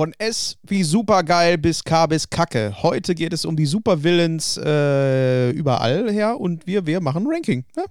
Von S wie supergeil bis K bis Kacke. Heute geht es um die Supervillains äh, überall her und wir, wir machen Ranking. Ja?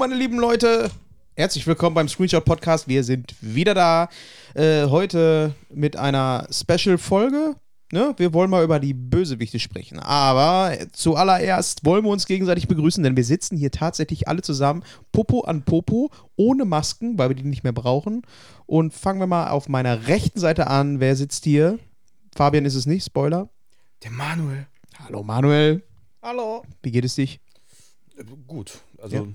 Meine lieben Leute, herzlich willkommen beim Screenshot Podcast. Wir sind wieder da. Äh, heute mit einer Special-Folge. Ne? Wir wollen mal über die Bösewichte sprechen. Aber zuallererst wollen wir uns gegenseitig begrüßen, denn wir sitzen hier tatsächlich alle zusammen, Popo an Popo, ohne Masken, weil wir die nicht mehr brauchen. Und fangen wir mal auf meiner rechten Seite an. Wer sitzt hier? Fabian ist es nicht, Spoiler. Der Manuel. Hallo Manuel, Hallo. wie geht es dich? Gut. Also Ja,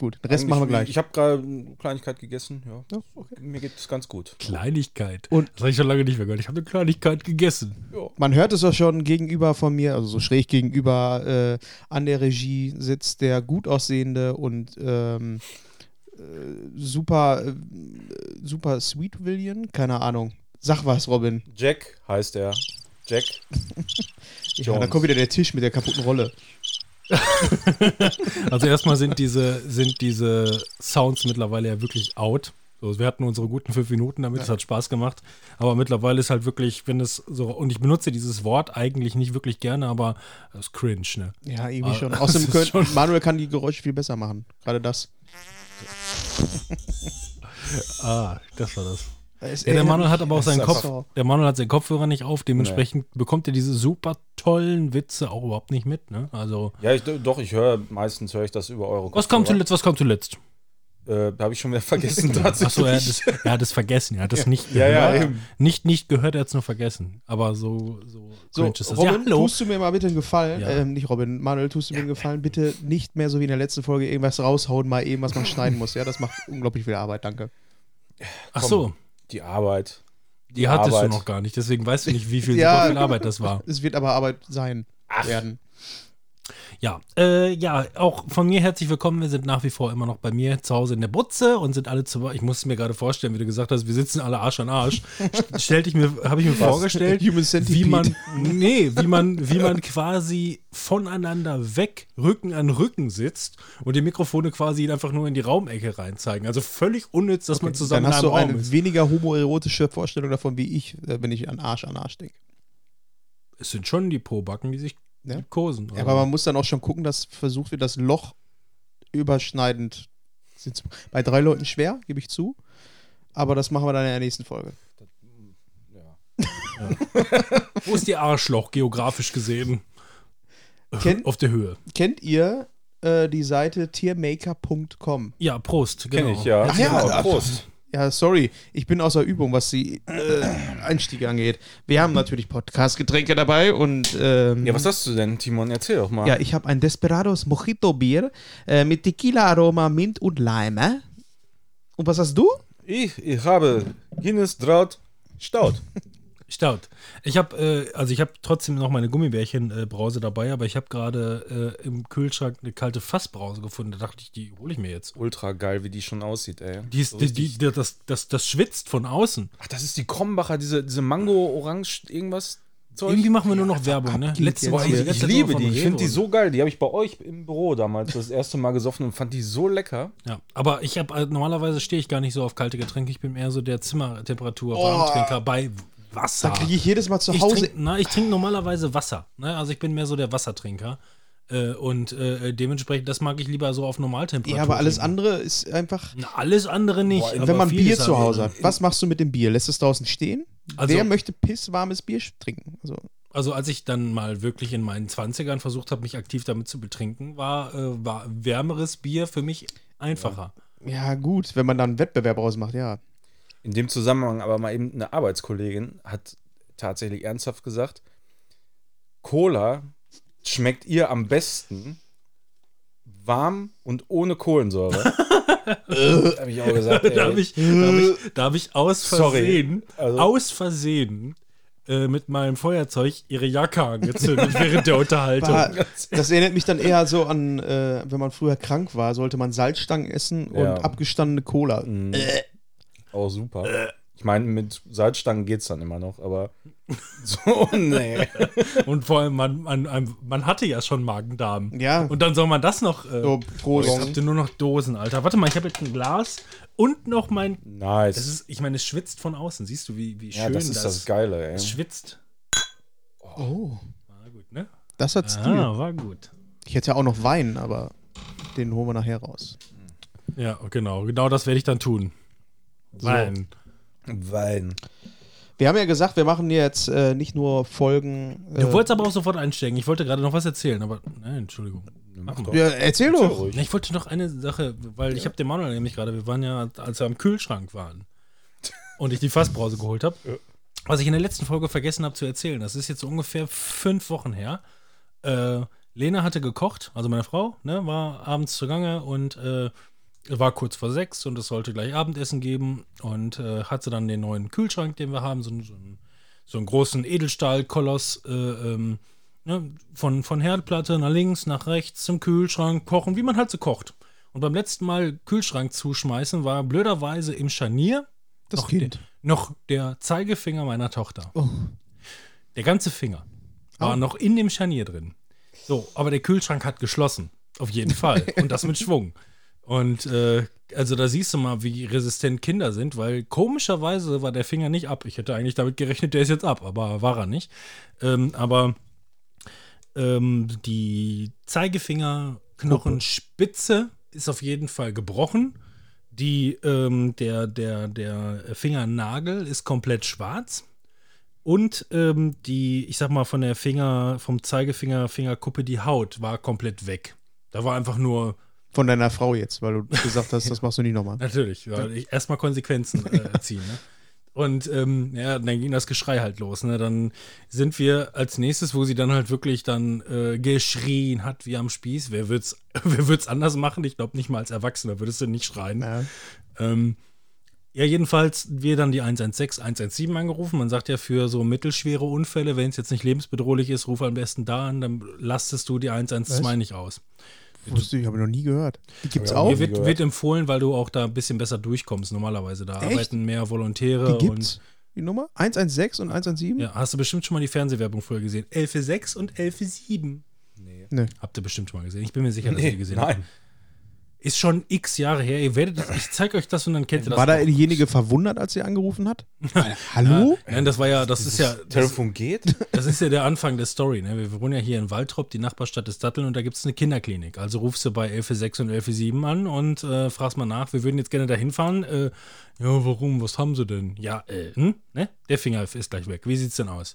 Gut, den Rest eigentlich- machen wir gleich. Ich habe gerade eine Kleinigkeit gegessen. Ja. Ja, okay. Mir geht es ganz gut. Kleinigkeit. Und- das habe ich schon lange nicht mehr gehört. Ich habe eine Kleinigkeit gegessen. Man hört es auch schon gegenüber von mir, also so schräg gegenüber äh, an der Regie sitzt der gut aussehende und ähm, äh, super, äh, super Sweet William, keine Ahnung. Sag was, Robin. Jack heißt er. Jack. Ja, da kommt wieder der Tisch mit der kaputten Rolle. Also erstmal sind diese, sind diese Sounds mittlerweile ja wirklich out. So, wir hatten unsere guten fünf Minuten damit, es hat Spaß gemacht. Aber mittlerweile ist halt wirklich, wenn es so, und ich benutze dieses Wort eigentlich nicht wirklich gerne, aber es ist cringe, ne? Ja, irgendwie Ah, schon. Außerdem können, schon- Manuel kann die Geräusche viel besser machen. Gerade das. Ah, das war das. Ja, der Manuel hat aber auch seinen Kopf, der Manuel hat seinen Kopfhörer nicht auf, dementsprechend bekommt er diese super tollen Witze auch überhaupt nicht mit, ne? Also, Ja, ich, doch, ich höre, meistens höre ich das über eure was kommt Kopfhörer. zuletzt, was kommt zuletzt? Äh, Habe ich schon wieder vergessen, tatsächlich. Achso, er hat es, er hat es vergessen, er hat es nicht Ja, gehört. ja, eben. Nicht, nicht gehört, er hat es nur vergessen. Aber so, so, So. Robin, ja, tust du mir mal bitte einen Gefallen? Ja. Ähm, nicht Robin, Manuel, tust du mir einen Gefallen? Bitte nicht mehr so wie in der letzten Folge irgendwas raushauen, mal eben, was man schneiden muss. Ja, das macht unglaublich viel Arbeit, danke. Ach so, Die Arbeit. die hattest Arbeit. du noch gar nicht, deswegen weißt du nicht, wie viel, Ja. viel Arbeit das war. Es wird aber Arbeit sein werden. Ja, äh, ja, auch von mir herzlich willkommen. Wir sind nach wie vor immer noch bei mir zu Hause in der Butze und sind alle zu. Ich muss es mir gerade vorstellen, wie du gesagt hast, wir sitzen alle Arsch an Arsch. Stellte ich mir, habe ich mir vorgestellt, wie man, nee, wie man, wie man quasi voneinander weg, Rücken an Rücken sitzt und die Mikrofone quasi einfach nur in die Raumecke reinzeigen. Also völlig unnütz, dass man zusammen Dann hast in du einem Raum eine ist. weniger homoerotische Vorstellung davon, wie ich, äh, wenn ich an Arsch an Arsch denke. Es sind schon die Pobacken, die sich Ja. kosen. Ja, aber man muss dann auch schon gucken, dass versucht wird, das Loch überschneidend. Ist bei drei Leuten schwer, gebe ich zu. Aber das machen wir dann in der nächsten Folge. Ja. Wo ist die Arschloch geografisch gesehen? Kennt- Auf der Höhe. Kennt ihr äh, die Seite tiermaker.com? Ja, Prost. Genau. Kenn ich, ja. Ach ja, Genau, ach, Prost. Ja, sorry, ich bin außer Übung, was die äh, Einstiege angeht. Wir haben natürlich Podcast-Getränke dabei und ähm, Ja, was hast du denn, Timon? Erzähl doch mal. Ja, ich habe ein Desperados Mojito Bier äh, mit Tequila-Aroma, Mint und Lime. Und was hast du? Ich, ich habe Guinness Draut Staut. Stout. Ich habe, äh, also ich habe trotzdem noch meine Gummibärchen-Brause dabei, aber ich habe gerade äh, im Kühlschrank eine kalte Fassbrause gefunden. Da dachte ich, die hole ich mir jetzt. Ultra geil, wie die schon aussieht, ey. Die ist, So die, die, das, das, das schwitzt von außen. Ach, das ist die Krombacher, diese, diese Mango-Orange, irgendwas. Zeug. Irgendwie machen wir nur noch Werbung, ne? Letzte Woche- ich, ich liebe die. Ich finde die so geil. Die habe ich bei euch im Büro damals das erste Mal gesoffen und fand die so lecker. Ja, aber ich habe, normalerweise stehe ich gar nicht so auf kalte Getränke. Ich bin eher so der Zimmertemperatur Oh. Warmtrinker bei Wasser. Da kriege ich jedes Mal zu ich Hause. trink, na, ich trinke normalerweise Wasser. Ne? Also ich bin mehr so der Wassertrinker. Äh, und äh, dementsprechend, das mag ich lieber so auf Normaltemperatur. ja, aber alles trinken. andere ist einfach. Na, alles andere nicht. Boah, Wenn man Bier zu andere. Hause hat, was machst du mit dem Bier? Lässt es draußen stehen? Also- Wer möchte pisswarmes Bier trinken? Also, Also als ich dann mal wirklich in meinen 20ern versucht habe, mich aktiv damit zu betrinken, war, äh, war wärmeres Bier für mich einfacher. ja, gut, wenn man dann einen Wettbewerb ausmacht, ja. In dem Zusammenhang aber mal eben eine Arbeitskollegin hat tatsächlich ernsthaft gesagt, Cola schmeckt ihr am besten warm und ohne Kohlensäure? Habe ich auch gesagt. Ey. Da habe ich, da hab ich, da hab ich aus. Versehen, Also- aus Versehen äh, mit meinem Feuerzeug ihre Jacke angezündet während der Unterhaltung. War, das erinnert mich dann eher so an, äh, wenn man früher krank war, sollte man Salzstangen essen und Ja. abgestandene Cola. Mhm. Auch super. Ich meine, mit Salzstangen geht's dann immer noch, aber so, nee. Und vor allem, man, man, man hatte ja schon Magen-Darm. Ja. Und dann soll man das noch. Äh, So, Prost. ich hatte nur noch Dosen, Alter. Warte mal, ich habe jetzt ein Glas und noch mein. Nice. Das ist, ich meine, es schwitzt von außen. Siehst du, wie, wie schön ja, das ist das, Geile, ey. Es schwitzt. Oh, War gut, ne? das hat Stil. Ah, war gut. Ich hätte ja auch noch Wein, aber den holen wir nachher raus. Ja, genau. Genau das werde ich dann tun. Wein. Wein. Wir haben ja gesagt, wir machen jetzt äh, nicht nur Folgen. Äh, Du wolltest aber auch sofort einsteigen. Ich wollte gerade noch was erzählen, aber nein, Entschuldigung. Mach Machen doch. ja, erzähl doch. ruhig. Ich wollte noch eine Sache, weil ich habe den Manuel nämlich gerade, wir waren ja, als wir am Kühlschrank waren und ich die Fassbrause geholt habe, was ich in der letzten Folge vergessen habe zu erzählen. Das ist jetzt so ungefähr fünf Wochen her. Äh, Lena hatte gekocht, also meine Frau, ne, war abends zugange und äh, war kurz vor sechs und es sollte gleich Abendessen geben und äh, hatte dann den neuen Kühlschrank, den wir haben, so, einen- so, einen, so einen großen Edelstahl-Koloss äh, ähm, ne, von, von Herdplatte nach links, nach rechts zum Kühlschrank, kochen, wie man halt so kocht. Und beim letzten Mal Kühlschrank zuschmeißen war blöderweise im Scharnier Das noch, Kind. Der, noch der Zeigefinger meiner Tochter. Oh. Der ganze Finger war Oh. noch in dem Scharnier drin. So, aber der Kühlschrank hat geschlossen. Auf jeden Fall. Und das mit Schwung. Und äh, also da siehst du mal, wie resistent Kinder sind, weil komischerweise war der Finger nicht ab. Ich hätte eigentlich damit gerechnet, der ist jetzt ab, aber war er nicht. Ähm, aber ähm, die Zeigefingerknochenspitze ist auf jeden Fall gebrochen. Die, ähm, der, der, der Fingernagel ist komplett schwarz. Und ähm, die, ich sag mal, von der Finger, vom Zeigefinger, Fingerkuppe, die Haut war komplett weg. Da war einfach nur, Von deiner Frau jetzt, weil du gesagt hast, das machst du nie nochmal. natürlich, weil ich erstmal Konsequenzen äh, ziehen. Ne? Und ähm, ja, dann ging das Geschrei halt los. Ne? Dann sind wir als nächstes, wo sie dann halt wirklich dann äh, geschrien hat wie am Spieß. Wer wird's, wer wird's anders machen? Ich glaube nicht mal als Erwachsener würdest du nicht schreien. Ja. Ähm, ja, jedenfalls wir dann die 116, 117 angerufen. Man sagt ja für so mittelschwere Unfälle, wenn es jetzt nicht lebensbedrohlich ist, ruf am besten da an, dann lastest du die 112 Was? nicht aus. Wusste ich, habe ich noch nie gehört. Die gibt's Ja, auch. Mir wird, wird empfohlen, weil du auch da ein bisschen besser durchkommst normalerweise. Da Echt? arbeiten mehr Volontäre Die gibt's. Die Nummer? 116 und 117? und ja, hast du bestimmt schon mal die Fernsehwerbung früher gesehen. 11.6 und 11.7. Nee. Nee. Habt ihr bestimmt schon mal gesehen. Ich bin mir sicher, dass ihr die gesehen habt. Ist schon x Jahre her. Ihr werdet, ich zeige euch das und dann kennt ihr das. War da auch. diejenige verwundert, als sie angerufen hat? Hallo? Nein, das war ja, das ist ja, das, Telefon geht? Das ist ja der Anfang der Story. Ne? Wir wohnen ja hier in Waltrop, die Nachbarstadt ist Datteln, und da gibt es eine Kinderklinik. Also rufst du bei 11.6 und 11.7 an und äh, fragst mal nach, wir würden jetzt gerne da hinfahren. Äh, ja, warum? Was haben sie denn? Ja, äh, hm? ne? Der Finger ist gleich weg. Wie sieht's denn aus?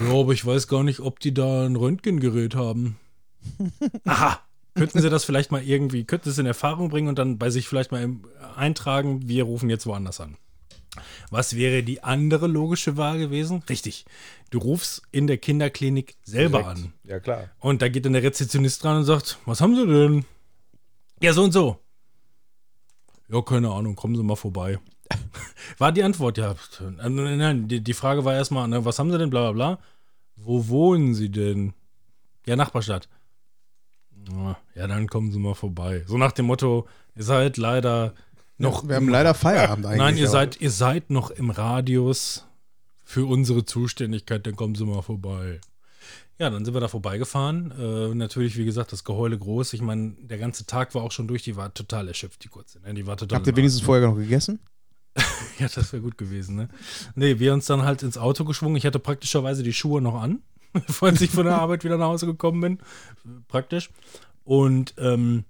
Ja, aber ich weiß gar nicht, ob die da ein Röntgengerät haben. Aha. Könnten sie das vielleicht mal irgendwie, könnten sie es in Erfahrung bringen und dann bei sich vielleicht mal im, eintragen, wir rufen jetzt woanders an. Was wäre die andere logische Wahl gewesen? Richtig. Du rufst in der Kinderklinik selber Direkt. an. Ja, klar. Und da geht dann der Rezeptionist dran und sagt, was haben Sie denn? Ja, so und so. Ja, keine Ahnung, kommen Sie mal vorbei. War die Antwort, ja. äh, Nein, nein, die, die Frage war erstmal, ne, was haben Sie denn, bla bla bla. Wo wohnen Sie denn? Ja, Nachbarstadt. Ja, dann kommen Sie mal vorbei. So nach dem Motto, ihr seid leider noch Wir haben leider Feierabend eigentlich. Nein, ihr seid, ihr seid noch im Radius für unsere Zuständigkeit, dann kommen Sie mal vorbei. Ja, dann sind wir da vorbeigefahren. Äh, natürlich, wie gesagt, das Geheule groß. Ich meine, der ganze Tag war auch schon durch. Die war total erschöpft, die kurze. Ne? Die war total. Habt ihr wenigstens vorher noch gegessen? ja, das wäre gut gewesen, ne? Nee, wir uns dann halt ins Auto geschwungen. Ich hatte praktischerweise die Schuhe noch an, falls ich von der Arbeit wieder nach Hause gekommen bin. Praktisch. Und ähm,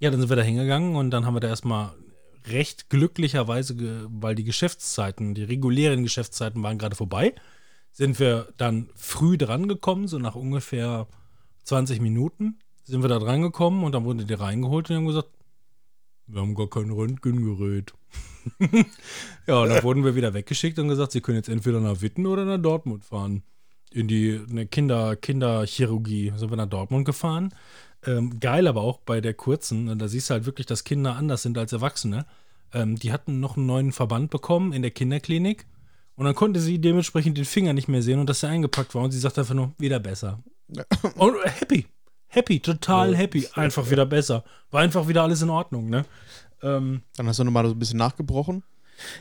ja, dann sind wir da hingegangen und dann haben wir da erstmal recht glücklicherweise, weil die Geschäftszeiten, die regulären Geschäftszeiten waren gerade vorbei, sind wir dann früh dran gekommen, so nach ungefähr 20 Minuten sind wir da dran gekommen und dann wurden die reingeholt und haben gesagt, wir haben gar kein Röntgengerät. ja, und dann wurden wir wieder weggeschickt und gesagt, sie können jetzt entweder nach Witten oder nach Dortmund fahren. In die eine Kinder, Kinderchirurgie, sind wir nach Dortmund gefahren. Ähm, geil aber auch bei der kurzen, und da siehst du halt wirklich, dass Kinder anders sind als Erwachsene. Ähm, die hatten noch einen neuen Verband bekommen in der Kinderklinik und dann konnte sie dementsprechend den Finger nicht mehr sehen und dass er eingepackt war und sie sagte einfach nur, wieder besser. Und happy, happy, total happy, einfach wieder besser. War einfach wieder alles in Ordnung, ne? Ähm, Dann hast du nochmal so ein bisschen nachgebrochen.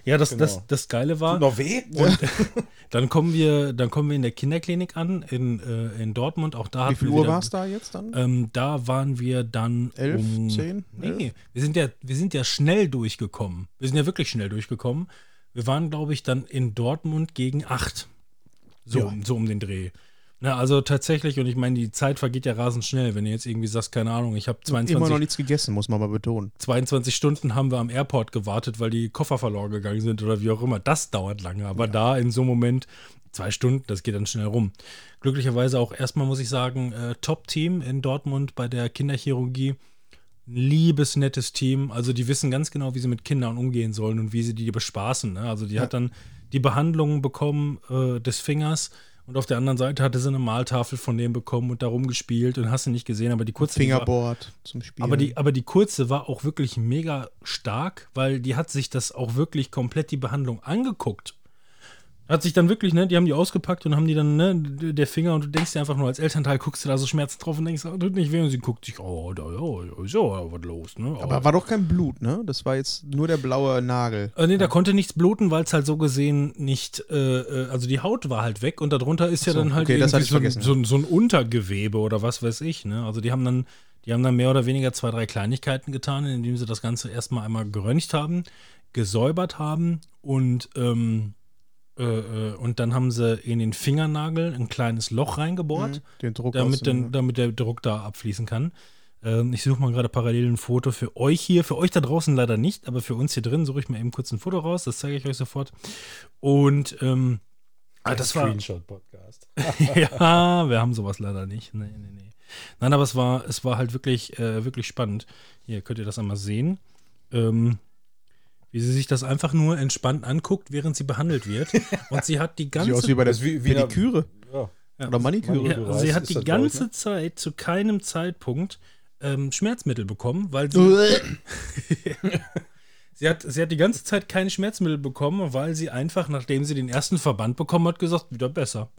Ja, das, Genau. das, das Geile war, Noch weh? und dann kommen wir, dann kommen wir in der Kinderklinik an, in, äh, in Dortmund. Auch da Wie viel Uhr war es da jetzt dann? Ähm, da waren wir dann Elf, um, zehn, Nee, wir sind ja, wir sind ja schnell durchgekommen. Wir sind ja wirklich schnell durchgekommen. Wir waren, glaube ich, dann in Dortmund gegen acht. So, Ja. so um den Dreh. Na, also tatsächlich, und ich meine, die Zeit vergeht ja rasend schnell. Wenn ihr jetzt irgendwie sagst, keine Ahnung, ich habe Immer noch 22, nichts gegessen, muss man mal betonen. 22 Stunden haben wir am Airport gewartet, weil die Koffer verloren gegangen sind oder wie auch immer. Das dauert lange. Aber da in so einem Moment, zwei Stunden, das geht dann schnell rum. Glücklicherweise auch erstmal, muss ich sagen, äh, Top-Team in Dortmund bei der Kinderchirurgie. Liebes, nettes Team. Also die wissen ganz genau, wie sie mit Kindern umgehen sollen und wie sie die bespaßen. Ne? Also die hat dann die Behandlung bekommen äh, des Fingers und auf der anderen Seite hatte sie eine Maltafel von dem bekommen und darum gespielt und hast du nicht gesehen, aber die kurze die war- Fingerboard zum Spielen. aber die, aber die kurze war auch wirklich mega stark, weil die hat sich das auch wirklich komplett die Behandlung angeguckt. Hat sich dann wirklich, ne, die haben die ausgepackt und haben die dann, ne, der Finger und du denkst dir einfach nur als Elternteil, guckst du da so Schmerzen drauf und denkst, oh, tut nicht weh und sie guckt sich, oh, da, ja, ist ja was los, ne? aber war doch kein Blut, ne? Das war jetzt nur der blaue Nagel. Äh, nee, da konnte nichts bluten, weil es halt so gesehen nicht, äh, äh, also die Haut war halt weg und darunter ist ja so, dann halt okay, irgendwie so, so, so ein Untergewebe oder was weiß ich, ne? Also die haben dann, die haben dann mehr oder weniger zwei, drei Kleinigkeiten getan, indem sie das Ganze erstmal einmal geröntgt haben, gesäubert haben und, ähm, äh, äh, und dann haben sie in den Fingernagel ein kleines Loch reingebohrt Den Druck damit, dem- damit der Druck da abfließen kann. Ähm, ich suche mal gerade parallel ein Foto für euch hier. Für euch da draußen leider nicht, aber für uns hier drin suche ich mir eben kurz ein Foto raus. Das zeige ich euch sofort. Und ähm, ah, das war. Screenshot-Podcast. ja, wir haben sowas leider nicht. Nee, nee, nee. Nein, aber es war, es war halt wirklich, äh, wirklich spannend. Hier könnt ihr das einmal sehen. Ähm, wie sie sich das einfach nur entspannt anguckt, während sie behandelt wird. Und sie hat die Sieht ganze aus wie bei der wie- wie Pediküre Ja. oder Maniküre. Ja, Du sie weißt, hat die ganze ich, Zeit zu keinem Zeitpunkt ähm, Schmerzmittel bekommen, weil sie, sie, hat, sie hat die ganze Zeit keine Schmerzmittel bekommen, weil sie einfach, nachdem sie den ersten Verband bekommen hat, gesagt, wieder besser.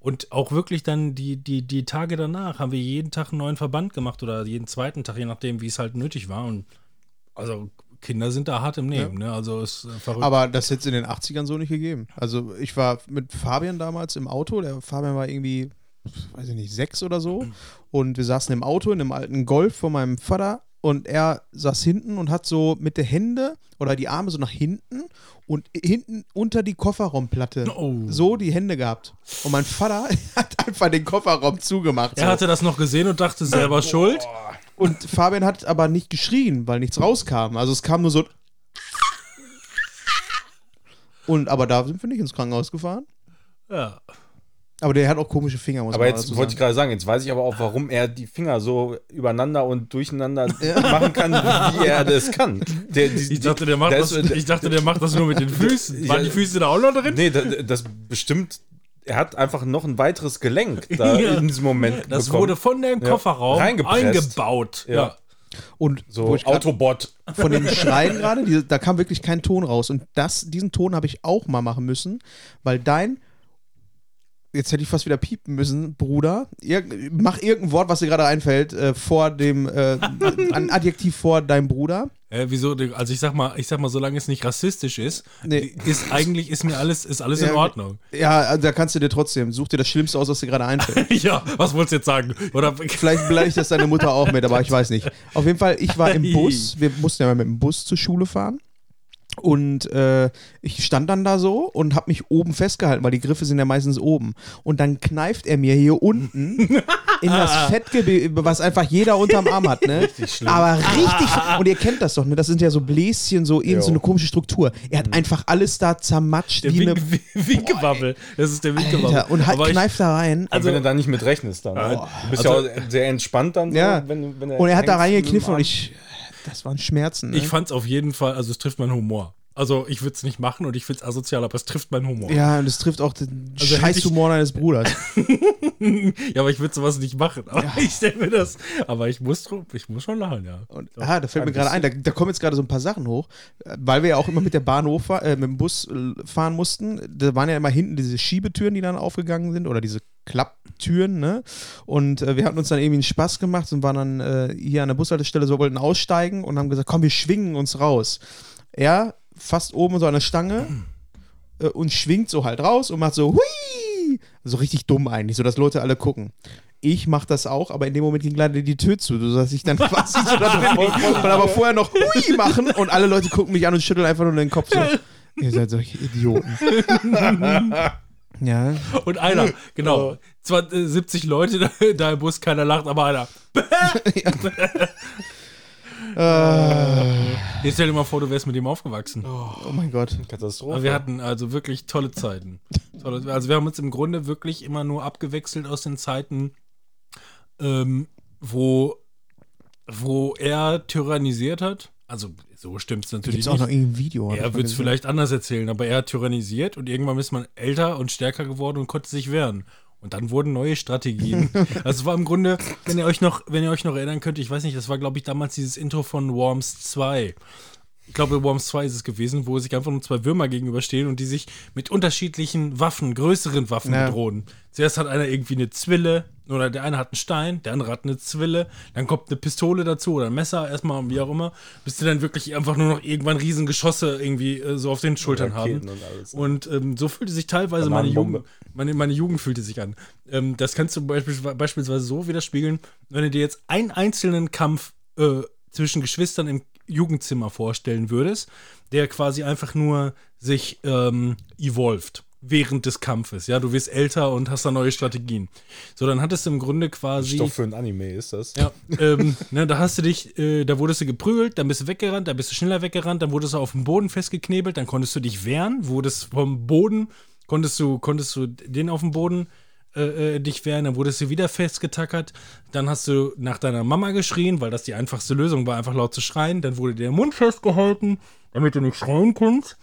Und auch wirklich dann die, die, die Tage danach haben wir jeden Tag einen neuen Verband gemacht oder jeden zweiten Tag, je nachdem, wie es halt nötig war. Und also Kinder sind da hart im Nehmen, ne? Also ist äh, verrückt. Aber das hätte es in den 80ern so nicht gegeben. Also ich war mit Fabian damals im Auto. Der Fabian war irgendwie, weiß ich nicht, sechs oder so. Und wir saßen im Auto in einem alten Golf von meinem Vater. Und er saß hinten und hat so mit der Hände oder die Arme so nach hinten und hinten unter die Kofferraumplatte Oh. so die Hände gehabt. Und mein Vater hat einfach den Kofferraum zugemacht. er so. hatte das noch gesehen und dachte selber schuld. Und Fabian hat aber nicht geschrien, weil nichts rauskam. Also es kam nur so. Und aber da sind wir nicht ins Krankenhaus gefahren. Ja. Aber der hat auch komische Finger, muss Aber jetzt wollte ich gerade sagen, jetzt weiß ich aber auch, warum er die Finger so übereinander und durcheinander machen kann, wie er das kann. Der, die, Ich dachte, der macht das, ist- ich dachte, der macht das nur mit den Füßen. Waren die Füße da auch noch drin? Nee, das, das bestimmt. Er hat einfach noch ein weiteres Gelenk da Ja. in diesem Moment. Das bekommen. wurde von dem Ja. Kofferraum Reingepresst. eingebaut. Ja. Ja. Und so Autobot. von dem Schreien gerade, da kam wirklich kein Ton raus. Und das, diesen Ton habe ich auch mal machen müssen, weil dein, jetzt hätte ich fast wieder piepen müssen, Bruder, irg mach irgendein Wort, was dir gerade einfällt, äh, vor dem, äh, ein Adjektiv vor deinem Bruder. Äh, wieso? Also ich sag mal, ich sag mal, solange es nicht rassistisch ist, Nee. ist eigentlich ist mir alles ist alles in Ja, Ordnung. Ja, also da kannst du dir trotzdem, such dir das Schlimmste aus, was dir gerade einfällt. ja, was wolltest du jetzt sagen? Oder Vielleicht beleidigt das deine Mutter auch mit, aber ich weiß nicht. Auf jeden Fall, ich war im Bus. Wir mussten ja mal mit dem Bus zur Schule fahren. Und äh, ich stand dann da so und habe mich oben festgehalten, weil die Griffe sind ja meistens oben. Und dann kneift er mir hier unten in das Fettgewebe, was einfach jeder unterm Arm hat, ne? Aber richtig. Und ihr kennt das doch, ne? Das sind ja so Bläschen, so eben so eine komische Struktur. Er hat einfach alles da zermatscht der wie eine. Wink, Winkewabbel. Das ist der Winkewabbel. Und halt Aber ich- kneift da rein. Also, wenn du da nicht mit rechnest dann. ne? Du bist Also- ja auch sehr entspannt dann. so, Ja. wenn, du- wenn Und er hat da reingekniffen und Arm. ich. Das waren Schmerzen. Ne? Ich fand's auf jeden Fall, also es trifft meinen Humor. Also ich würde es nicht machen und ich finde es asozial, aber es trifft meinen Humor. Ja, und es trifft auch den Also Scheißhumor deines Bruders. ja, aber ich würde sowas nicht machen. Aber ich stelle mir das. Aber ich muss, ich muss schon lachen, ja. Und, ah, da fällt mir gerade ein, da, da kommen jetzt gerade so ein paar Sachen hoch, weil wir ja auch immer mit der Bahnhof, fahr- äh, mit dem Bus äh, fahren mussten. Da waren ja immer hinten diese Schiebetüren, die dann aufgegangen sind, oder diese Klapptüren, ne? Und äh, wir hatten uns dann irgendwie einen Spaß gemacht und waren dann äh, hier an der Bushaltestelle so, wollten aussteigen und haben gesagt, komm, wir schwingen uns raus. Er fast oben so an der Stange äh, und schwingt so halt raus und macht so, hui! So richtig dumm eigentlich, so dass Leute alle gucken. Ich mach das auch, aber in dem Moment ging leider die Tür zu, sodass ich dann quasi so da drin lieg und aber vorher noch hui machen und alle Leute gucken mich an und schütteln einfach nur den Kopf so. Ihr seid solche Idioten. ja. Und einer, genau. Zwar äh, 70 Leute da, im Bus, keiner lacht, aber einer. Äh, Jetzt stell dir mal vor, du wärst mit ihm aufgewachsen. oh mein Gott. Katastrophe. Aber wir hatten also wirklich tolle Zeiten. Tolle, also wir haben uns im Grunde wirklich immer nur abgewechselt aus den Zeiten, ähm, wo, wo er tyrannisiert hat. Also so stimmt es natürlich es auch noch nicht. irgendein Video? Er wird es vielleicht anders erzählen, aber er hat tyrannisiert und irgendwann ist man älter und stärker geworden und konnte sich wehren. Und dann wurden neue Strategien. also war im Grunde, wenn ihr euch noch, wenn ihr euch noch erinnern könnt, ich weiß nicht, das war, glaube ich, damals dieses Intro von Worms 2. Ich glaube, Worms 2 ist es gewesen, wo sich einfach nur zwei Würmer gegenüberstehen und die sich mit unterschiedlichen Waffen, größeren Waffen Ja. bedrohen. Zuerst hat einer irgendwie eine Zwille, oder der eine hat einen Stein, der andere hat eine Zwille, dann kommt eine Pistole dazu oder ein Messer, erstmal, wie auch immer, bis sie dann wirklich einfach nur noch irgendwann riesen Geschosse irgendwie äh, so auf den Schultern Raketen haben. und alles. Und ähm, so fühlte sich teilweise meine. Jugend, meine, meine Jugend fühlte sich an. Ähm, das kannst du beispielsweise, beispielsweise so widerspiegeln, wenn du dir jetzt einen einzelnen Kampf äh, zwischen Geschwistern im Jugendzimmer vorstellen würdest, der quasi einfach nur sich ähm, evolved während des Kampfes. Ja, du wirst älter und hast da neue Strategien. So, dann hattest du im Grunde quasi. Stoff für ein Anime ist das. Ja, ähm, ne, da hast du dich, äh, da wurdest du geprügelt, dann bist du weggerannt, dann bist du schneller weggerannt, dann wurdest du auf dem Boden festgeknebelt, dann konntest du dich wehren, wurdest vom Boden, konntest du, konntest du den auf dem Boden äh, äh, dich wehren, dann wurdest du wieder festgetackert, dann hast du nach deiner Mama geschrien, weil das die einfachste Lösung war, einfach laut zu schreien, dann wurde dir der Mund festgehalten, damit du nicht schreien kannst.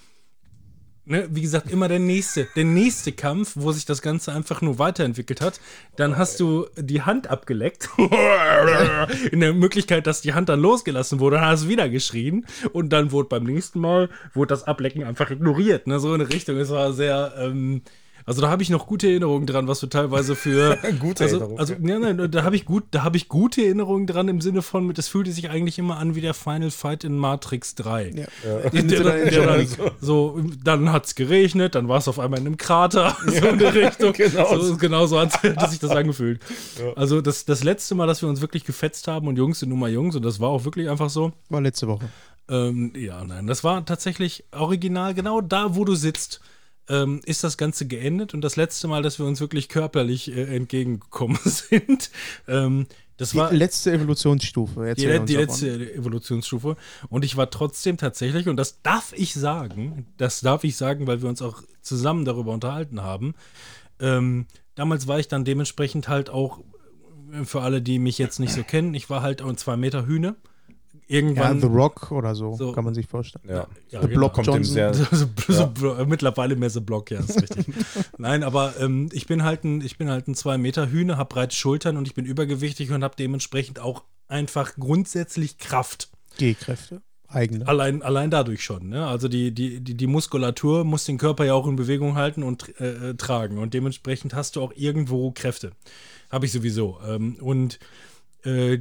Ne, wie gesagt, immer der nächste, der nächste Kampf, wo sich das Ganze einfach nur weiterentwickelt hat. Dann hast du die Hand abgeleckt. In der Möglichkeit, dass die Hand dann losgelassen wurde, dann hast du wieder geschrien. Und dann wurde beim nächsten Mal, wurde das Ablecken einfach ignoriert. Ne, so in eine Richtung. Es war sehr, ähm, also da habe ich noch gute Erinnerungen dran, was wir teilweise für Gute also, Erinnerungen. Also, ja, nein, da habe ich gut, da habe ich gute Erinnerungen dran im Sinne von, das fühlte sich eigentlich immer an wie der Final Fight in Matrix 3. Ja. Der, der, der, dann, so, dann hat es geregnet, dann war es auf einmal in einem Krater, so in der Richtung. genau so, genau so hat, sich das angefühlt. Also das, das letzte Mal, dass wir uns wirklich gefetzt haben und Jungs sind nun mal Jungs und das war auch wirklich einfach so. War letzte Woche. Ähm, ja, nein, das war tatsächlich original, genau da, wo du sitzt. Ähm, ist das Ganze geendet und das letzte Mal, dass wir uns wirklich körperlich äh, entgegengekommen sind, ähm, das Die war letzte Evolutionsstufe. die, uns die davon. letzte Evolutionsstufe. Und ich war trotzdem tatsächlich, und das darf ich sagen, das darf ich sagen, weil wir uns auch zusammen darüber unterhalten haben. Ähm, damals war ich dann dementsprechend halt auch, äh, für alle, die mich jetzt nicht so kennen, ich war halt ein zwei Meter Hühne. Ja, Irgendwann. The Rock oder so, So. kann man sich vorstellen. Ja. Ja, The genau. Block Kommt dem Johnson. sehr. so, so, so, Blo- mittlerweile mehr so Block, ja, ist richtig. Nein, aber ähm, ich bin halt ein, ich bin halt ein zwei Meter Hühne, habe breite Schultern und ich bin übergewichtig und habe dementsprechend auch einfach grundsätzlich Kraft. G-Kräfte. Eigene. Allein, allein dadurch schon. Ne? Also die, die, die, die Muskulatur muss den Körper ja auch in Bewegung halten und äh, äh, tragen. Und dementsprechend hast du auch irgendwo Kräfte. Habe ich sowieso. Ähm, und äh,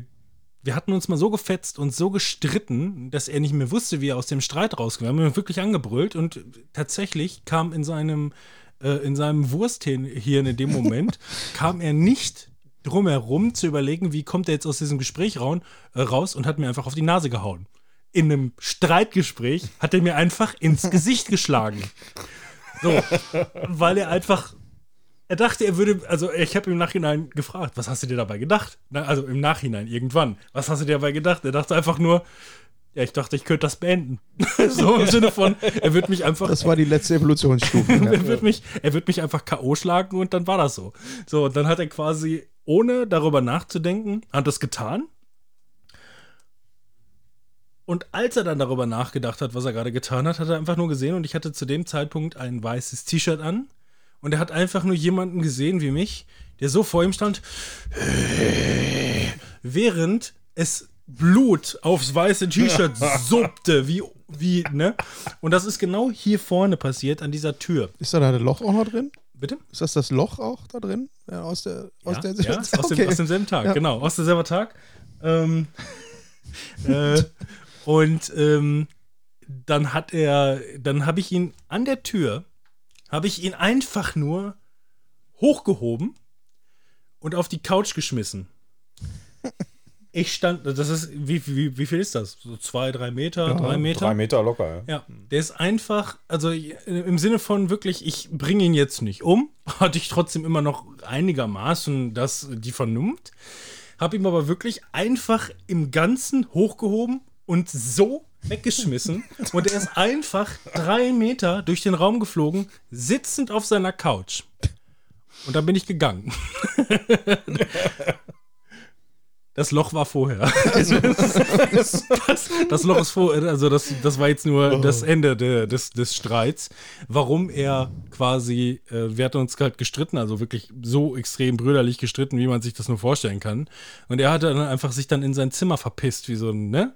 wir hatten uns mal so gefetzt und so gestritten, dass er nicht mehr wusste, wie er aus dem Streit rauskommt. Wir haben ihn wirklich angebrüllt und tatsächlich kam in seinem, äh, in seinem Wursthirn in dem Moment, kam er nicht drum herum zu überlegen, wie kommt er jetzt aus diesem Gespräch raun, äh, raus und hat mir einfach auf die Nase gehauen. In einem Streitgespräch hat er mir einfach ins Gesicht geschlagen. So, weil er einfach er dachte, er würde, also ich habe im Nachhinein gefragt, was hast du dir dabei gedacht? Na, also im Nachhinein, irgendwann. Was hast du dir dabei gedacht? Er dachte einfach nur, ja, ich dachte, ich könnte das beenden. so im Sinne von, er wird mich einfach, Das war die letzte Evolutionsstufe. ja. er wird mich, er wird mich einfach K.O. schlagen und dann war das so. So, und dann hat er quasi, ohne darüber nachzudenken, hat das getan. Und als er dann darüber nachgedacht hat, was er gerade getan hat, hat er einfach nur gesehen und ich hatte zu dem Zeitpunkt ein weißes T-Shirt an und er hat einfach nur jemanden gesehen wie mich, der so vor ihm stand, während es Blut aufs weiße T-Shirt suppte, wie, wie, ne? Und das ist genau hier vorne passiert, an dieser Tür. Ist da ein Loch auch noch drin? Bitte? Ist das das Loch auch da drin? Ja, aus der, aus ja, der ja, aus, dem, aus demselben Tag, Ja. genau, aus demselben Tag. Ähm, äh, und ähm, dann hat er, dann habe ich ihn an der Tür, habe ich ihn einfach nur hochgehoben und auf die Couch geschmissen. Ich stand, das ist, wie, wie, wie viel ist das? So zwei, drei Meter, drei Meter? Drei Meter locker, ja. Ja, der ist einfach, also im Sinne von wirklich, ich bringe ihn jetzt nicht um, hatte ich trotzdem immer noch einigermaßen das, die Vernunft, habe ihm aber wirklich einfach im Ganzen hochgehoben und so weggeschmissen und er ist einfach drei Meter durch den Raum geflogen, sitzend auf seiner Couch. Und dann bin ich gegangen. Das Loch war vorher. Also, das, das Loch ist vor, also das, das war jetzt nur das Ende de, des, des Streits. Warum er quasi, äh, wir hatten uns halt gestritten, also wirklich so extrem brüderlich gestritten, wie man sich das nur vorstellen kann. Und er hatte dann einfach sich dann in sein Zimmer verpisst, wie so ein, ne?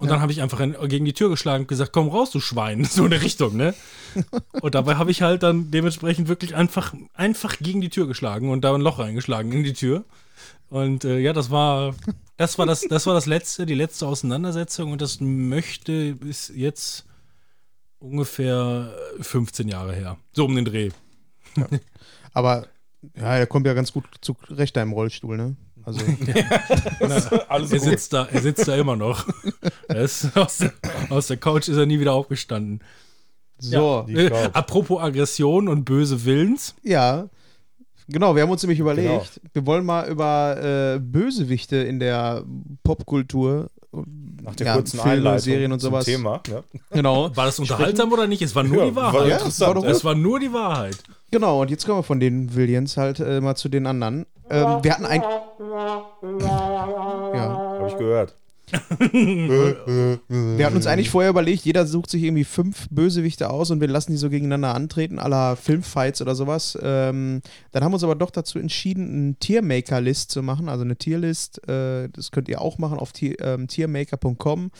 Und dann habe ich einfach in, gegen die Tür geschlagen und gesagt, komm raus, du Schwein, so in der Richtung, ne? Und dabei habe ich halt dann dementsprechend wirklich einfach, einfach gegen die Tür geschlagen und da ein Loch reingeschlagen in die Tür. Und äh, ja, das war, das war das, das war das letzte, die letzte Auseinandersetzung und das möchte bis jetzt ungefähr 15 Jahre her. So um den Dreh. Aber ja, er kommt ja ganz gut zurecht da im Rollstuhl, ne? Also, Alles Er gut. sitzt da, er sitzt da immer noch. Er ist, aus, der, aus der Couch ist er nie wieder aufgestanden. so. Die Äh, apropos Aggression und böse Willens. Ja. Genau, wir haben uns nämlich überlegt, Genau. wir wollen mal über äh, Bösewichte in der Popkultur, Nach der ja, kurzen Filme, Einleitung Serien und sowas. Thema. Ne? Genau. War das unterhaltsam oder nicht? Es war nur Ja, die war Wahrheit. Ja, interessant. war doch ja. Es war nur die Wahrheit. Genau, und jetzt kommen wir von den Williams halt äh, mal zu den anderen. Ähm, wir hatten ein. Ja. Habe ich gehört. Wir hatten uns eigentlich vorher überlegt, jeder sucht sich irgendwie fünf Bösewichte aus und wir lassen die so gegeneinander antreten, aller Filmfights oder sowas. Ähm, dann haben wir uns aber doch dazu entschieden, einen Tiermaker-List zu machen, also eine Tierlist. Äh, das könnt ihr auch machen auf ähm, tiermaker.com.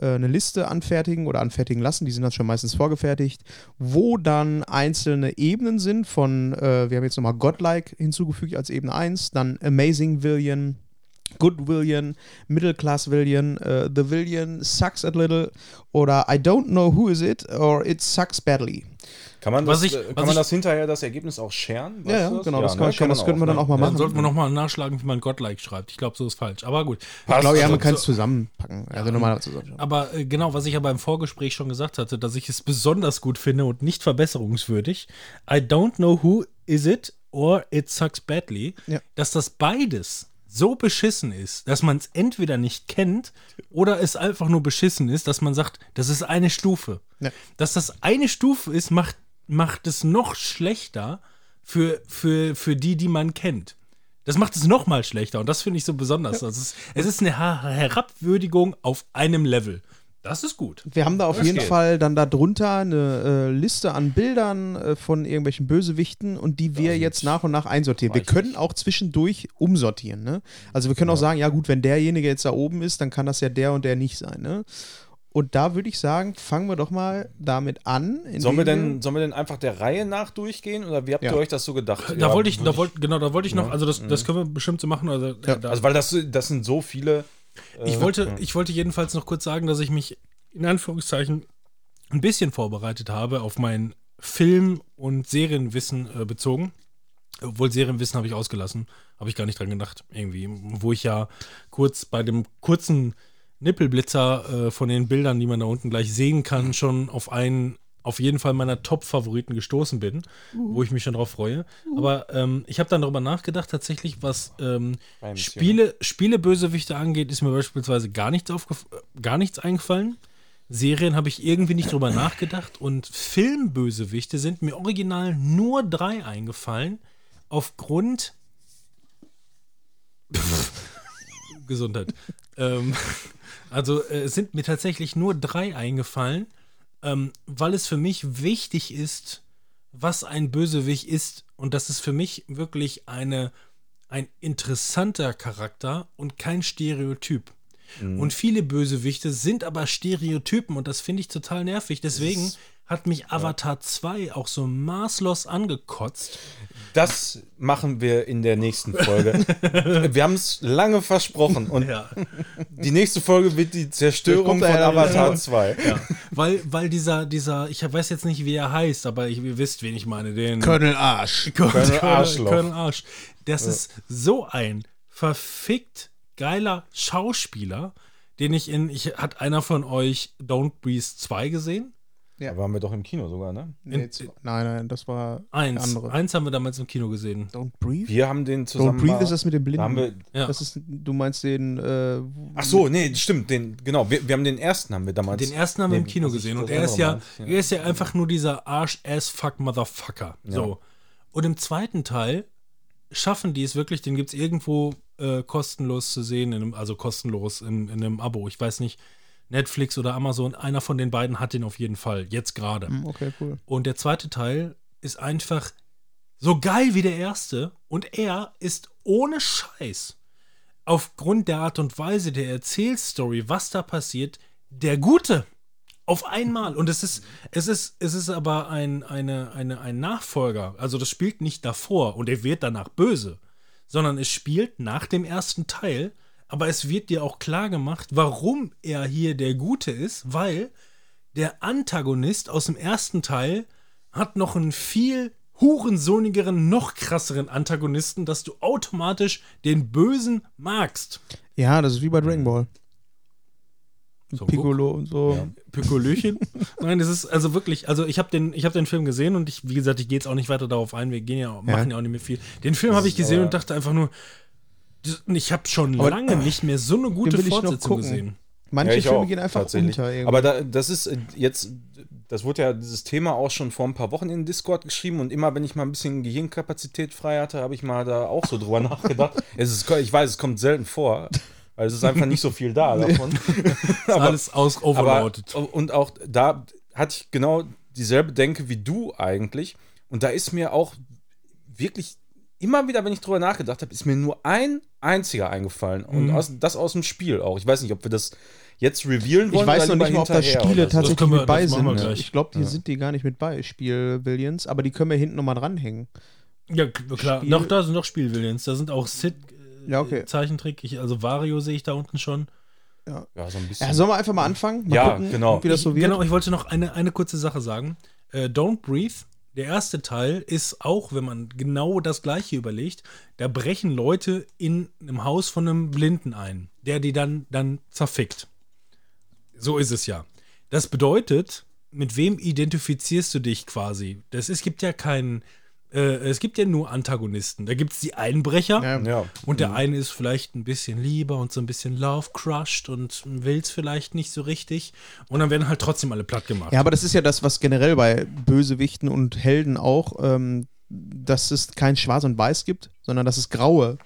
Äh, eine Liste anfertigen oder anfertigen lassen, die sind dann schon meistens vorgefertigt, wo dann einzelne Ebenen sind von, äh, wir haben jetzt nochmal Godlike hinzugefügt als Ebene 1, dann Amazing Villain. Good Villain, Middle Class Villain, äh, The Villain sucks a little oder I don't know who is it or it sucks badly. Kann man, das, ich- äh, kann man das hinterher, das Ergebnis auch scheren? Ja, ja, genau, das, ne? kann, man- das könnten wir dann auch mal Dann machen. sollten wir nochmal nachschlagen, wie man Godlike schreibt. Ich glaube, so ist falsch. Aber gut. ich glaube, ja, Also, man kann es so- zusammenpacken. Also zusammen. Aber äh, genau, was ich aber im Vorgespräch schon gesagt hatte, dass ich es besonders gut finde und nicht verbesserungswürdig. I don't know who is it or it sucks badly. Ja. Dass das beides so beschissen ist, dass man es entweder nicht kennt oder es einfach nur beschissen ist, dass man sagt, das ist eine Stufe. Ja. Dass das eine Stufe ist, macht, macht es noch schlechter für, für, für die, die man kennt. Das macht es noch mal schlechter und das finde ich so besonders. Also es, ist, es ist eine Her Herabwürdigung auf einem Level. Das ist gut. Wir haben da auf Das jeden geht. Fall dann da drunter eine äh, Liste an Bildern äh, von irgendwelchen Bösewichten und die wir jetzt nach und nach einsortieren. Wir können nicht. auch zwischendurch umsortieren. Ne? Also wir können auch sagen, ja gut, wenn derjenige jetzt da oben ist, dann kann das ja der und der nicht sein. Ne? Und da würde ich sagen, fangen wir doch mal damit an. Sollen wir, denn, sollen wir denn einfach der Reihe nach durchgehen oder wie habt Ja. ihr euch das so gedacht? Da Ja, wollte ich, da wollte, genau, da wollte ich noch, also das, das können wir bestimmt so machen. Also, Ja. da, Also, weil das, das sind so viele. Ich, wollte, ich wollte jedenfalls noch kurz sagen, dass ich mich in Anführungszeichen ein bisschen vorbereitet habe auf mein Film- und Serienwissen äh, bezogen. Obwohl Serienwissen habe ich ausgelassen, habe ich gar nicht dran gedacht, irgendwie. Wo ich ja kurz bei dem kurzen Nippelblitzer äh, von den Bildern, die man da unten gleich sehen kann, schon auf einen, auf jeden Fall meiner Top-Favoriten gestoßen bin, wo ich mich schon drauf freue. Aber ähm, ich habe dann darüber nachgedacht, tatsächlich, was ähm, Spiele, Spielebösewichte angeht, ist mir beispielsweise gar nichts, aufgef gar nichts eingefallen. Serien habe ich irgendwie nicht drüber nachgedacht und Filmbösewichte sind mir original nur drei eingefallen aufgrund Gesundheit. ähm, also äh, sind mir tatsächlich nur drei eingefallen, ähm, weil es für mich wichtig ist, was ein Bösewicht ist. Und das ist für mich wirklich eine, ein interessanter Charakter und kein Stereotyp. Und viele Bösewichte sind aber Stereotypen und das finde ich total nervig. Deswegen hat mich Avatar 2 auch so maßlos angekotzt. Das machen wir in der nächsten Folge. wir haben es lange versprochen und Ja. die nächste Folge wird die Zerstörung von ja Avatar wieder. 2. Weil, weil dieser, dieser, ich weiß jetzt nicht, wie er heißt, aber ich, ihr wisst, wen ich meine, den Colonel Arsch. Colonel Arschloch. Colonel Arsch. Das ist so ein verfickt geiler Schauspieler, den ich in, ich, hat einer von euch Don't Breathe 2 gesehen? Da waren wir doch im Kino sogar, ne? Nee, zwei- nein, nein, das war Eins. andere. Eins haben wir damals im Kino gesehen. Don't Breathe? Wir haben den zusammen. Don't Breathe mal- ist das mit dem da haben Blinden. wir, Ja. Das ist, du meinst den, äh, ach so, nee, stimmt, den, genau. Wir, wir haben den ersten haben wir damals. Den ersten haben wir im Kino gesehen und er ist ja, meinte, er ist ja einfach nur dieser Arsch-Ass-Fuck-Motherfucker. So. Und im zweiten Teil schaffen die es wirklich, den gibt es irgendwo äh, kostenlos zu sehen, in einem, also kostenlos in, in einem Abo. Ich weiß nicht, Netflix oder Amazon, einer von den beiden hat den auf jeden Fall, jetzt gerade. hm, okay, cool. Und der zweite Teil ist einfach so geil wie der erste. Und er ist ohne Scheiß, aufgrund der Art und Weise der Erzählstory, was da passiert, der Gute. Auf einmal. Und es ist, es ist, es ist aber ein, eine, eine, ein Nachfolger. Also das spielt nicht davor und er wird danach böse, sondern es spielt nach dem ersten Teil. Aber es wird dir auch klar gemacht, warum er hier der Gute ist, weil der Antagonist aus dem ersten Teil hat noch einen viel hurensohnigeren, noch krasseren Antagonisten, dass du automatisch den Bösen magst. Ja, das ist wie bei Dragon Ball. So, Piccolo und so. Pikolöchen. Nein, das ist also wirklich, also ich habe den, ich habe den Film gesehen und ich, wie gesagt, ich gehe jetzt auch nicht weiter darauf ein, wir gehen ja, machen ja auch nicht mehr viel. Den Film habe ich gesehen aber- und dachte einfach nur, ich habe schon Aber- lange nicht mehr so eine gute Fortsetzung gesehen. Manche Ja, ich Filme auch, gehen einfach unter. Irgendwie. Aber da, das ist äh, jetzt, das wurde ja dieses Thema auch schon vor ein paar Wochen in Discord geschrieben und immer, wenn ich mal ein bisschen Gehirnkapazität frei hatte, habe ich mal da auch so drüber nachgedacht. Es ist, ich weiß, es kommt selten vor, weil es ist einfach nicht so viel da davon. Ist alles aus Aber, overloaded. und auch da hatte ich genau dieselbe Denke wie du eigentlich. Und da ist mir auch wirklich immer wieder, wenn ich drüber nachgedacht habe, ist mir nur ein einziger eingefallen. Und Mhm. aus, das aus dem Spiel auch. Ich weiß nicht, ob wir das jetzt revealen wollen. ich weiß noch nicht mal, ob da Spiele tatsächlich wir- mit bei sind. gleich. Ich glaube, die sind die gar nicht mit bei, Spiel-Billions, aber die können wir hinten nochmal dranhängen. Ja, klar. Spiel- Noch, da sind noch Spielvillains. Da sind auch Sid, äh, Ja, okay. Zeichentrick. Ich, also Vario sehe ich da unten schon. Ja, so ein bisschen. Ja, sollen wir einfach mal anfangen? Mal Ja, genau. Wie das ich, so wird? Genau, ich wollte noch eine, eine kurze Sache sagen. Äh, Don't Breathe, der erste Teil, ist auch, wenn man genau das gleiche überlegt, da brechen Leute in einem Haus von einem Blinden ein, der die dann, dann zerfickt. So ist es ja. Das bedeutet, mit wem identifizierst du dich quasi? Das, es gibt ja keinen, es gibt ja nur Antagonisten. Da gibt es die Einbrecher. Ja. Ja. Und der eine ist vielleicht ein bisschen lieber und so ein bisschen love-crushed und will es vielleicht nicht so richtig. Und dann werden halt trotzdem alle platt gemacht. Ja, aber das ist ja das, was generell bei Bösewichten und Helden auch, ähm, dass es kein Schwarz und Weiß gibt, sondern dass es graue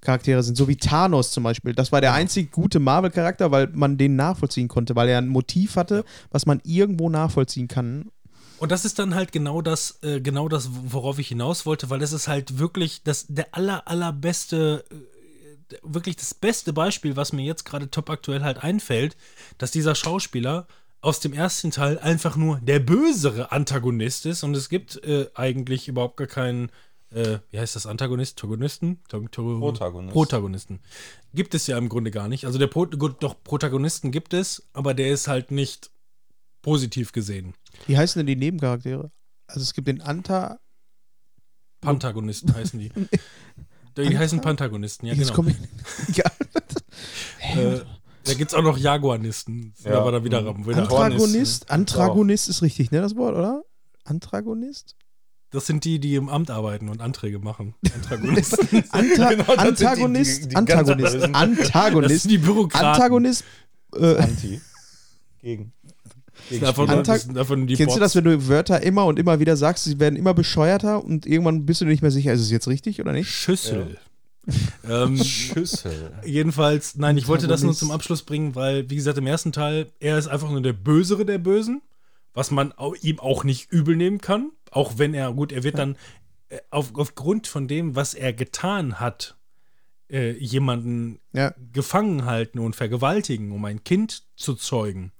Charaktere sind. So wie Thanos zum Beispiel. Das war der einzig gute Marvel-Charakter, weil man den nachvollziehen konnte, weil er ein Motiv hatte, was man irgendwo nachvollziehen kann. Und das ist dann halt genau das, äh, genau das, worauf ich hinaus wollte, weil das ist halt wirklich das, der aller, allerbeste, äh, wirklich das beste Beispiel, was mir jetzt gerade top aktuell halt einfällt, dass dieser Schauspieler aus dem ersten Teil einfach nur der bösere Antagonist ist und es gibt äh, eigentlich überhaupt gar keinen, äh, wie heißt das, Antagonist, Protagonisten? Protagonist. Protagonisten. Gibt es ja im Grunde gar nicht. Also der Pro gut, doch Protagonisten gibt es, aber der ist halt nicht positiv gesehen. Wie heißen denn die Nebencharaktere? Also es gibt den Anta. Pantagonisten heißen die. Die heißen Pantagonisten, ja Jetzt genau. komme ich. ja. Äh, da gibt es auch noch Jaguarnisten. Sind Ja. aber da wieder, Mhm. wieder Antagonist. Antagonist ist richtig, ne, das Wort, oder? Antagonist? Das sind die, die im Amt arbeiten und Anträge machen. Antagonisten. Anta Genau, Antagonist, die- die ganz Antagonist, bösen. Das Antagonist, sind die Bürokraten. Antagonist. Äh, Anti. Gegen. Das sind einfach, nur- Antag- das sind einfach nur die kennst du Bots. das, wenn du Wörter immer und immer wieder sagst, sie werden immer bescheuerter und irgendwann bist du nicht mehr sicher, ist es jetzt richtig oder nicht? Schüssel. ähm, Schüssel. jedenfalls, nein, ich wollte das nur zum Abschluss bringen, weil, wie gesagt, im ersten Teil, er ist einfach nur der Bösere der Bösen, was man au- ihm auch nicht übel nehmen kann. Auch wenn er, gut, er wird dann äh, auf, aufgrund von dem, was er getan hat, äh, jemanden Ja. gefangen halten und vergewaltigen, um ein Kind zu zeugen,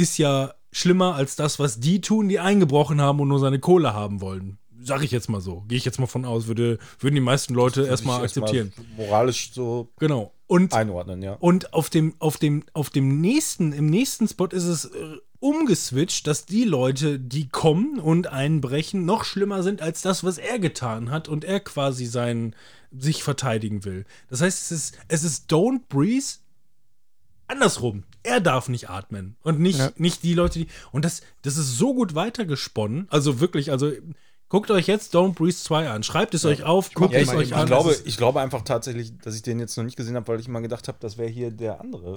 ist ja schlimmer als das, was die tun, die eingebrochen haben und nur seine Kohle haben wollen. Sag ich jetzt mal so. Gehe ich jetzt mal von aus, würde, würden die meisten Leute erstmal akzeptieren. moralisch so Genau. Und, einordnen, ja. und auf dem, auf dem, auf dem nächsten, im nächsten Spot ist es äh, umgeswitcht, dass die Leute, die kommen und einbrechen, noch schlimmer sind als das, was er getan hat und er quasi sein, sich verteidigen will. Das heißt, es ist, es ist Don't Breathe andersrum. Er darf nicht atmen und nicht, Ja. nicht die Leute, die. Und das, das ist so gut weitergesponnen. Also wirklich, also guckt euch jetzt Don't Breathe 2 an. Schreibt es euch auf, guckt Ja, es ich, euch ich, an. glaube, Es ich glaube einfach tatsächlich, dass ich den jetzt noch nicht gesehen habe, weil ich immer gedacht habe, das wäre hier der andere.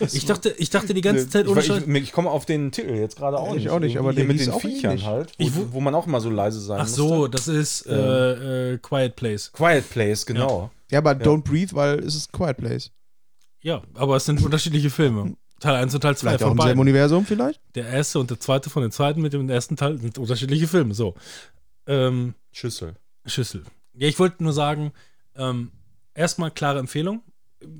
ich, dachte, ich dachte die ganze Zeit, ich, ohne ich, ich, ich komme auf den Titel jetzt gerade auch Ich nicht. auch nicht, aber der mit den Viechern halt, Ich wo, wo man auch immer so leise sein Ach musste. so, das ist äh, äh, Quiet Place. Quiet Place, genau. Ja, aber Don't Breathe, weil es ist Quiet Place. Ja, aber es sind unterschiedliche Filme. Teil 1 und Teil 2 Vielleicht auch von im selben beiden. Universum vielleicht? Der erste und der zweite von den zweiten mit dem ersten Teil sind unterschiedliche Filme. So. Ähm, Schüssel. Schüssel. Ja, ich wollte nur sagen, ähm, erstmal klare Empfehlung.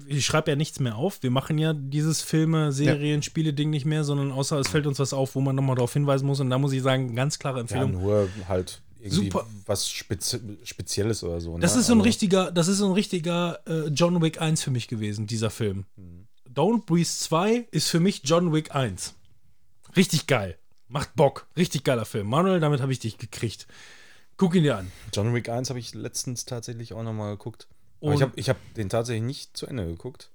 Ich schreibe ja nichts mehr auf. Wir machen ja dieses Filme, Serien, Spiele-Ding nicht mehr, sondern außer es fällt uns was auf, wo man nochmal darauf hinweisen muss. Und da muss ich sagen, ganz klare Ja, Empfehlung. nur halt Super. was Spezi Spezielles oder so. Das ne? ist so ein Also, richtiger, das ist so ein richtiger äh, John Wick 1 für mich gewesen, dieser Film. Mhm. Don't Breathe 2 ist für mich John Wick 1. Richtig geil. Macht Bock. Richtig geiler Film. Manuel, damit habe ich dich gekriegt. Guck ihn dir an. John Wick 1 habe ich letztens tatsächlich auch nochmal geguckt. Ich habe ich hab den tatsächlich nicht zu Ende geguckt.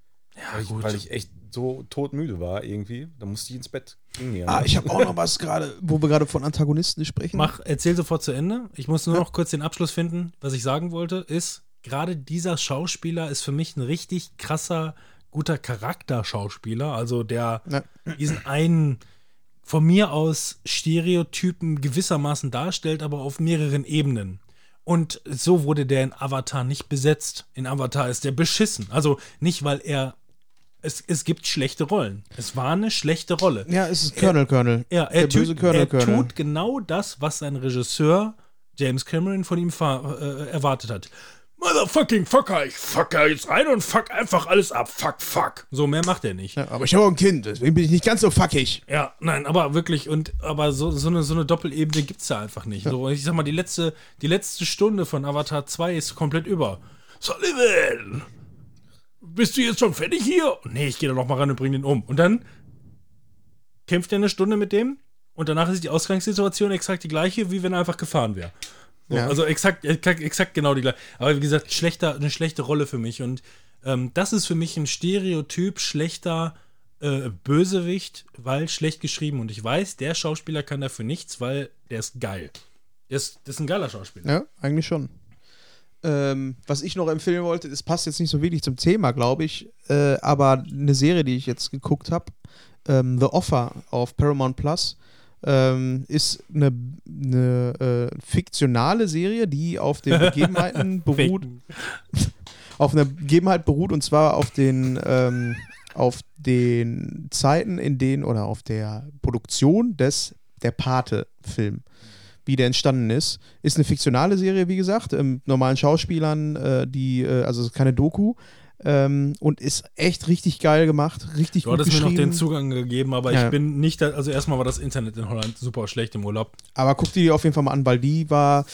weil, ich, weil ich echt so todmüde war irgendwie. Da musste ich ins Bett. Mir, Ah, ne? ich habe auch noch was gerade, wo wir gerade von Antagonisten sprechen. Mach, erzähl sofort zu Ende. Ich muss nur noch kurz den Abschluss finden. Was ich sagen wollte, ist, gerade dieser Schauspieler ist für mich ein richtig krasser, guter Charakterschauspieler. Also der Ja. diesen einen von mir aus Stereotypen gewissermaßen darstellt, aber auf mehreren Ebenen. Und so wurde der in Avatar nicht besetzt. In Avatar ist der beschissen. Also nicht, weil er. Es, es gibt schlechte Rollen. Es war eine schlechte Rolle. Ja, es ist Colonel Colonel. Ja, er, der böse tut, Colonel er Colonel. tut genau das, was sein Regisseur James Cameron von ihm äh, erwartet hat. Motherfucking Fucker, ich fuck da jetzt rein und fuck einfach alles ab. Fuck, fuck. So, mehr macht er nicht. Ja, Ja, aber ich habe auch ein Kind, deswegen bin ich nicht ganz so fuckig. nein, aber wirklich, und aber so, so, eine, so eine Doppelebene gibt es da einfach nicht. So, ich sag mal, die letzte, die letzte Stunde von Avatar 2 ist komplett über. Sullivan! Bist du jetzt schon fertig hier? Nee, ich gehe da noch mal ran und bring den um. Und dann kämpft er eine Stunde mit dem und danach ist die Ausgangssituation exakt die gleiche, wie wenn er einfach gefahren wäre. So, Ja. Also exakt, exakt, exakt genau die gleiche. Aber wie gesagt, schlechter, eine schlechte Rolle für mich. Und ähm, das ist für mich ein Stereotyp schlechter äh, Bösewicht, weil schlecht geschrieben. Und ich weiß, der Schauspieler kann dafür nichts, weil der ist geil. Der ist, das ist ein geiler Schauspieler. Ja, eigentlich schon. Ähm, was ich noch empfehlen wollte, es passt jetzt nicht so wirklich zum Thema, glaube ich, äh, aber eine Serie, die ich jetzt geguckt habe, ähm, The Offer auf Paramount Plus, ähm, ist eine, eine äh, fiktionale Serie, die auf den Begebenheiten beruht, auf einer Begebenheit beruht und zwar auf den ähm, auf den Zeiten, in denen oder auf der Produktion des der Pate-Film, wie der entstanden ist, ist eine fiktionale Serie, wie gesagt, ähm, mit normalen Schauspielern, äh, die äh, also keine Doku ähm, und ist echt richtig geil gemacht, richtig Du gut hattest mir noch geschrieben. den Zugang gegeben, aber Ja. ich bin nicht, da, also erstmal war das Internet in Holland super schlecht im Urlaub. Aber guck die dir auf jeden Fall mal an, weil die war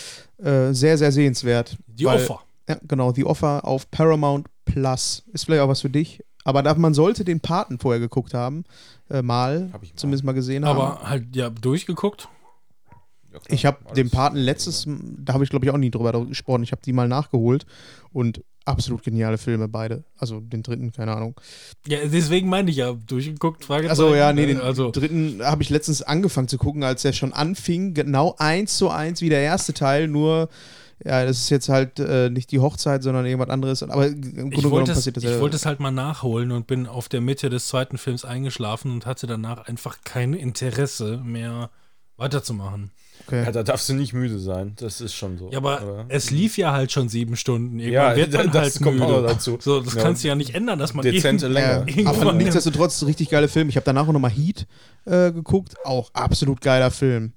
äh, sehr sehr sehenswert. Die weil, Offer. Ja, genau, The Offer auf Paramount Plus ist vielleicht auch was für dich. Aber da, man sollte den Paten vorher geguckt haben, äh, mal, Hab ich mal. zumindest mal gesehen haben. Aber halt, ja, durchgeguckt. Ja, klar. Ich habe den Paten letztes, da habe ich glaube ich auch nie drüber gesprochen. Ich habe die mal nachgeholt und absolut geniale Filme beide. Also den dritten, keine Ahnung. Ja, deswegen meine ich ja, durchgeguckt, Fragezeichen. Also ja, nee, den also, dritten habe ich letztens angefangen zu gucken, als er schon anfing, genau eins zu eins wie der erste Teil, nur ja, das ist jetzt halt äh, nicht die Hochzeit, sondern irgendwas anderes. Aber im Grunde ich genommen passiert das ich wollte es halt mal nachholen und bin auf der Mitte des zweiten Films eingeschlafen und hatte danach einfach kein Interesse mehr weiterzumachen. Okay. Ja, da darfst du nicht müde sein. Das ist schon so. Ja, aber es lief ja halt schon sieben Stunden. Irgendwann Ja, wird man das halt kommt auch müde. noch dazu. So, das Ja. kannst du ja nicht ändern, dass man Dezente Länge. Ja, aber nichtsdestotrotz richtig geile Film. Ich habe danach auch nochmal Heat äh, geguckt. Auch absolut geiler Film.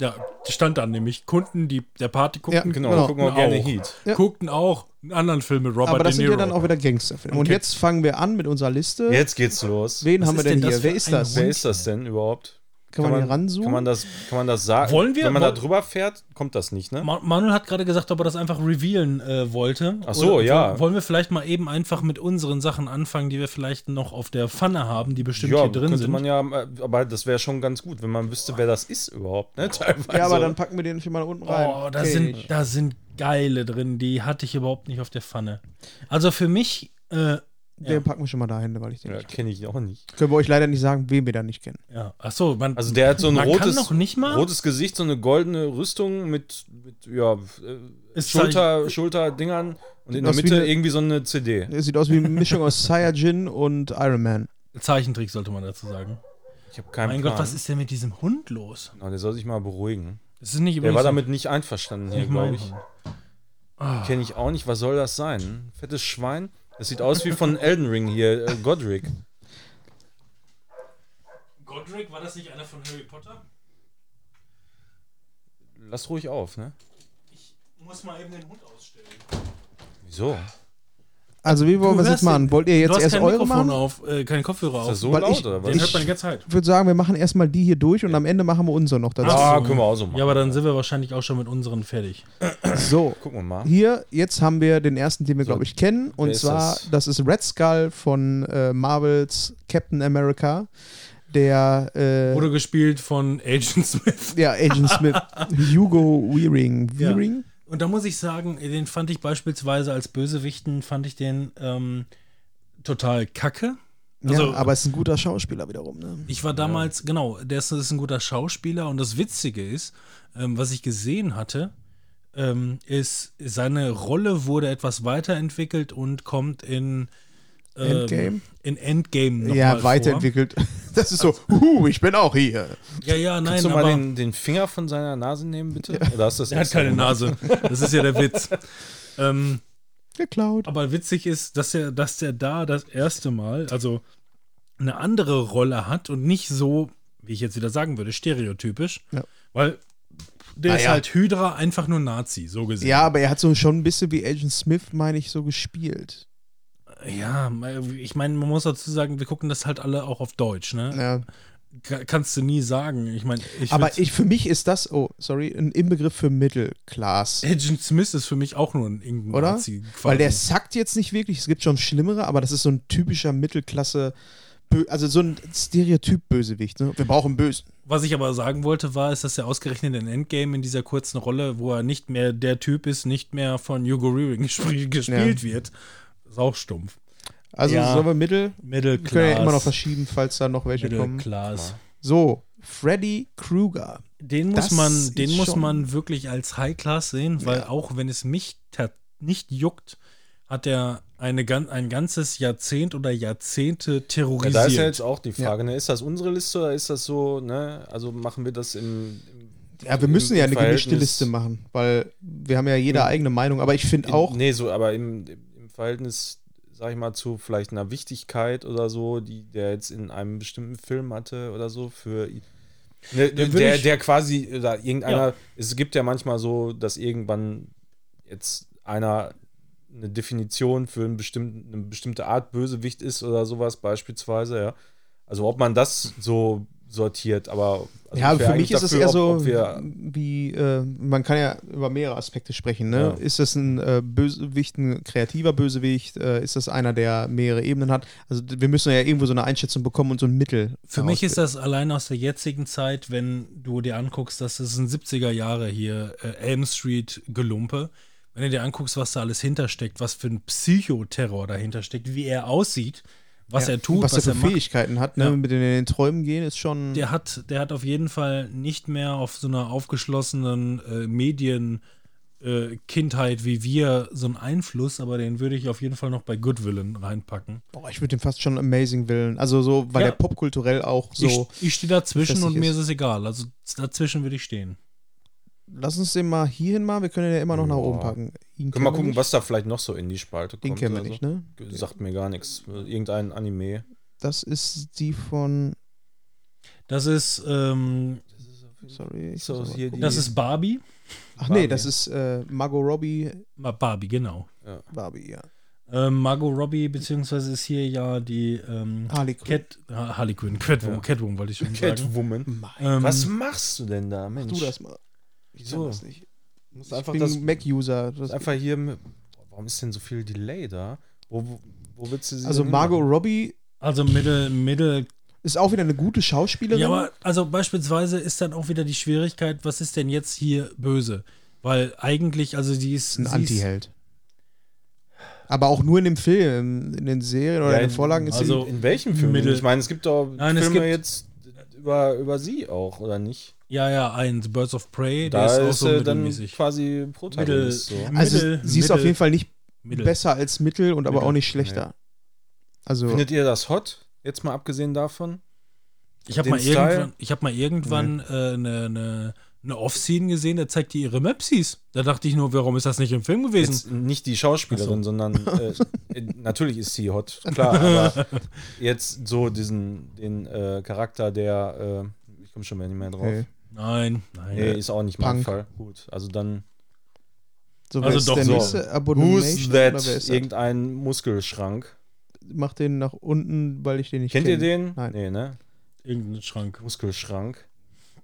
Ja, stand dann nämlich. Kunden, die der Party guckten, Ja, Genau, Genau. gucken wir gerne auch. Heat. Ja. guckten auch einen anderen Film mit Robert aber das De sind Niro. ja dann auch wieder Gangsterfilme. Und Okay. jetzt fangen wir an mit unserer Liste. Jetzt geht's los. Wen Was haben wir denn denn hier? Wer ist das? Wer ist das denn überhaupt? Kann man hier ranzoomen? Kann man das, kann man das sagen? Wollen wir- Wenn man da drüber fährt, kommt das nicht, ne? Ma- Manuel hat gerade gesagt, ob er das einfach revealen äh, wollte. Ach so, Oder ja. wo- Wollen wir vielleicht mal eben einfach mit unseren Sachen anfangen, die wir vielleicht noch auf der Pfanne haben, die bestimmt ja, hier drin könnte sind? man ja, äh, aber das wäre schon ganz gut, wenn man wüsste, wer das ist überhaupt, ne? Teilweise. ja, aber dann packen wir den schon mal unten rein. Oh, da Okay. sind, da sind geile drin, die hatte ich überhaupt nicht auf der Pfanne. Also für mich, äh, Den ja. packen wir schon mal dahin, weil ich den ja, kenne ich auch nicht. Können wir euch leider nicht sagen, wen wir da nicht kennen. ja, ach so, man, Also der hat so ein rotes, kann noch nicht mal, rotes Gesicht, so eine goldene Rüstung mit, mit ja, äh, Ist Schulter, Schulterdingern und in der Mitte eine- irgendwie so eine CD. Sieht aus wie eine Mischung aus Saiyajin und Iron Man. Zeichentrick sollte man dazu sagen. Ich habe keinen mein Plan. Gott, was ist denn mit diesem Hund los? Na, der soll sich mal beruhigen. Das ist nicht Der war damit nicht einverstanden glaube ich. Hund. Ah. Kenne ich auch nicht. Was soll das sein? Fettes Schwein? Das sieht aus wie von Elden Ring hier, äh, Godric. Godric, war das nicht einer von Harry Potter? Lass ruhig auf, ne? Ich muss mal eben den Hund ausstellen. Wieso? Also, wie wollen wir das hörst jetzt machen? Wollt ihr du jetzt hast erst kein eure Mikrofon machen? auf, äh, kein Kopfhörer Ist auf. das so Weil laut ich- oder was? Den hört man die ganze Zeit. Ich würde sagen, wir machen erstmal die hier durch und am Ende machen wir unsere noch dazu. Ah, können wir auch so machen. Ja, aber dann sind wir wahrscheinlich auch schon mit unseren fertig. So, Gucken wir mal. hier, jetzt haben wir den ersten, den wir, So, glaube ich, kennen. Und ist zwar, das? das? ist Red Skull von äh, Marvels Captain America. Der, äh, Wurde gespielt von Agent Smith. ja, Agent Smith, Hugo Weaving. Ja. Und da muss ich sagen, den fand ich beispielsweise als Bösewichten, fand ich den ähm, total kacke. Also- ja, aber es ist ein guter Schauspieler wiederum. Ne? Ich war damals, genau, der ist, ist ein guter Schauspieler und das Witzige ist, ähm, was ich gesehen hatte, ähm, ist, seine Rolle wurde etwas weiterentwickelt und kommt in Endgame? In Endgame noch Ja, mal weiterentwickelt. Das ist so, huhu, ich bin auch hier. Vor. Ja, ja, nein, Kannst du mal aber den, den Finger von seiner Nase nehmen, bitte? Oder hast du das er hat keine gemacht? Nase. Das ist ja der Witz. ähm, Geklaut. Aber witzig ist, dass er, dass der da das erste Mal, also eine andere Rolle hat und nicht so, wie ich jetzt wieder sagen würde, stereotypisch. Ja. Weil der Ah, ist ja. halt Hydra einfach nur Nazi, so gesehen. Ja, aber er hat so schon ein bisschen wie Agent Smith, meine ich, so gespielt. Ja, ich meine, man muss dazu sagen, wir gucken das halt alle auch auf Deutsch, ne? Ja. Ka- Kannst du nie sagen. Ich meine, ich Aber ich, für mich ist das, oh, sorry, ein Inbegriff für Mittelklass. Agent Smith ist für mich auch nur ein irgendein Oder? Nazi. Weil der quasi. sackt jetzt nicht wirklich, es gibt schon schlimmere, aber das ist so ein typischer Mittelklasse, also so ein Stereotyp-Bösewicht. Ne? Wir brauchen Bösen. Was ich aber sagen wollte, war, ist, dass er ausgerechnet in Endgame in dieser kurzen Rolle, wo er nicht mehr der Typ ist, nicht mehr von Hugo gesp- gespielt wird. Ist auch stumpf. Also Ja. sollen wir Mittel? Wir können ja immer noch verschieben, falls da noch welche kommen. Mittelklass. So, Freddy Krueger. Den muss Das man, den muss man wirklich als High Class sehen, weil Ja. auch wenn es mich nicht juckt, hat er eine, ein ganzes Jahrzehnt oder Jahrzehnte Ja, terrorisiert. da ist ja jetzt auch die Frage, ne? ist das unsere Liste oder ist das so, ne? Also machen wir das im. im Ja, wir müssen im ja eine gemischte Liste machen, weil wir haben ja jeder eigene Meinung, aber ich finde auch, Nee, so, aber im, im Verhältnis, sag ich mal, zu vielleicht einer Wichtigkeit oder so, die der jetzt in einem bestimmten Film hatte oder so, für. Ne, der, der quasi, oder irgendeiner, Ja. es gibt ja manchmal so, dass irgendwann jetzt einer eine Definition für einen bestimmten, eine bestimmte Art Bösewicht ist oder sowas beispielsweise, ja. Also ob man das so sortiert, aber also ja, für mich ist es eher ob- so, ob wir, wie, äh, man kann ja über mehrere Aspekte sprechen. Ne? Ja. Ist das ein äh, Bösewicht, ein kreativer Bösewicht? Äh, ist das einer, der mehrere Ebenen hat? Also wir müssen ja irgendwo so eine Einschätzung bekommen und so ein Mittel. Für mich ist das allein aus der jetzigen Zeit, wenn du dir anguckst, dass es ein 70er Jahre hier äh, Elm Street Gelumpe. Wenn du dir anguckst, was da alles hintersteckt, was für ein Psychoterror dahinter steckt, wie er aussieht, was Ja, er tut, was, was, er er für macht. Fähigkeiten hat, ne? Ja. mit denen in den Träumen gehen, ist schon. Der hat, der hat auf jeden Fall nicht mehr auf so einer aufgeschlossenen äh, Medien äh, Kindheit wie wir so einen Einfluss, aber den würde ich auf jeden Fall noch bei Goodwillen reinpacken. Boah, ich würde den fast schon Amazing willen. Also so, weil Ja. der popkulturell auch so. ich ich stehe dazwischen und mir ist. ist es egal. Also dazwischen würde ich stehen. Lass uns den mal hierhin mal. Wir können den ja immer noch nach Ja. oben packen. Ihn Können wir mal gucken, nicht. was da vielleicht noch so in die Spalte kommt. Den kennen wir oder nicht, ne? Sagt mir gar nichts. Irgendein Anime. Das ist die von. Das ist, ähm, Sorry. ich So, das ist Barbie. Ach nee, Barbie. das ist äh, Margot Robbie. Barbie, genau. Barbie, ja. Ähm, Margot Robbie, beziehungsweise ist hier ja die ähm, Harley Quinn. Cat, ah, Harley Quinn, Catwoman, Ja. Catwoman wollte ich schon sagen. Catwoman. Ähm, Was machst du denn da, Mensch? tu das mal. Ich Wieso? kann das nicht. Du musst Ich einfach bin das Mac-User. Das- einfach hier. mit- Warum ist denn so viel Delay da? Wo, wo, wo willst du sie Also Margot hinmachen? Robbie Also Mittel, Mittel. ist auch wieder eine gute Schauspielerin. Ja, aber also beispielsweise ist dann auch wieder die Schwierigkeit, was ist denn jetzt hier böse? Weil eigentlich, also die ist ein Anti-Held. Aber auch nur in dem Film, in den Serien oder Ja, in den Vorlagen ist also- sie. In welchem Film? Mittel- Ich meine, es gibt doch Nein, es Filme gibt- jetzt über, über sie auch, oder nicht? Ja, ja, ein The Birds of Prey, der Da ist auch so äh, dann quasi Protagonist. So. Also Mittel- sie ist auf Mittel- jeden Fall nicht Mittel. besser als Mittel und aber Mittel. auch nicht schlechter. Also Findet ihr das hot? Jetzt mal abgesehen davon? Ich habe mal, irgendwann, ich hab mal irgendwann äh, eine, eine, eine Off-Scene gesehen, da zeigt die ihre Mapsies. Da dachte ich nur, warum ist das nicht im Film gewesen? Jetzt nicht die Schauspielerin, Ach sondern äh, äh, natürlich ist sie hot, klar, aber jetzt so diesen den äh, Charakter, der äh, ich komme schon mal nicht mehr drauf. okay. Nein, nein. Nee, ist auch nicht mein Punk. Fall. Gut, also dann so, Also ist doch der so. nächste Who's Abomination that? oder wer ist das? Irgendein Muskelschrank. Mach den nach unten, weil ich den nicht Kennt kenne. ihr den? Nein. Nee, ne? Irgendein Schrank. Muskelschrank.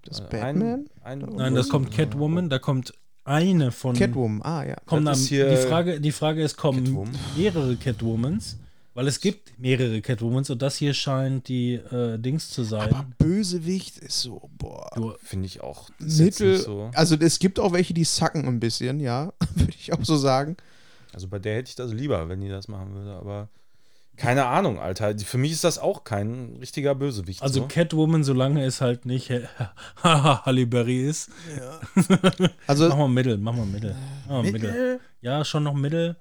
Das Äh, Batman? Ein, ein Nein, das kommt Catwoman, da kommt eine von. Catwoman, ah ja. Kommen Das dann, ist hier die, Frage, die Frage ist, kommen Catwoman. mehrere Catwomans? Weil es gibt mehrere Catwomans und das hier scheint die äh, Dings zu sein. Aber Bösewicht ist so, boah. Finde ich auch. Mittel. So. Also es gibt auch welche, die sacken ein bisschen, ja. Würde ich auch so sagen. Also bei der hätte ich das lieber, wenn die das machen würde, aber keine Ahnung, Alter. Für mich ist das auch kein richtiger Bösewicht. also so. Catwoman, solange es halt nicht Halle Berry ist. Also Mach mal Mittel, mach mal Mittel. Mach mal Mittel. Ja, schon noch Mittel.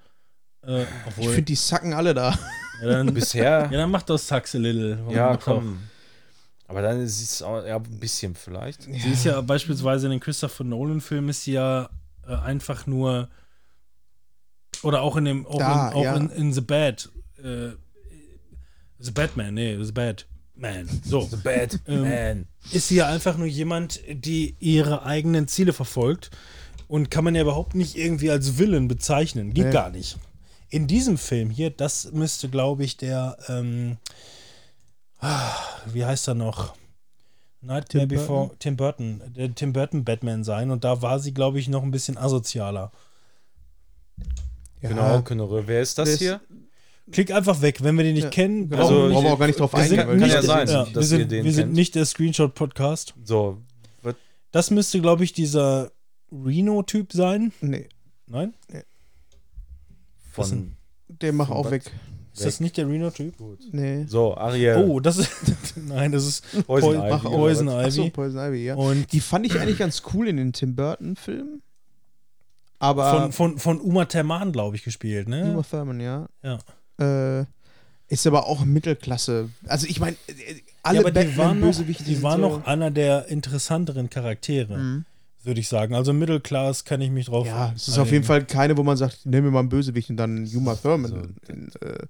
Äh, ich finde, die sacken alle da. Ja, dann, bisher. ja, dann mach doch Saxe Little. Ja, komm. Aber dann ist es auch ja, ein bisschen vielleicht. Sie ist ja beispielsweise in den Christopher Nolan-Filmen ist sie ja äh, einfach nur oder auch in dem auch, Da, in, auch ja. in, in The Bad äh, The Batman, nee, The Bad Man. So. The Bad Ähm, Man. ist sie ja einfach nur jemand, die ihre eigenen Ziele verfolgt und kann man ja überhaupt nicht irgendwie als Villain bezeichnen. Geht Nee. gar nicht. In diesem Film hier, das müsste, glaube ich, der, ähm, ah, wie heißt er noch? Nightmare Tim Before Tim Burton, der Tim Burton Batman sein und da war sie, glaube ich, noch ein bisschen asozialer. Ja, Genau, Knurre. Wer ist das ist- hier? Klick einfach weg, wenn wir den nicht Ja, kennen. Genau, Also, brauchen wir ich- auch gar nicht drauf wir eingehen. kann ja das- sein, ja, dass wir ihr sind, den wir sind kennt. nicht der Screenshot-Podcast. So, wird Das müsste, glaube ich, dieser Reno-Typ sein. Nee, Nein? Was von. denn? den mach auch weg. Ist das nicht der Reno-Typ? Nee. So, Ariel. Oh, das ist. Nein, das ist Poison Poi- Ivy, Poison was? Achso, Ivy. Poison Ivy, ja. Und Die fand ich eigentlich ganz cool in den Tim Burton-Filmen. Aber von, von, von Uma Thurman, glaube ich, gespielt, ne? Uma Thurman, ja. Ja. Äh, ist aber auch Mittelklasse. Also ich meine, äh, alle ja, aber die war noch, die sind war so, noch einer der interessanteren Charaktere, Mhm. Würde ich sagen. Also Mittelklass kann ich mich drauf. Ja, es ist auf jeden Fall keine, wo man sagt, nehmen wir mal einen Bösewicht und dann Uma Thurman So. in, äh,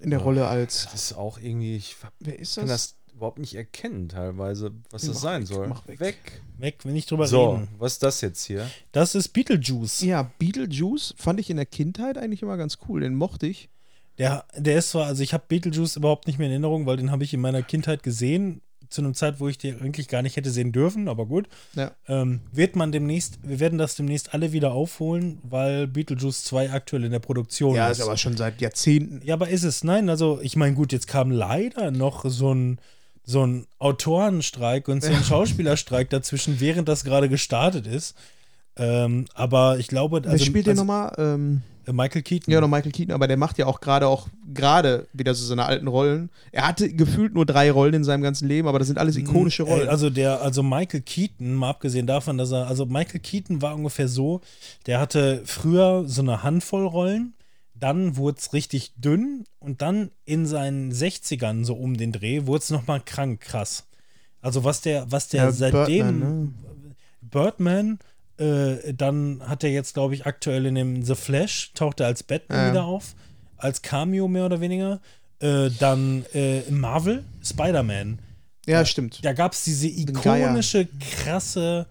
in der Rolle als. Das ist auch irgendwie. Ich Wer ist kann das? das überhaupt nicht erkennen, teilweise, was das Mach sein weg, soll. mach weg. weg. Weg, wenn ich drüber So, reden. was ist das jetzt hier? Das ist Beetlejuice. Ja, Beetlejuice fand ich in der Kindheit eigentlich immer ganz cool. Den mochte ich. Der, der ist zwar, also ich habe Beetlejuice überhaupt nicht mehr in Erinnerung, weil den habe ich in meiner Kindheit gesehen, zu einer Zeit, wo ich den eigentlich gar nicht hätte sehen dürfen, aber gut. Ja. Ähm, wird man demnächst, wir werden das demnächst alle wieder aufholen, weil Beetlejuice 2 aktuell in der Produktion Ja, ist. ist aber schon seit Jahrzehnten. ja, aber ist es? Nein, also ich meine, gut, jetzt kam leider noch so ein, so ein Autorenstreik und so ein Schauspielerstreik dazwischen, während das gerade gestartet ist. Ähm, aber ich glaube, Wer also, spielt also, nochmal? Ähm, äh, Michael Keaton. ja, noch Michael Keaton, aber der macht ja auch gerade auch gerade wieder so seine alten Rollen. Er hatte gefühlt nur drei Rollen in seinem ganzen Leben, aber das sind alles ikonische Äh, Rollen. Also der, also Michael Keaton, mal abgesehen davon, dass er, also Michael Keaton war ungefähr so, der hatte früher so eine Handvoll Rollen, dann wurde es richtig dünn und dann in seinen 60ern so um den Dreh wurde es nochmal krank krass. Also was der, was der Ja, seitdem Birdman, ne? Birdman, äh, dann hat er jetzt, glaube ich, aktuell in dem The Flash, taucht er als Batman Ja. wieder auf, als Cameo mehr oder weniger. Äh, dann äh, Marvel, Spider-Man. Ja, stimmt. Da gab es diese ikonische, krasse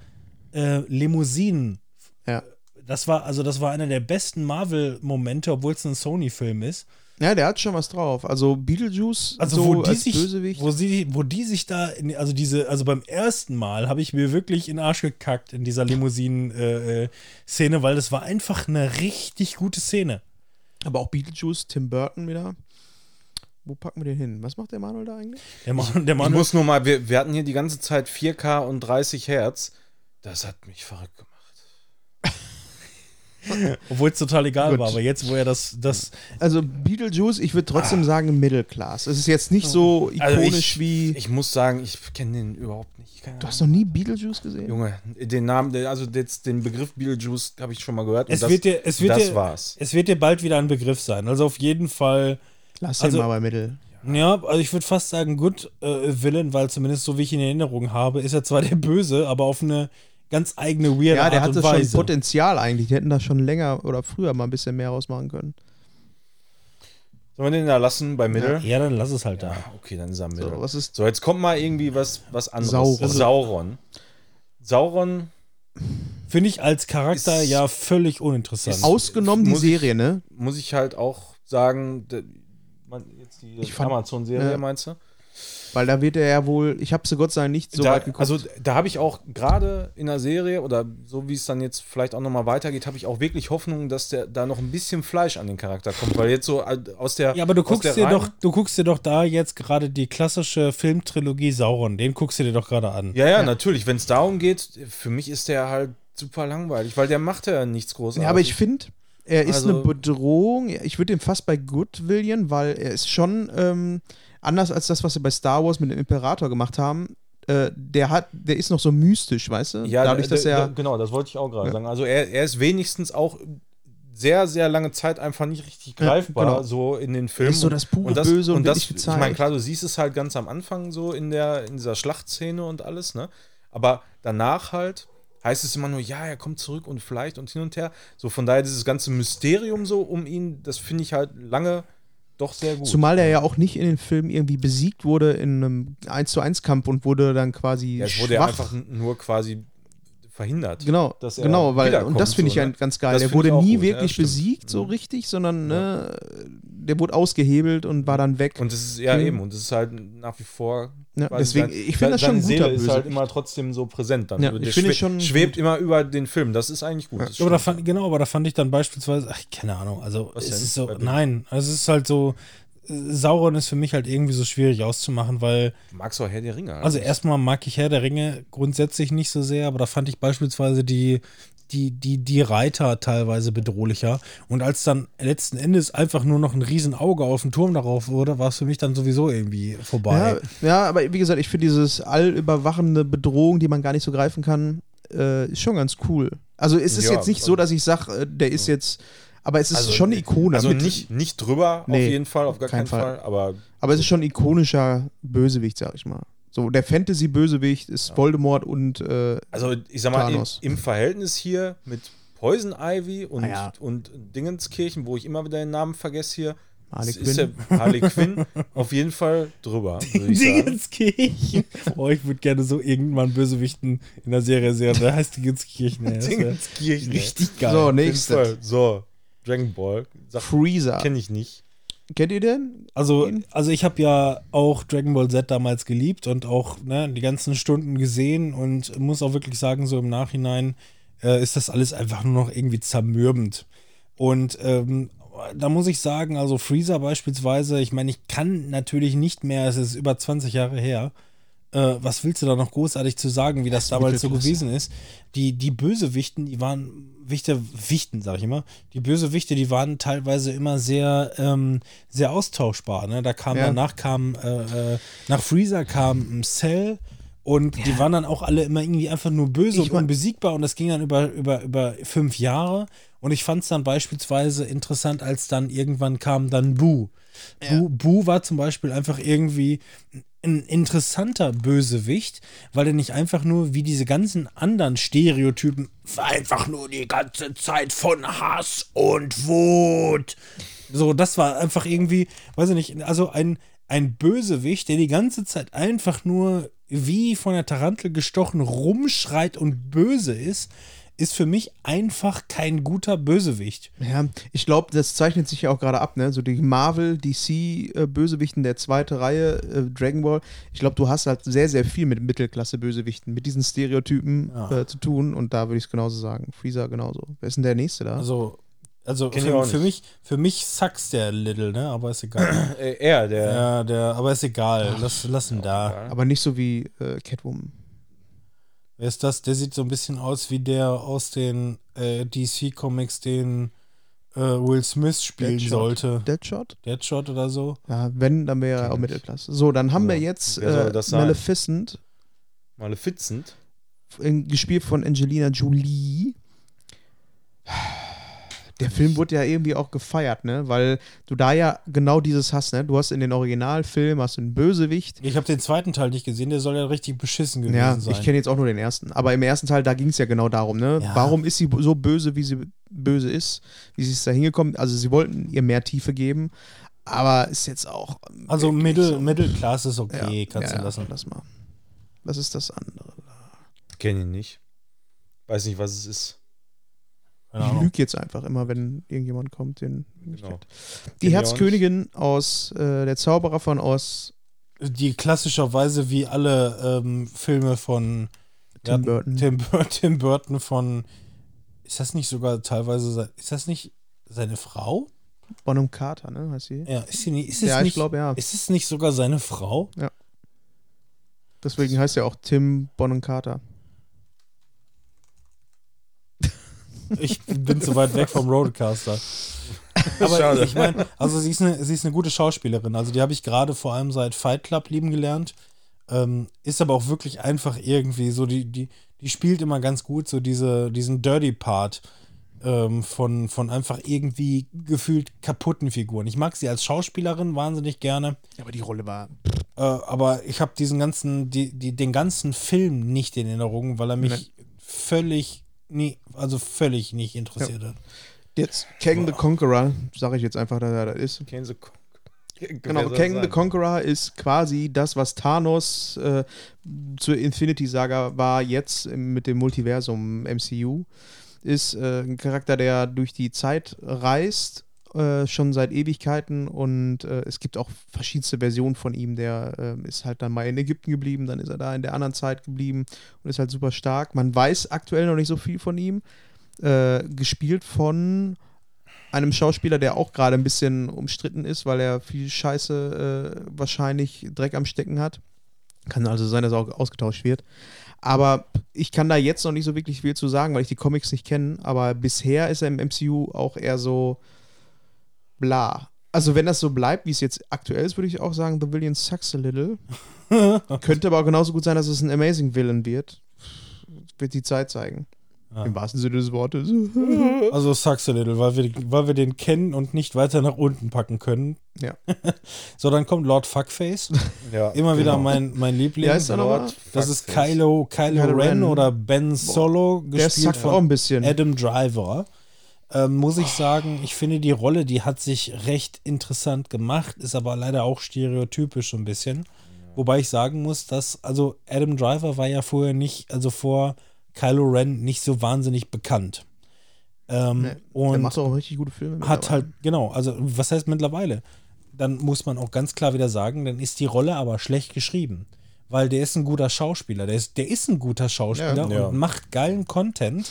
äh, Limousinen. Ja. Das war, also das war einer der besten Marvel-Momente, obwohl es ein Sony-Film ist. Ja, der hat schon was drauf. Also Beetlejuice Also so wo die als sich, Bösewicht. wo sie, wo die sich da, in, also diese, also beim ersten Mal habe ich mir wirklich in den Arsch gekackt in dieser Limousinen-Szene, weil das war einfach eine richtig gute Szene. Aber auch Beetlejuice, Tim Burton wieder. Wo packen wir den hin? Was macht der Manuel da eigentlich? Der Mann, der Ich Mann muss nur mal, wir, wir hatten hier die ganze Zeit 4K und 30 Hertz. Das hat mich verrückt gemacht. Obwohl es total egal Gut. war, aber jetzt, wo er das, das, Also Beetlejuice, ich würde trotzdem sagen Middle Class. Es ist jetzt nicht so Also ikonisch ich, wie. Ich muss sagen, ich kenne den überhaupt nicht. Du hast noch nie Beetlejuice gesehen? Junge, den Namen, also jetzt den Begriff Beetlejuice habe ich schon mal gehört. und es das, wird dir, es wird das dir, war's. es wird dir bald wieder ein Begriff sein. Also auf jeden Fall, Lass Also- ihn mal bei Middle. ja, also ich würde fast sagen Good äh, Villain, weil zumindest so wie ich ihn in Erinnerung habe, ist er zwar der Böse, aber auf eine ganz eigene weirde Ja, der Art hatte und schon Weise. Potenzial eigentlich. Die hätten da schon länger oder früher mal ein bisschen mehr rausmachen können. Sollen wir den da lassen bei Middle? ja, dann lass es halt da. Okay, dann ist er Middle. So, was ist. So, jetzt kommt mal irgendwie was, was anderes. Sauron. Sauron. Sauron Finde ich als Charakter Ist- ja völlig uninteressant. ist- Ausgenommen die muss ich- Serie, ne? muss ich halt auch sagen, de- man, jetzt die Amazon-Serie ja. meinst du? Weil da wird er ja wohl. Ich habe sie Gott sei Dank nicht so da, weit geguckt. also da habe ich auch gerade in der Serie oder so wie es dann jetzt vielleicht auch nochmal weitergeht, habe ich auch wirklich Hoffnung, dass der da noch ein bisschen Fleisch an den Charakter kommt, weil jetzt so äh, aus der ja, aber du guckst dir doch, du guckst dir doch da jetzt gerade die klassische Filmtrilogie Sauron, den guckst du dir doch gerade an. Ja, ja, natürlich, wenn es darum geht, für mich ist der halt super langweilig, weil der macht ja nichts großartig. Ja, aber ich finde, er ist Also- eine Bedrohung. Ich würde ihn fast bei Good William, weil er ist schon ähm, anders als das, was sie bei Star Wars mit dem Imperator gemacht haben. Äh, der hat, der ist noch so mystisch, weißt du? Ja, Dadurch, da- dass da- er. genau, das wollte ich auch gerade Ja. sagen. Also er, er ist wenigstens auch sehr, sehr lange Zeit einfach nicht richtig Ja, greifbar, genau. so in den Filmen. ist so das pure und das, Böse und, und das, ich meine, klar, du siehst es halt ganz am Anfang so in der in dieser Schlachtszene und alles, ne? Aber danach halt heißt es immer nur, ja, er kommt zurück und vielleicht und hin und her. So von daher dieses ganze Mysterium so um ihn, das finde ich halt lange doch sehr gut. Zumal er ja auch nicht in den Filmen irgendwie besiegt wurde in einem 1 zu 1 Kampf und wurde dann quasi ja, es wurde ja schwach. einfach n- nur quasi verhindert. Genau, genau, weil und das finde ich so, ja ne? ganz geil. Das Der wurde nie gut, ja, wirklich stimmt. besiegt, so Mhm. richtig, sondern ne, der wurde ausgehebelt und war dann weg. Und das ist ja Mhm. eben, und das ist halt nach wie vor. Ja, deswegen, sein- ich finde das schon guter Seele ist halt immer trotzdem so präsent dann. Ja, Der ich finde schon schwebt immer über den Film. Das ist eigentlich gut. Ja, aber fand, genau, aber da fand ich dann beispielsweise, ach, keine Ahnung, also Was es ist so, nein, also es ist halt so, Sauron ist für mich halt irgendwie so schwierig auszumachen, weil, Magst du auch Herr der Ringe? also erstmal mag ich Herr der Ringe grundsätzlich nicht so sehr, aber da fand ich beispielsweise die, die, die, die Reiter teilweise bedrohlicher. Und als dann letzten Endes einfach nur noch ein Riesenauge auf dem Turm darauf wurde, war es für mich dann sowieso irgendwie vorbei. Ja, ja, aber wie gesagt, ich finde dieses allüberwachende Bedrohung, die man gar nicht so greifen kann, äh, ist schon ganz cool. Also es ist Ja, jetzt nicht so, dass ich sage, äh, der ist jetzt, aber es ist Also, schon eine Ikone. Also nicht, nicht drüber, Nee, auf jeden Fall, auf gar keinen Fall. Fall. Aber aber es ist schon ein ikonischer Bösewicht, sag ich mal. So, der Fantasy-Bösewicht ist Voldemort und äh, also ich sag mal, im, im Verhältnis hier mit Poison Ivy und, Ah ja. und Dingenskirchen, wo ich immer wieder den Namen vergesse hier, Harley ist der Quinn. Harley Quinn auf jeden Fall drüber. Dingenskirchen. Oh, ich würde gerne so irgendwann Bösewichten in der Serie sehen. Der heißt Dingenskirchen. Dingenskirchen. Richtig geil. So, nächstes. So, Dragon Ball. Sag, Freezer. kenne ich nicht. Kennt ihr den? Also, also ich habe ja auch Dragon Ball Z damals geliebt und auch ne, die ganzen Stunden gesehen und muss auch wirklich sagen, so im Nachhinein äh, ist das alles einfach nur noch irgendwie zermürbend. Und ähm, da muss ich sagen, also Freezer beispielsweise, ich meine, ich kann natürlich nicht mehr, es ist über 20 Jahre her, äh, was willst du da noch großartig zu sagen, wie das, damals so gewesen ist? Die, die Bösewichten, die waren, Wichte, Wichten, sag ich immer, die Bösewichte, die waren teilweise immer sehr, ähm, sehr austauschbar. Ne? Da kam Ja. danach kam, äh, äh, nach Freezer kam ein Cell und die waren dann auch alle immer irgendwie einfach nur böse Ich und unbesiegbar und das ging dann über, über, über fünf Jahre. Und ich fand es dann beispielsweise interessant, als dann irgendwann kam dann Boo. Boo, Boo war zum Beispiel einfach irgendwie ein interessanter Bösewicht, weil er nicht einfach nur wie diese ganzen anderen Stereotypen einfach nur die ganze Zeit von Hass und Wut. So, das war einfach irgendwie, weiß ich nicht, also ein, ein Bösewicht, der die ganze Zeit einfach nur wie von der Tarantel gestochen rumschreit und böse ist, ist für mich einfach kein guter Bösewicht. Ja, ich glaube, das zeichnet sich ja auch gerade ab, ne? So die Marvel, DC-Bösewichten der zweiten Reihe, äh, Dragon Ball. Ich glaube, du hast halt sehr, sehr viel mit Mittelklasse-Bösewichten, mit diesen Stereotypen Ja. äh, zu tun. Und da würde ich es genauso sagen. Freezer genauso. Wer ist denn der Nächste da? Also, also für, für mich, für mich sucks der Little, ne? Aber ist egal. Äh, er, der. ja, der, aber ist egal. Lass, lass ihn da. Aber nicht so wie äh, Catwoman. Wer ist das? Der sieht so ein bisschen aus wie der aus den äh, DC-Comics, den äh, Will Smith spielen Deadshot. sollte. Deadshot? Deadshot oder so. Ja, wenn, dann wäre er auch Mittelklasse. So, dann haben Ja. wir jetzt äh? Maleficent, Malefizend. in, gespielt von Angelina Jolie. Der Film wurde ja irgendwie auch gefeiert, ne? Weil du da ja genau dieses hast, ne? Du hast in den Originalfilmen hast du einen Bösewicht. Ich habe den zweiten Teil nicht gesehen, der soll ja richtig beschissen gewesen Ja, sein. ich kenne jetzt auch nur den ersten. Aber im ersten Teil, da ging es ja genau darum, ne? Ja. Warum ist sie so böse, wie sie böse ist? Wie sie ist da hingekommen? Also, sie wollten ihr mehr Tiefe geben, aber ist jetzt auch. also Middle, so- Middle Class ist okay, ja, kannst ja, du lassen. Lass mal. Was ist das andere? Kenn ihn nicht. Weiß nicht, was es ist. Ich lüge jetzt einfach immer, wenn irgendjemand kommt, den ich Genau. Die ich Herzkönigin aus äh, Der Zauberer von Oz, Die klassischerweise wie alle ähm, Filme von Tim Burton. Tim, Tim Burton von ist das nicht sogar teilweise ist das nicht seine Frau? Bonham Carter, ne? Heißt sie? Ja, ist sie nicht, ist es Ja, ich nicht, glaube, ja. ist es nicht sogar seine Frau? Deswegen heißt er auch Tim Bonham Carter. Ich bin zu weit weg vom Roadcaster. Aber Schade. ich meine, also sie ist, eine, sie ist eine gute Schauspielerin. Also die habe ich gerade vor allem seit Fight Club lieben gelernt. Ähm, ist aber auch wirklich einfach irgendwie so, die, die, die spielt immer ganz gut so diese, diesen Dirty Part ähm, von, von einfach irgendwie gefühlt kaputten Figuren. Ich mag sie als Schauspielerin wahnsinnig gerne. Aber die Rolle war. Äh, aber ich habe diesen ganzen, die, die, den ganzen Film nicht in Erinnerung, weil er mich völlig, nie, also völlig nicht interessiert hat. Jetzt Kang the Conqueror, sage ich jetzt einfach, dass er das ist. Kennen Sie. Genau, Kang the Conqueror ist quasi das, was Thanos äh, zur Infinity-Saga war, jetzt mit dem Multiversum MCU. Ist äh, ein Charakter, der durch die Zeit reist, äh, schon seit Ewigkeiten und äh, es gibt auch verschiedenste Versionen von ihm. Der äh, ist halt dann mal in Ägypten geblieben, dann ist er da in der anderen Zeit geblieben und ist halt super stark. Man weiß aktuell noch nicht so viel von ihm. Äh, gespielt von einem Schauspieler, der auch gerade ein bisschen umstritten ist, weil er viel Scheiße äh, wahrscheinlich Dreck am Stecken hat. Kann also sein, dass er auch ausgetauscht wird. Aber ich kann da jetzt noch nicht so wirklich viel zu sagen, weil ich die Comics nicht kenne. Aber bisher ist er im MCU auch eher so bla. Also wenn das so bleibt, wie es jetzt aktuell ist, würde ich auch sagen, The Villain sucks a little. Könnte aber auch genauso gut sein, dass es ein Amazing Villain wird. Wird die Zeit zeigen. Ja. Im wahrsten Sinne des Wortes. Also sucks a little, weil wir, weil wir den kennen und nicht weiter nach unten packen können. Ja. so, dann kommt Lord Fuckface. Ja, Immer wieder genau. mein, mein Liebling. Ja, ist er? Lord das ist. Kylo, Kylo Kylo Ren Ren. oder Ben Solo, Der gespielt suckt auch ein von bisschen. Adam Driver. Ähm, muss ich sagen, ich finde die Rolle, die hat sich recht interessant gemacht, ist aber leider auch stereotypisch so ein bisschen. Wobei ich sagen muss, dass, also Adam Driver war ja vorher nicht, also vor Kylo Ren nicht so wahnsinnig bekannt. Ähm, Nee, der und macht auch richtig gute Filme. hat halt, genau, also was heißt mittlerweile? Dann muss man auch ganz klar wieder sagen, dann ist die Rolle aber schlecht geschrieben. Weil der ist ein guter Schauspieler. Der ist, der ist ein guter Schauspieler Ja. und Ja. macht geilen Content,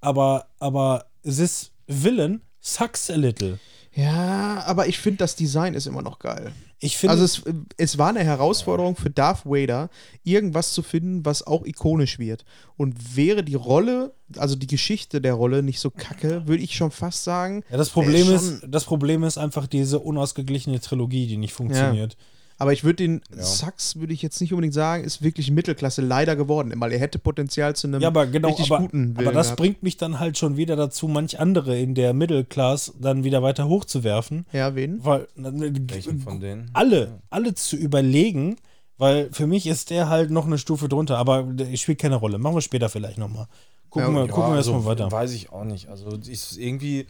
aber, aber this Villain sucks a little. Ja, aber ich finde, das Design ist immer noch geil. Ich finde, Also es, es war eine Herausforderung für Darth Vader, irgendwas zu finden, was auch ikonisch wird. Und wäre die Rolle, also die Geschichte der Rolle nicht so kacke, würde ich schon fast sagen. ja, das Problem ist, das Problem ist einfach diese unausgeglichene Trilogie, die nicht funktioniert. Aber ich würde den Ja. Sachs, würde ich jetzt nicht unbedingt sagen, ist wirklich Mittelklasse leider geworden, weil er hätte Potenzial zu einem Ja, aber genau, richtig aber, guten aber Willen das gehabt. bringt mich dann halt schon wieder dazu, manch andere in der Mittelklasse dann wieder weiter hochzuwerfen. Ja, wen? Weil Welchen von denen? alle, alle zu überlegen, weil für mich ist der halt noch eine Stufe drunter, aber spielt keine Rolle. Machen wir später vielleicht nochmal. Gucken Ja, wir, gucken wir erstmal weiter. Weiß ich auch nicht. Also ist irgendwie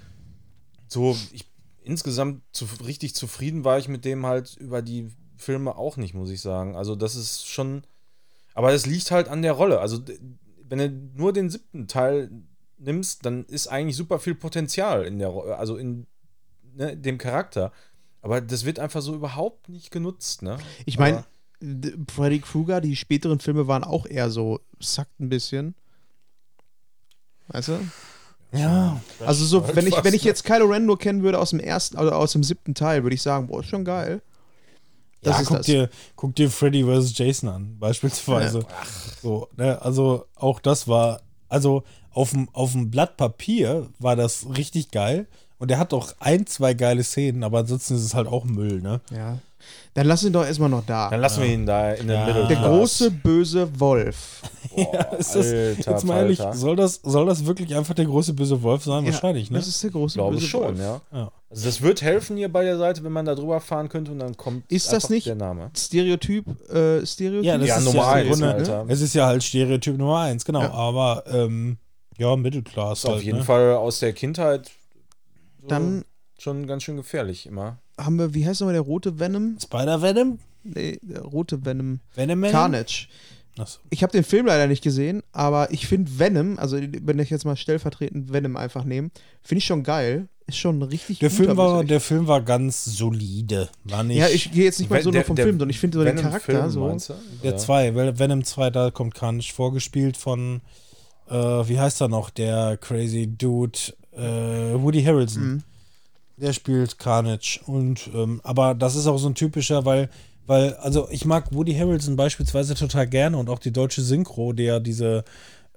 so, ich insgesamt zu, richtig zufrieden war ich mit dem halt über die Filme auch nicht, muss ich sagen. Also das ist schon, aber es liegt halt an der Rolle. Also wenn du nur den siebten Teil nimmst, dann ist eigentlich super viel Potenzial in der, also in ne, dem Charakter. Aber das wird einfach so überhaupt nicht genutzt, ne? Ich meine, Freddy Krueger, die späteren Filme waren auch eher so, sackt ein bisschen. Weißt du? Ja, Also so, wenn ich, wenn ich ne? jetzt Kylo Ren nur kennen würde aus dem ersten, also aus dem siebten Teil, würde ich sagen, boah, ist schon geil. Das ja guck, das. Dir, guck dir Freddy vs. Jason an, beispielsweise. So, ne, also auch das war, also auf dem, auf dem Blatt Papier war das richtig geil. Und er hat auch ein, zwei geile Szenen, aber ansonsten ist es halt auch Müll, ne? Ja. Dann lass ihn doch erstmal noch da. Dann lassen wir ihn da in der Ja. Mitte. Der große böse Wolf. ja, ist das, Alter, jetzt mal ehrlich, soll das, soll das wirklich einfach der große böse Wolf sein? Wahrscheinlich, ne? Das ist der große Ich glaube böse schon, Wolf. ja. Ja. Also das wird helfen hier bei der Seite, wenn man da drüber fahren könnte und dann kommt Ist das nicht- der Name. Stereotyp, äh, Stereotyp? Ja, das Ja, ist Nummer ja eins Grunde, halt, ja. es ist ja halt Stereotyp Nummer eins, genau. Ja. Aber ähm, ja, Mittelklasse. Ist auf halt, jeden ne? Fall aus der Kindheit so Dann schon ganz schön gefährlich immer. Haben wir, wie heißt nochmal der rote Venom? Spider-Venom? Nee, der rote Venom. Venom? Carnage. Achso. Ich habe den Film leider nicht gesehen, aber ich finde Venom, also wenn ich jetzt mal stellvertretend Venom einfach nehme, finde ich schon geil. Ist schon richtig Der Film, war, der Film war ganz solide. War nicht. Ja, ich gehe jetzt nicht mal so Der- nur vom der Film, sondern ich finde so den Venom-Film, Charakter so. meinst du? der Oder? 2, Venom 2, da kommt Carnage vorgespielt von, äh, wie heißt er noch, der crazy Dude, äh, Woody Harrelson. Mhm. Der spielt Carnage. Und, ähm, aber das ist auch so ein typischer, weil, weil, also ich mag Woody Harrelson beispielsweise total gerne und auch die deutsche Synchro, der diese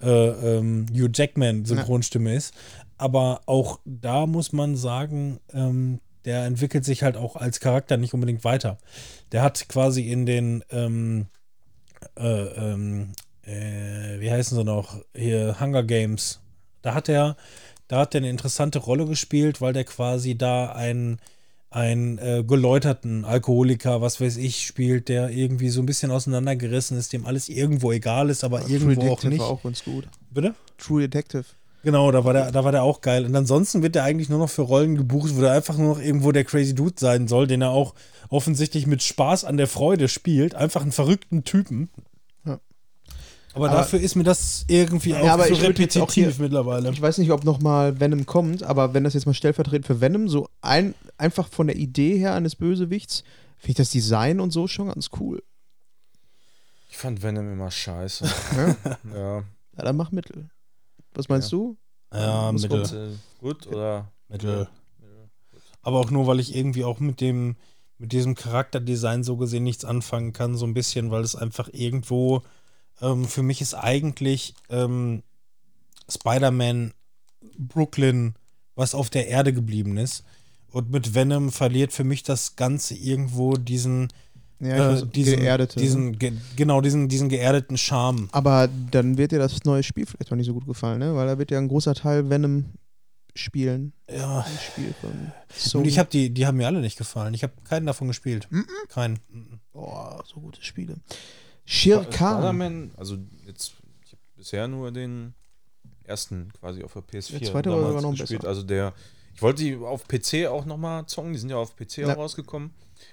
äh, ähm, Hugh Jackman Synchronstimme ist. Aber auch da muss man sagen, ähm, der entwickelt sich halt auch als Charakter nicht unbedingt weiter. Der hat quasi in den, ähm, äh, ähm, äh, wie heißen sie noch, hier Hunger Games, da hat er, da hat er eine interessante Rolle gespielt, weil der quasi da einen, einen äh, geläuterten Alkoholiker, was weiß ich, spielt, der irgendwie so ein bisschen auseinandergerissen ist, dem alles irgendwo egal ist, aber True irgendwo auch Detective nicht. war auch ganz gut. Bitte? True Detective. Genau, da war der, da war der auch geil. Und ansonsten wird er eigentlich nur noch für Rollen gebucht, wo er einfach nur noch irgendwo der Crazy Dude sein soll, den er auch offensichtlich mit Spaß an der Freude spielt. Einfach einen verrückten Typen. Ja. Aber, Aber- dafür ist mir das irgendwie auch Ja, aber auch repetitiv hier- mittlerweile. Ich weiß nicht, ob nochmal Venom kommt, aber wenn das jetzt mal stellvertretend für Venom, so ein, einfach von der Idee her eines Bösewichts, finde ich das Design und so schon ganz cool. Ich fand Venom immer scheiße. Ja, ja. ja dann mach Mittel. Was meinst du? Ja, muss Mittel. Und, äh, gut oder? Mittel. Aber auch nur, weil ich irgendwie auch mit dem, mit diesem Charakterdesign so gesehen nichts anfangen kann, so ein bisschen, weil es einfach irgendwo, ähm, für mich ist eigentlich ähm, Spider-Man Brooklyn, was auf der Erde geblieben ist. Und mit Venom verliert für mich das Ganze irgendwo diesen, Ja, äh, diesen, geerdete. ne? diesen ge genau, diesen, diesen geerdeten Charme. Aber dann wird dir das neue Spiel vielleicht auch nicht so gut gefallen, ne? Weil da wird ja ein großer Teil Venom spielen. Ja. Ein Spiel von Und Sony. ich habe die, die haben mir alle nicht gefallen. Ich habe keinen davon gespielt. Keinen. Boah, so gute Spiele. Shere Khan. Also jetzt, ich habe bisher nur den ersten quasi auf der PS4 Der zweite war sogar noch gespielt. besser. Also der, ich wollte die auf PC auch nochmal zocken, die sind ja auf PC Ja. auch rausgekommen.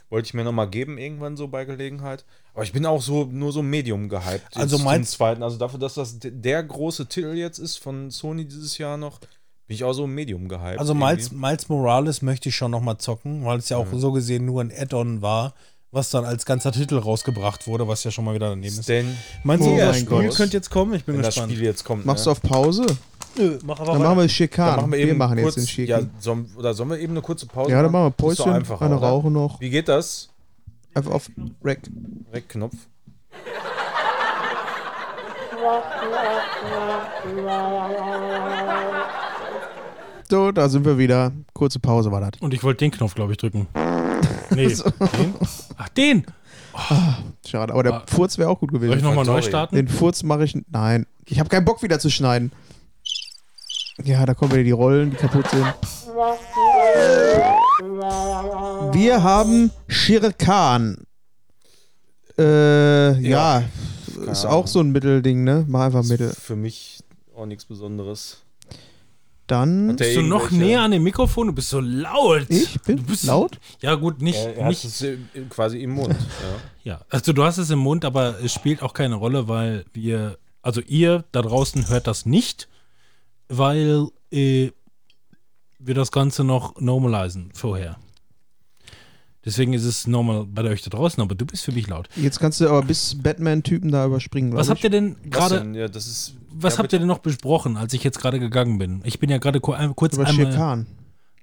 Wollte ich mir nochmal geben, irgendwann so bei Gelegenheit. Aber ich bin auch so nur so Medium gehypt. Also zum zweiten, also dafür, dass das der große Titel jetzt ist von Sony dieses Jahr noch, bin ich auch so Medium gehypt. Also Miles. Miles Morales möchte ich schon noch mal zocken, weil es ja auch so gesehen nur ein Add-on war, was dann als ganzer Titel rausgebracht wurde, was ja schon mal wieder daneben ist. Stan, Meinst Oh du, mein das Spiel Gott. könnte jetzt kommen? Ich bin wenn das gespannt. Spiel jetzt kommt. Machst ne? du auf Pause? Nö, mach aber Dann machen wir. Dann machen wir eben machen kurz, jetzt den Shere ja, sollen, oder sollen wir eben eine kurze Pause Ja, dann machen wir Päuschen, einfacher, eine oder? Rauche noch. Wie geht das? Einfach auf Rack. Rec-Knopf. So, da sind wir wieder. Kurze Pause war das. Und ich wollte den Knopf, glaube ich, drücken. Nee, den? Ach, den! Schade, aber der Ah. Furz wäre auch gut gewesen. Soll ich nochmal neu starten? Den Furz mache ich. Nein. Ich habe keinen Bock wieder zu schneiden. Ja, da kommen wieder die Rollen, die kaputt sind. Wir haben Shere Khan. Äh, ja. Ist Ahnung. auch so ein Mittelding, ne? Mach einfach Mittel. Für mich auch nichts Besonderes. Dann. Hat der Bist du noch irgendwelche- näher an dem Mikrofon? Du bist so laut. Ich bin du bist laut? Ja, gut, nicht. Er, er hat nicht es äh, quasi im Mund. Ja. ja. Also, du hast es im Mund, aber es spielt auch keine Rolle, weil wir. Also, ihr da draußen hört das nicht, weil äh, wir das Ganze noch normalisieren vorher. Deswegen ist es normal bei euch da draußen, aber du bist für mich laut. Jetzt kannst du aber bis Batman-Typen da überspringen. Was habt ich. ihr denn gerade. Ja, das ist. Was ja, habt ihr denn noch besprochen, als ich jetzt gerade gegangen bin? Ich bin ja gerade kurz Über einmal. Khan.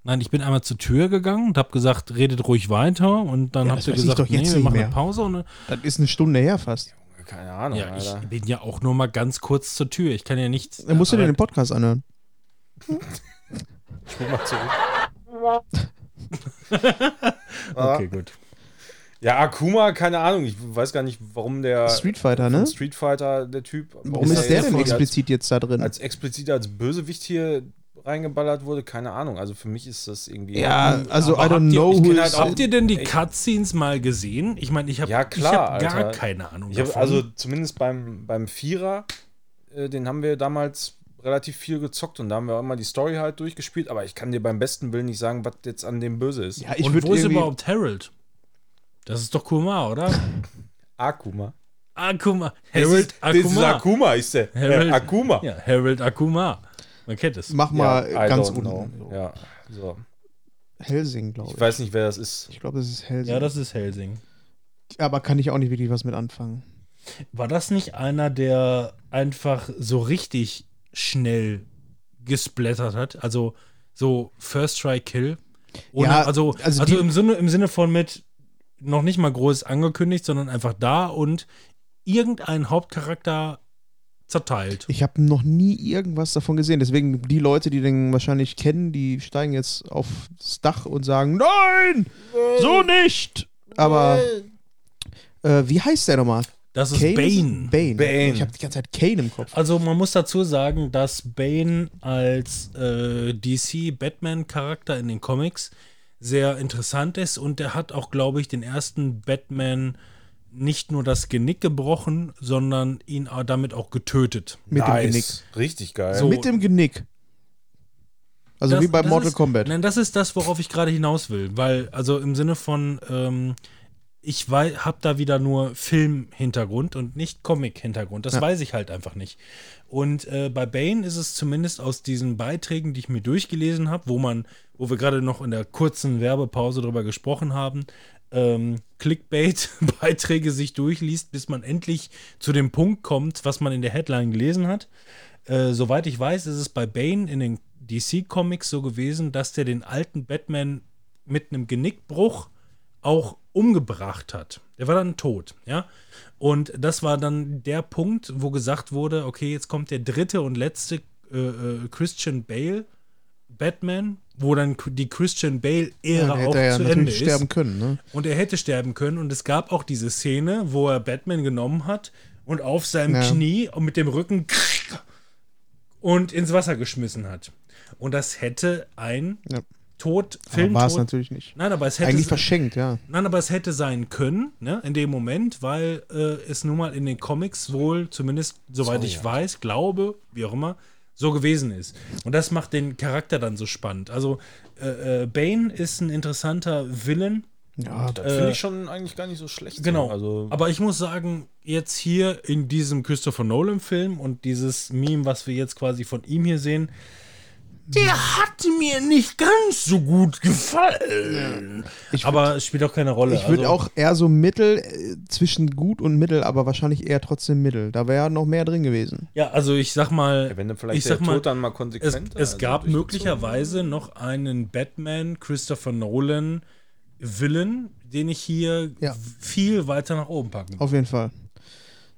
Nein, ich bin einmal zur Tür gegangen und habe gesagt, redet ruhig weiter. Und dann Ja, habt ihr ich gesagt, doch jetzt nee, wir machen mehr. eine Pause. Und, Das ist eine Stunde her fast. Keine Ahnung, ja, ich Alter. bin ja auch nur mal ganz kurz zur Tür. Ich kann ja nichts. Dann musst du dir den Podcast anhören. Spul mal zurück. Okay, gut. Ja, Akuma, keine Ahnung. Ich weiß gar nicht, warum der. Street Fighter, ne? Street Fighter, der Typ. Warum ist der jetzt denn als- explizit jetzt da drin? Als explizit als Bösewicht hier reingeballert wurde, keine Ahnung. Also für mich ist das irgendwie. Ja, also I don't habt ihr- know is. halt Habt ihr denn die Ich- Cutscenes mal gesehen? Ich meine, ich habe Ja, klar, ich hab gar Alter. keine Ahnung. Ich hab, davon. also zumindest beim, beim Vierer, äh, den haben wir damals relativ viel gezockt und da haben wir auch immer die Story halt durchgespielt, aber ich kann dir beim besten Willen nicht sagen, was jetzt an dem böse ist. Ja, ich Und würde wo ist überhaupt Harold? Das ist doch Kumar, oder? Akuma. Akuma. Harold ist, das ist Akuma. Akuma ist der. Harold- Äh, Akuma. Ja, Harold Akuma. Man kennt es. Mach mal Ja, ganz unten. So. Ja, so. Helsing, glaube Ich ich. weiß nicht, wer das ist. Ich glaube, das ist Helsing. Ja, das ist Helsing. Aber kann ich auch nicht wirklich was mit anfangen. War das nicht einer, der einfach so richtig schnell gesplattert hat? Also so First Try Kill? Ohne, Ja, also also also, im, Sinne, im Sinne von mit noch nicht mal groß angekündigt, sondern einfach da und irgendein Hauptcharakter zerteilt. Ich habe noch nie irgendwas davon gesehen. Deswegen die Leute, die den wahrscheinlich kennen, die steigen jetzt aufs Dach und sagen: Nein, so nicht. Aber äh, wie heißt der nochmal? Das ist Kane? Bane. Bane. Bane. Ich habe die ganze Zeit Kane im Kopf. Also man muss dazu sagen, dass Bane als äh, DC-Batman-Charakter in den Comics sehr interessant ist und der hat auch, glaube ich, den ersten Batman nicht nur das Genick gebrochen, sondern ihn damit auch getötet. Mit dem Genick. Richtig geil. So. Mit dem Genick. Also Das- wie bei Mortal ist, Kombat. Nein, das ist das, worauf ich gerade hinaus will, weil also im Sinne von ähm, ich habe da wieder nur Film-Hintergrund und nicht Comic-Hintergrund. Das Ja. weiß ich halt einfach nicht. Und äh, bei Bane ist es zumindest aus diesen Beiträgen, die ich mir durchgelesen habe, wo man, wo wir gerade noch in der kurzen Werbepause drüber gesprochen haben, ähm, Clickbait-Beiträge sich durchliest, bis man endlich zu dem Punkt kommt, was man in der Headline gelesen hat. Äh, soweit ich weiß, ist es bei Bane in den DC-Comics so gewesen, dass der den alten Batman mit einem Genickbruch auch umgebracht hat. Der war dann tot, ja. Und das war dann der Punkt, wo gesagt wurde, okay, jetzt kommt der dritte und letzte äh, äh, Christian Bale Batman, wo dann die Christian Bale ja, Ära dann auch er ja zu Ende ist. sterben können. Ne? Und er hätte sterben können. Und es gab auch diese Szene, wo er Batman genommen hat und auf seinem Ja. Knie und mit dem Rücken und ins Wasser geschmissen hat. Und das hätte ein Ja. Tod, Aber war es natürlich nicht. Nein, aber es hätte Eigentlich verschenkt, ja. Nein, aber es hätte sein können, ne, in dem Moment, weil äh, es nun mal in den Comics wohl, zumindest soweit So, ich ja. weiß, glaube, wie auch immer, so gewesen ist. Und das macht den Charakter dann so spannend. Also, äh, äh, Bane ist ein interessanter Villain. Ja, das äh, finde ich schon eigentlich gar nicht so schlecht. Genau. Also, Aber ich muss sagen, jetzt hier in diesem Christopher Nolan-Film und dieses Meme, was wir jetzt quasi von ihm hier sehen, der hat mir nicht ganz so gut gefallen. Ich aber es spielt auch keine Rolle. Ich würde Also- auch eher so Mittel, äh, zwischen gut und Mittel, aber wahrscheinlich eher trotzdem Mittel. Da wäre noch mehr drin gewesen. Ja, also ich sag mal, ja, wenn dann vielleicht ich sag der mal, Tod dann mal es, konsequent es gab möglicherweise noch einen Batman Christopher Nolan Villain, den ich hier Ja. viel weiter nach oben packen. Auf jeden Fall.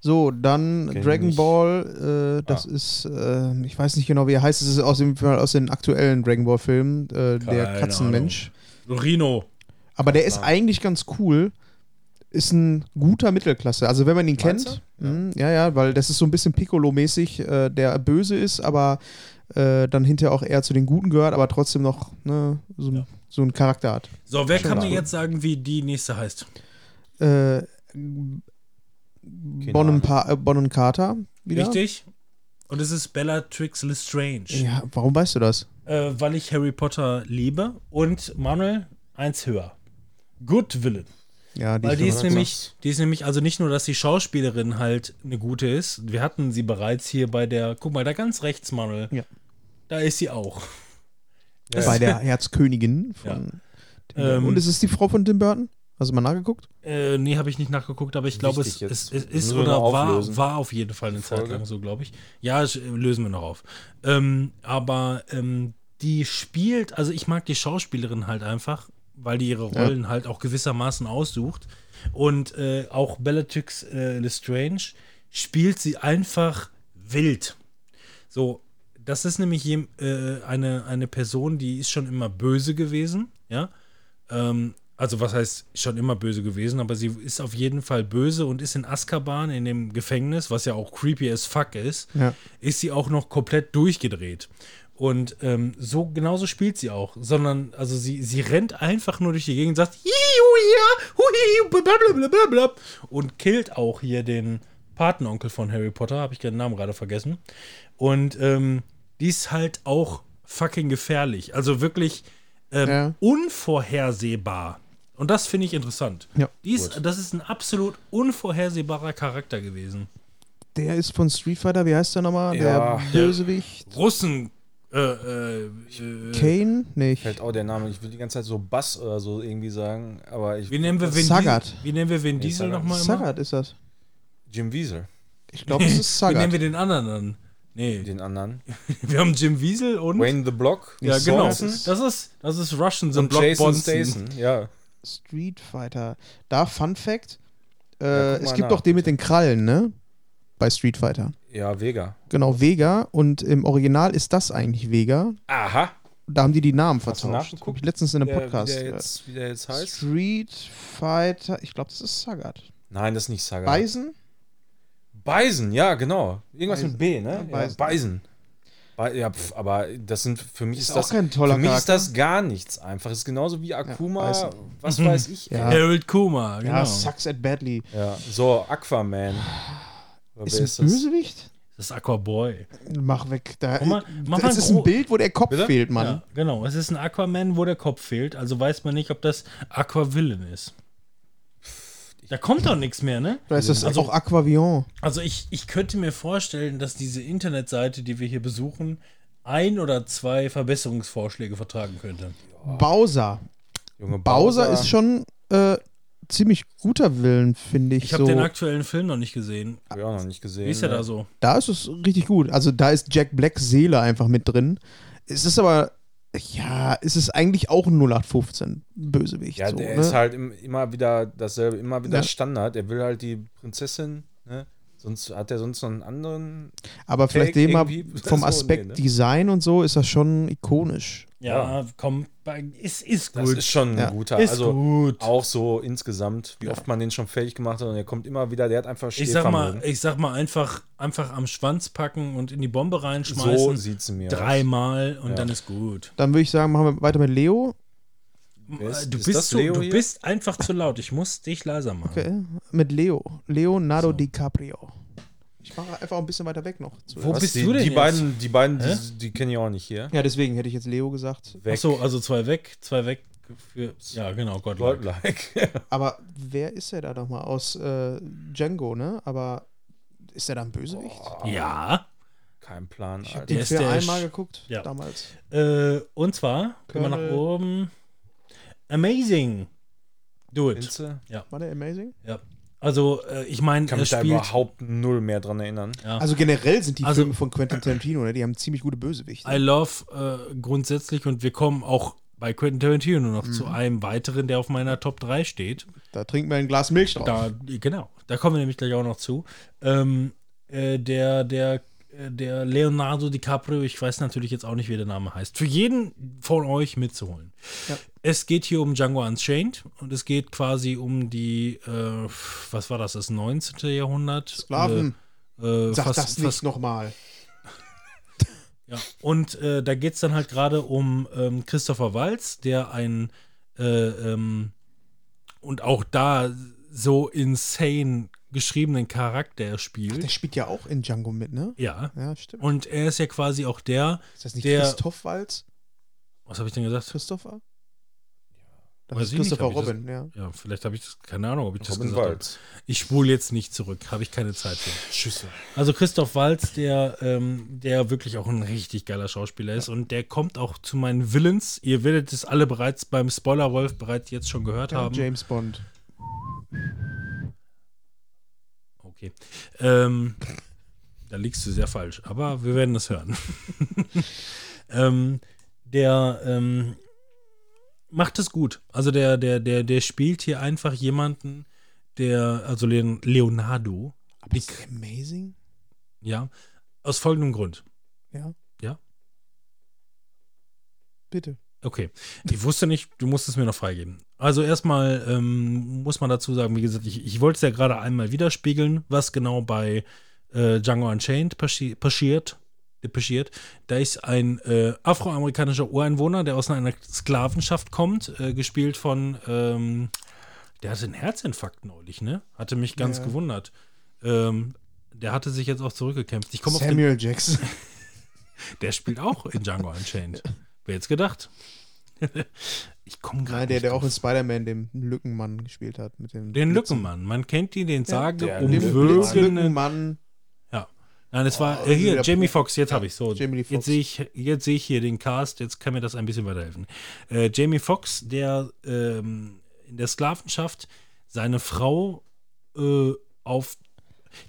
So, dann Kenn ich Dragon nicht. Ball, äh, das Ah. ist, äh, ich weiß nicht genau, wie er heißt, es ist aus, dem, aus den aktuellen Dragon Ball Filmen, äh, der Katzenmensch. Rino. Aber der ist eigentlich ganz cool. Ist ein guter Mittelklasse. Also wenn man ihn kennt, du? ja. ja, ja, weil das ist so ein bisschen Piccolo-mäßig, äh, der böse ist, aber äh, dann hinterher auch eher zu den Guten gehört, aber trotzdem noch ne, so, ein- so einen Charakter hat. So, wer Schon kann mir jetzt sagen, wie die nächste heißt? Äh, Bonham, Pa- äh, Bonham Carter wieder. Richtig? Und es ist Bellatrix Lestrange. Ja, warum weißt du das? Äh, weil ich Harry Potter liebe. Und Manuel, eins höher. Good Villain. Ja, Weil die ist nämlich, die ist nämlich, also nicht nur, dass die Schauspielerin halt eine gute ist, wir hatten sie bereits hier bei der, guck mal, da ganz rechts, Manuel. Ja. Da ist sie auch. bei der Herzkönigin von Burton. Ähm, Und ist es die Frau von Tim Burton? Hast du mal nachgeguckt? Äh, nee, habe ich nicht nachgeguckt, aber ich glaube, es, es, es ist oder war, war auf jeden Fall eine Zeit lang so, glaube ich. Ja, sch- lösen wir noch auf. Ähm, aber ähm, die spielt, also ich mag die Schauspielerin halt einfach, weil die ihre Ja. Rollen halt auch gewissermaßen aussucht. Und äh, auch Bellatrix äh, Lestrange spielt sie einfach wild. So, das ist nämlich äh, eine, eine Person, die ist schon immer böse gewesen, ja. Ähm, also was heißt schon immer böse gewesen, aber sie ist auf jeden Fall böse und ist in Azkaban in dem Gefängnis, was ja auch creepy as fuck ist, Ja. ist sie auch noch komplett durchgedreht. Und ähm, so genauso spielt sie auch, sondern also sie, sie rennt einfach nur durch die Gegend, sagt und killt auch hier den Patenonkel von Harry Potter, habe ich den Namen gerade vergessen. Und ähm, die ist halt auch fucking gefährlich, also wirklich ähm, Ja. unvorhersehbar. Und das finde ich interessant. Ja. Die ist, das ist ein absolut unvorhersehbarer Charakter gewesen. Der ist von Street Fighter, wie heißt der nochmal? Ja. der Bösewicht. Russen. Äh, äh, äh, Kane? Nee. Fällt auch der Name. Ich will die ganze Zeit so Bass oder so irgendwie sagen, aber ich. wie nennen wir Vin Sagat. Diesel? Wie nennen wir Vin Diesel Sagat. nochmal? Sagat ist das. Jim Wiesel, Ich glaube, es ist Wie nennen Sagat. wir den anderen dann? Nee, den anderen. wir haben Jim Wiesel und. Wayne the Block. ja, genau. Das ist, das ist Russian, ein und Block Jason Bonson. Statham. Ja. Street Fighter. Da, Fun Fact: äh, Ja, guck Es gibt nach, doch den mit den Krallen, ne? Bei Street Fighter. Ja, Vega. Genau, Vega. Und im Original ist das eigentlich Vega. Aha. Da haben die die Namen vertauscht. Hab ich letztens in einem Der, Podcast. Wie der, jetzt, wie der jetzt heißt? Street Fighter. Ich glaube, das ist Sagat. Nein, das ist nicht Saga. Bison? Bison, ja, genau. Irgendwas Bison. mit B, ne? Ja, Ja, Bison. Ja, pf, aber das sind für mich Ist ist, auch das kein toller für mich ist Charakter. das gar nichts einfach. Es ist genauso wie Akuma, Bison. was weiß ich. Ja. Harold Kuma, genau. Ja, sucks at badly. Ja, so Aquaman. Ist ist das? Bösewicht? Das ist Aquaboy. Mach weg. Da, mach mal das ist ein Bild, wo der Kopf Bitte? fehlt, Mann. Ja, genau. Es ist ein Aquaman, wo der Kopf fehlt. Also weiß man nicht, ob das Aquavillain ist. Da kommt doch nichts mehr, ne? Oder ist das Also- auch Aquavion? Also ich, ich könnte mir vorstellen, dass diese Internetseite, die wir hier besuchen, ein oder zwei Verbesserungsvorschläge vertragen könnte. Bowser. Junge, Bowser ist schon äh, ziemlich guter Willen, finde ich. Ich habe so. den aktuellen Film noch nicht gesehen. Hab ich auch noch nicht gesehen. Wie ist der ne? da so? Da ist es richtig gut. Also da ist Jack Blacks Seele einfach mit drin. Es ist aber, ja, es ist eigentlich auch ein 0815 Bösewicht. Ja, so, der ne? ist halt im, immer wieder dasselbe, immer wieder Ja. Standard. Er will halt die Prinzessin, ne? Sonst hat er sonst noch einen anderen. aber vielleicht Fake dem vom So, Aspekt nee, ne? Design und so ist das schon ikonisch. Ja, komm, bei- ist, ist Das gut. ist schon ein Ja. guter. Ist also gut. auch so insgesamt, wie oft man den schon fertig gemacht hat und er kommt immer wieder, der hat einfach Ich sag mal, ich sag mal einfach, einfach am Schwanz packen und in die Bombe So reinschmeißen. sieht sie mir dreimal und Ja. dann ist gut. Dann würde ich sagen, machen wir weiter mit Leo. Ist- du ist bist so, Leo du bist einfach zu laut. Ich muss dich leiser machen. Okay. Mit Leo. Leonardo DiCaprio. Ich mache einfach ein bisschen weiter weg noch. Wo Was, bist die, du denn die jetzt? beiden, die beiden, die, die kenne ich auch nicht hier. Ja, deswegen hätte ich jetzt Leo gesagt. Weg. Achso, also zwei weg, zwei weg für. Ja, genau, Gott. Godlike. Aber wer ist er da nochmal? Aus äh, Django, ne? Aber ist er da ein Bösewicht? Ja. Kein Plan, Ich habe Alter. den Der ist für einmal geguckt, Ja. damals. Äh, und zwar, können wir nach Colonel- oben. Amazing. Do it. Inze? War der Amazing? Ja. Also, äh, ich meine, Ich kann mich da spielt. überhaupt null mehr dran erinnern. Ja. Also generell sind die Also- Filme von Quentin Tarantino, ne? Die haben ziemlich gute Bösewichte. I love äh, grundsätzlich und wir kommen auch bei Quentin Tarantino noch Mhm. zu einem weiteren, der auf meiner Top 3 steht. Da trinken wir ein Glas Milch drauf. Da, genau, da kommen wir nämlich gleich auch noch zu. Ähm, äh, der, der der Leonardo DiCaprio, ich weiß natürlich jetzt auch nicht, wie der Name heißt, für jeden von euch mitzuholen. Ja. Es geht hier um Django Unchained und es geht quasi um die, äh, was war das, das 19. Jahrhundert? Sklaven. Äh, äh, Sag fast- das nicht nochmal. Ja, und äh, da geht es dann halt gerade um ähm, Christopher Walz, der ein äh, ähm, und auch da so insane geschriebenen Charakter Der spielt. spielt ja auch in Django mit, ne? Ja. Ja, stimmt. Und er ist ja quasi auch der, Ist das nicht der- Christoph Walz? was habe ich denn gesagt? Christopher? Das Weiß ist nicht, Christopher hab ich das- Robin, ja. Ja, vielleicht habe ich das, keine Ahnung, ob ich das Robin gesagt habe. Walz. Ich spule jetzt nicht zurück, habe ich keine Zeit für. Schüsse. Also Christoph Walz, der, ähm, der wirklich auch ein richtig geiler Schauspieler ist und der kommt auch zu meinen Villains. Ihr werdet es alle bereits beim Spoiler-Wolf bereits jetzt schon gehört ja haben. James Bond. Okay. Ähm, da liegst du sehr falsch, aber wir werden es hören. ähm, der ähm, macht es gut. Also der, der, der, der spielt hier einfach jemanden, der, also Leon- Leonardo, Aber ist der amazing? ja, aus folgendem Grund. Ja. Ja? Bitte. Okay. Ich wusste nicht, du musst es mir noch freigeben. Also erstmal ähm, muss man dazu sagen, wie gesagt, ich, ich wollte es ja gerade einmal widerspiegeln, was genau bei äh, Django Unchained passi passiert. äh, passiert. Da ist ein äh, afroamerikanischer Ureinwohner, der aus einer Sklavenschaft kommt, äh, gespielt von, ähm, der hatte einen Herzinfarkt neulich, ne? Hatte mich ganz Ja. gewundert. Ähm, der hatte sich jetzt auch zurückgekämpft. Ich komme auf den Samuel Jackson. der spielt auch in Django Unchained. Wer jetzt gedacht? ich komme gerade. Nein, der, nicht der auch in drauf. Spider-Man den Lückenmann gespielt hat. Mit dem Den Blitzen. Lückenmann. Man kennt ihn, den sage umwogenen. Blitzlückenmann. Ja. Nein, es war Oh, äh, hier Jamie Foxx. Jetzt Ja, habe ich so. Jamie Lee Foxx. Jetzt sehe ich, jetzt sehe ich hier den Cast. Jetzt kann mir das ein bisschen weiterhelfen. Äh, Jamie Foxx, der ähm, in der Sklavenschaft seine Frau äh, auf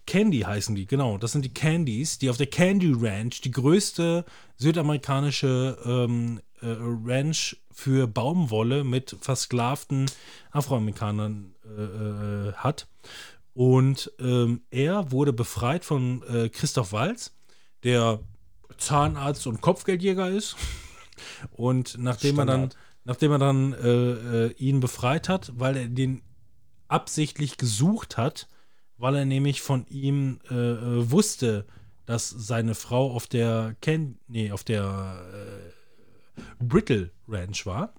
Candy heißen die, genau. Das sind die Candies, die auf der Candy Ranch, die größte südamerikanische ähm, äh, Ranch für Baumwolle mit versklavten Afroamerikanern äh, äh, hat. Und ähm, er wurde befreit von äh, Christoph Walz, der Zahnarzt und Kopfgeldjäger ist. Und nachdem er dann, Standard. nachdem er dann äh, äh, ihn befreit hat, weil er den absichtlich gesucht hat, weil er nämlich von ihm äh, wusste, dass seine Frau auf der Ken nee, auf der äh, Brittle Ranch war.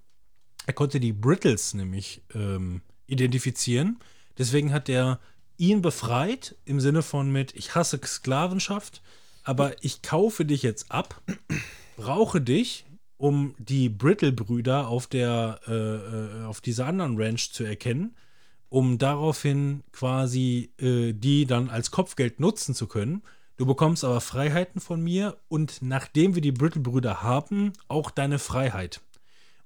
Er konnte die Brittles nämlich ähm, identifizieren. Deswegen hat er ihn befreit im Sinne von mit ich hasse Sklavenschaft, aber ich kaufe dich jetzt ab, brauche dich, um die Brittle-Brüder auf der äh, äh, auf dieser anderen Ranch zu erkennen, um daraufhin quasi äh, die dann als Kopfgeld nutzen zu können. Du bekommst aber Freiheiten von mir und nachdem wir die Brittle-Brüder haben, auch deine Freiheit.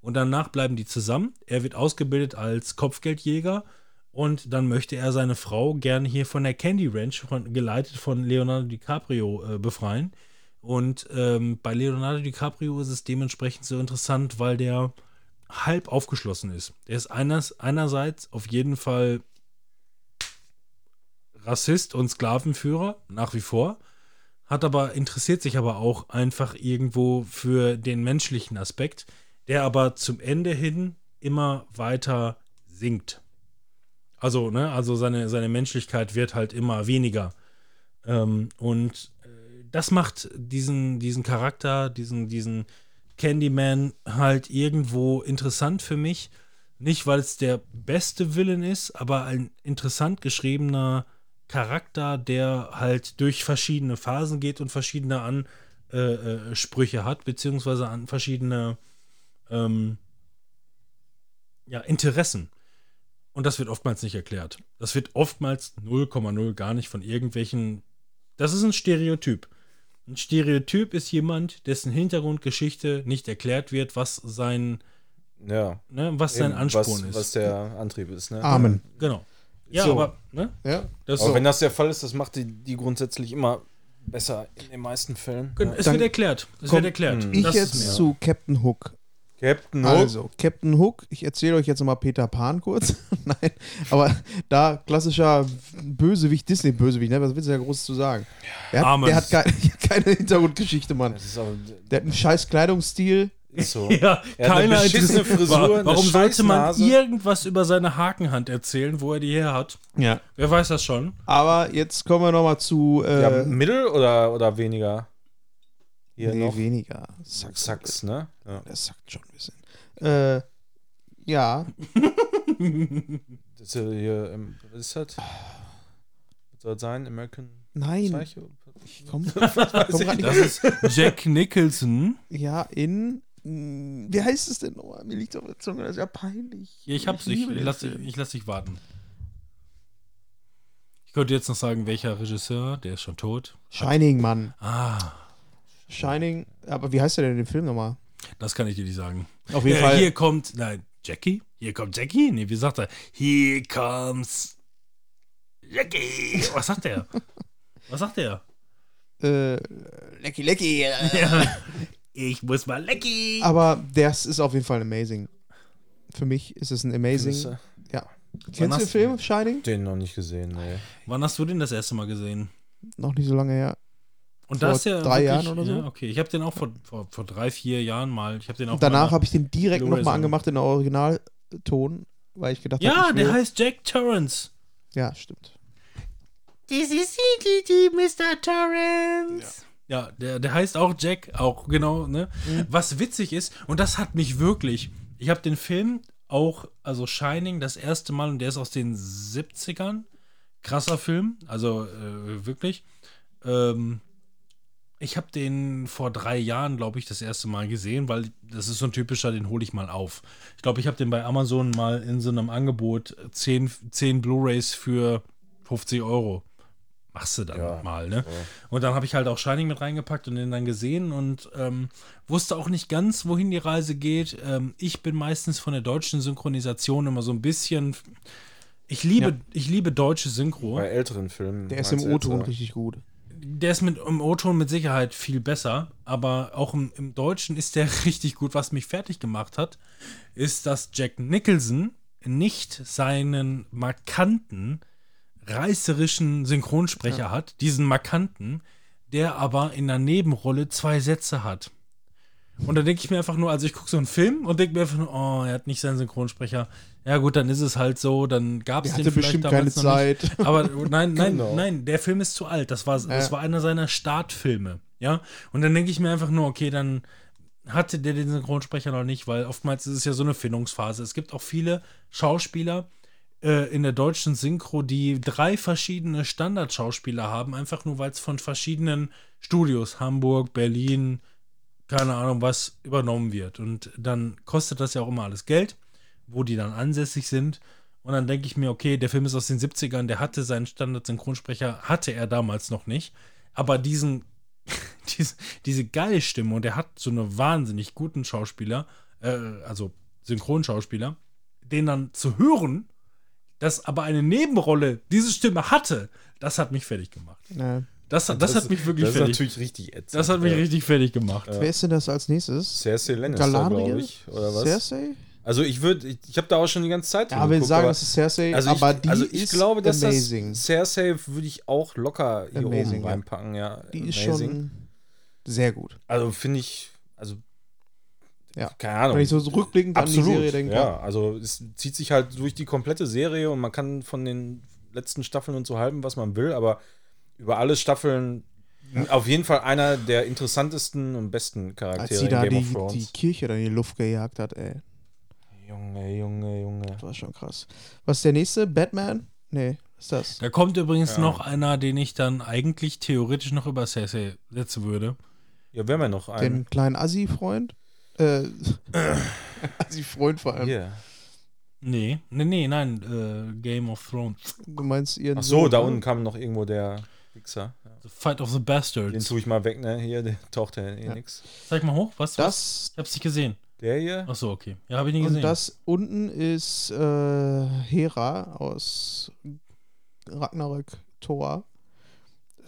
Und danach bleiben die zusammen. Er wird ausgebildet als Kopfgeldjäger und dann möchte er seine Frau gerne hier von der Candy Ranch, von, geleitet von Leonardo DiCaprio, äh, befreien. Und ähm, bei Leonardo DiCaprio ist es dementsprechend so interessant, weil der halb aufgeschlossen ist. Der ist eines, einerseits auf jeden Fall Rassist und Sklavenführer, nach wie vor, hat aber, interessiert sich aber auch einfach irgendwo für den menschlichen Aspekt, der aber zum Ende hin immer weiter sinkt. Also, ne, also seine, seine Menschlichkeit wird halt immer weniger. Ähm, und äh, das macht diesen, diesen Charakter, diesen, diesen Candyman halt irgendwo interessant für mich. Nicht, weil es der beste Villain ist, aber ein interessant geschriebener Charakter, der halt durch verschiedene Phasen geht und verschiedene Ansprüche äh, Sprüche hat, beziehungsweise an verschiedene ähm, ja, Interessen. Und das wird oftmals nicht erklärt. Das wird oftmals 0,0 gar nicht von irgendwelchen. Das ist ein Stereotyp. Ein Stereotyp ist jemand, dessen Hintergrundgeschichte nicht erklärt wird, was sein, Ja. ne, was sein Eben, Ansporn was, ist. Was der Antrieb ist, ne? Amen. genau. Ja, So. aber ne, Ja. das Aber ist wenn das der Fall ist, das macht die, die grundsätzlich immer besser in den meisten Fällen. Gen- Es Dann wird erklärt. Es wird erklärt. Ich Das jetzt zu Captain Hook. Captain Hook. Also, Captain Hook, ich erzähle euch jetzt nochmal Peter Pan kurz. Nein, aber da klassischer Bösewicht, Disney-Bösewicht, ne? was willst du da groß zu sagen? Der hat, der hat keine, keine Hintergrundgeschichte, Mann. Das ist auch, Der hat einen scheiß Kleidungsstil. Ist so. Ja, Er hat eine keiner beschissene interessiert- Frisur, Warum sollte man irgendwas über seine Hakenhand erzählen, wo er die her hat? Ja. Wer weiß das schon? Aber jetzt kommen wir nochmal zu. Äh, ja, Mittel oder, oder weniger? Hier nee, noch. weniger. Sack, Sachs, ne? Ja. Der sagt schon ein bisschen. Äh, ja, Das ist ja hier, ähm, was ist das? Was soll das sein? American nein. Psycho? Ich komm, komm Das ist Jack Nicholson. Ja, in. Mh, Wie heißt es denn nochmal? Mir liegt auf der Zunge, das ist ja peinlich. Ich hab's Ich den lass, ich lass dich warten. Ich könnte jetzt noch sagen, welcher Regisseur, der ist schon tot. Shining, Mann. Ah, Shining. Aber wie heißt der denn in dem Film nochmal? das kann ich dir nicht sagen. Auf jeden Äh, Fall. Hier kommt, nein, Jackie? Hier kommt Jackie? Nee, wie sagt er? Here comes Jackie. Was sagt er? Was sagt er? Äh, lecky, lecky. Ja. Ich muss mal Lecky. Aber das ist auf jeden Fall amazing. Für mich ist es ein amazing. Findest Ja. Kennst du den Film Shining? Den noch nicht gesehen, nee. Wann hast du den das erste Mal gesehen? Noch nicht so lange her. Und Vor das ist ja drei wirklich- Jahren oder so? Ja, okay, ich habe den auch vor, vor, vor drei, vier Jahren mal. Ich habe den auch Und danach habe ich den direkt nochmal angemacht in der Originalton, weil ich gedacht Ja, habe, ich der will- heißt Jack Torrance. Ja, stimmt. This is Mr. Torrance. Ja, der, der heißt auch Jack, auch genau, ne? Was witzig ist, und das hat mich wirklich, ich habe den Film auch, also Shining, das erste Mal, und der ist aus den 70ern. Krasser Film, also äh, wirklich. Ähm, ich habe den vor drei Jahren, glaube ich, das erste Mal gesehen, weil das ist so ein typischer, den hole ich mal auf. Ich glaube, ich habe den bei Amazon mal in so einem Angebot 10, 10 Blu-Rays für 50 Euro. Machst du dann Ja, mal, ne? Und dann habe ich halt auch Shining mit reingepackt und den dann gesehen und ähm, wusste auch nicht ganz, wohin die Reise geht. Ähm, ich bin meistens von der deutschen Synchronisation immer so ein bisschen. Ich liebe, Ja. ich liebe deutsche Synchro. Bei älteren Filmen. Der ist im O-Ton richtig gut. Der ist mit im O-Ton mit Sicherheit viel besser, aber auch im, im Deutschen ist der richtig gut. Was mich fertig gemacht hat, ist, dass Jack Nicholson nicht seinen markanten, reißerischen Synchronsprecher hat, diesen markanten, der aber in der Nebenrolle zwei Sätze hat. Und da denke ich mir einfach nur, also ich gucke so einen Film und denke mir einfach nur, oh, er hat nicht seinen Synchronsprecher. Ja gut, dann ist es halt so, dann gab es den hatte vielleicht bestimmt keine damals noch nicht. Zeit. Aber nein, nein, Genau. nein, der Film ist zu alt. Das war, das Ja. war einer seiner Startfilme. Ja. Und dann denke ich mir einfach nur, okay, dann hatte der den Synchronsprecher noch nicht, weil oftmals ist es ja so eine Findungsphase. Es gibt auch viele Schauspieler in der deutschen Synchro, die drei verschiedene Standardschauspieler haben, einfach nur weil es von verschiedenen Studios, Hamburg, Berlin, keine Ahnung was, übernommen wird. Und dann kostet das ja auch immer alles Geld, wo die dann ansässig sind. Und dann denke ich mir, okay, der Film ist aus den 70ern, der hatte seinen Standard-Synchronsprecher, hatte er damals noch nicht. Aber diesen, diese, diese geile Stimme, und er hat so eine wahnsinnig guten Schauspieler, äh, also Synchronschauspieler, den dann zu hören, dass aber eine Nebenrolle diese Stimme hatte, das hat mich fertig gemacht. Ja. Das, das, das hat mich wirklich Das ist fertig. natürlich richtig ätzend. Das hat mich ja. richtig fertig gemacht. Wer ist denn das als nächstes? Cersei Lannister, glaube ich. Oder was? Cersei? Also ich würde, ich, ich habe da auch schon die ganze Zeit Ja, drüber wir geguckt, sagen, aber- das ist Cersei, also ich, aber die also ich ist glaube, dass amazing. das Cersei würde ich auch locker hier Amazing, oben ja. reinpacken, ja. die ist Amazing. schon sehr gut. Also finde ich, also Ja. keine Ahnung. Wenn ich so rückblickend an die Absolut, Serie denke. ja. Also es zieht sich halt durch die komplette Serie und man kann von den letzten Staffeln und so halten, was man will, aber über alle Staffeln auf jeden Fall einer der interessantesten und besten als Charaktere sie in da Game die, of Thrones. die Kirche dann in die Luft gejagt hat, ey. Junge, Junge, Junge. Das war schon krass. Was ist der nächste? Batman? Nee, was ist das? Da kommt übrigens Ja. noch einer, den ich dann eigentlich theoretisch noch über Cersei setzen würde. Ja, wir haben ja noch einen. Den kleinen Assi-Freund? Äh, Assi-Freund vor allem. Hier. Nee, nee, nee, nein, äh, Game of Thrones. Du meinst ihren Ach so, Sohn, da unten kam noch irgendwo der Wichser. Ja. The Fight of the Den Bastards. tue ich mal weg, ne? Hier, der taucht ja eh Ja. nix. Zeig mal hoch, was? was? Das Ich hab's nicht gesehen. Der hier? Ach so, okay. Ja, habe ich nicht und gesehen. das unten ist äh, Hera aus Ragnarök Thor.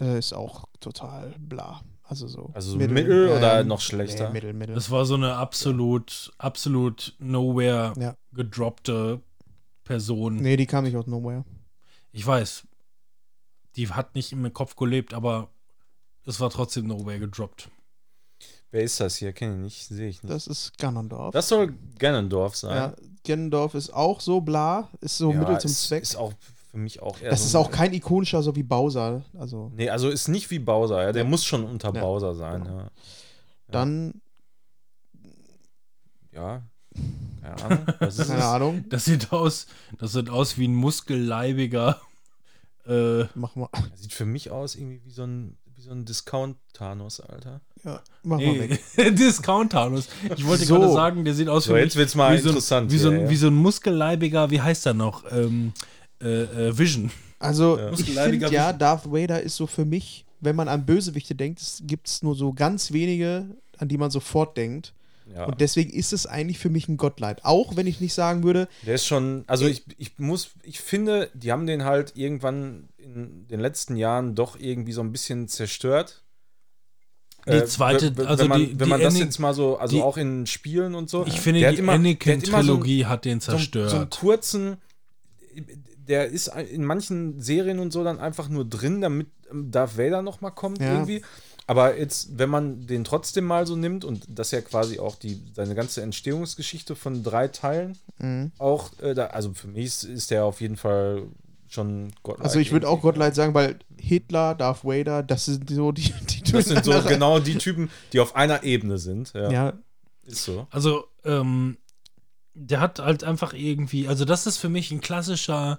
Äh, ist auch total bla. Also so. Also mittel oder noch schlechter? Nee, mittel, mittel. Das war so eine absolut, absolut nowhere Ja. gedroppte Person. Nee, die kam nicht aus Nowhere. Ich weiß, die hat nicht im Kopf gelebt, aber es war trotzdem nowhere gedroppt. Wer ist das hier? Kenne ich nicht, sehe ich nicht. Das ist Ganondorf. Das soll Ganondorf sein. ja, Ganondorf ist auch so bla, ist so Mittel zum ist, Zweck. Ist auch für mich auch eher das so ist auch kein ikonischer, so wie Bowser. Also Nee, also ist nicht wie Bowser, ja. Der muss schon unter Ja, Bowser sein, genau. ja. dann, Ja. Keine Ahnung. Was ist keine? Ahnung, Das sieht aus, das sieht aus wie ein muskelleibiger. Äh, mach mal, Sieht für mich aus irgendwie wie so ein, wie so ein Discount-Thanos, Alter. ja, mach mal nee, weg. Discount-Thanos. Ich wollte So. gerade sagen, der sieht aus So, für jetzt wird's mal wie so ein, interessant Wie so, hier, ein, ja. wie so ein muskelleibiger, wie heißt er noch? Ähm, äh, äh, Vision. Also Ja. ich finde ja, Darth Vader ist so für mich, wenn man an Bösewichte denkt, es gibt nur so ganz wenige, an die man sofort denkt. Ja. Und deswegen ist es eigentlich für mich ein Gottleid. Auch wenn ich nicht sagen würde, Der ist schon, also ich, ich muss, ich finde, die haben den halt irgendwann in den letzten Jahren doch irgendwie so ein bisschen zerstört. Die zweite- w- w- also wenn man, die- wenn die man das Anakin- jetzt mal so, also die- auch in Spielen und so. Ich finde, der die der hat so Anakin-Trilogie hat den so, zerstört. so einen kurzen, der ist in manchen Serien und so dann einfach nur drin, damit Darth Vader noch mal kommt Ja. irgendwie. Aber jetzt, wenn man den trotzdem mal so nimmt und das ja quasi auch die seine ganze Entstehungsgeschichte von drei Teilen Mhm. auch, äh, da, also für mich ist, ist der auf jeden Fall schon Gott. also ich würde auch Gottleid sagen, weil Hitler, Darth Vader, das sind so die, die Das sind so genau die Typen, die auf einer Ebene sind. Ja, Ja, ist so. Also, ähm, der hat halt einfach irgendwie, also das ist für mich ein klassischer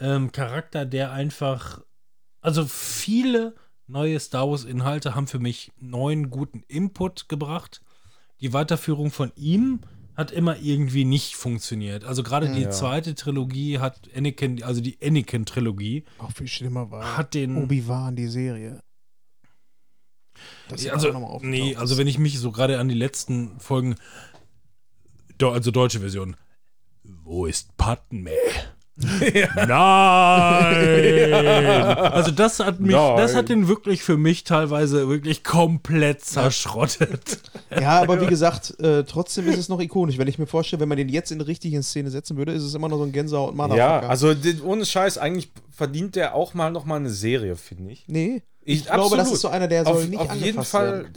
ähm, Charakter, der einfach, also viele neue Star Wars-Inhalte haben für mich neuen guten Input gebracht. Die Weiterführung von ihm hat immer irgendwie nicht funktioniert. Also gerade die Ja. zweite Trilogie hat Anakin, also die Anakin-Trilogie, auch viel schlimmer war. hat den Obi-Wan, die Serie. Das Ja, also, nee, also wenn ich mich so gerade an die letzten Folgen, also deutsche Version. Wo ist Padme? Nein! Also das hat mich, das hat den wirklich für mich teilweise wirklich komplett zerschrottet. Ja, aber wie gesagt, äh, trotzdem ist es noch ikonisch. Wenn ich mir vorstelle, wenn man den jetzt in richtig in Szene setzen würde, ist es immer noch so ein Gänsehaut Motherfucker. Ja, also den- ohne Scheiß, eigentlich verdient der auch mal noch mal eine Serie, finde ich. Nee. Ich, Ich glaube, das ist so einer, der soll auf, nicht auf jeden angefasst Fall. werden.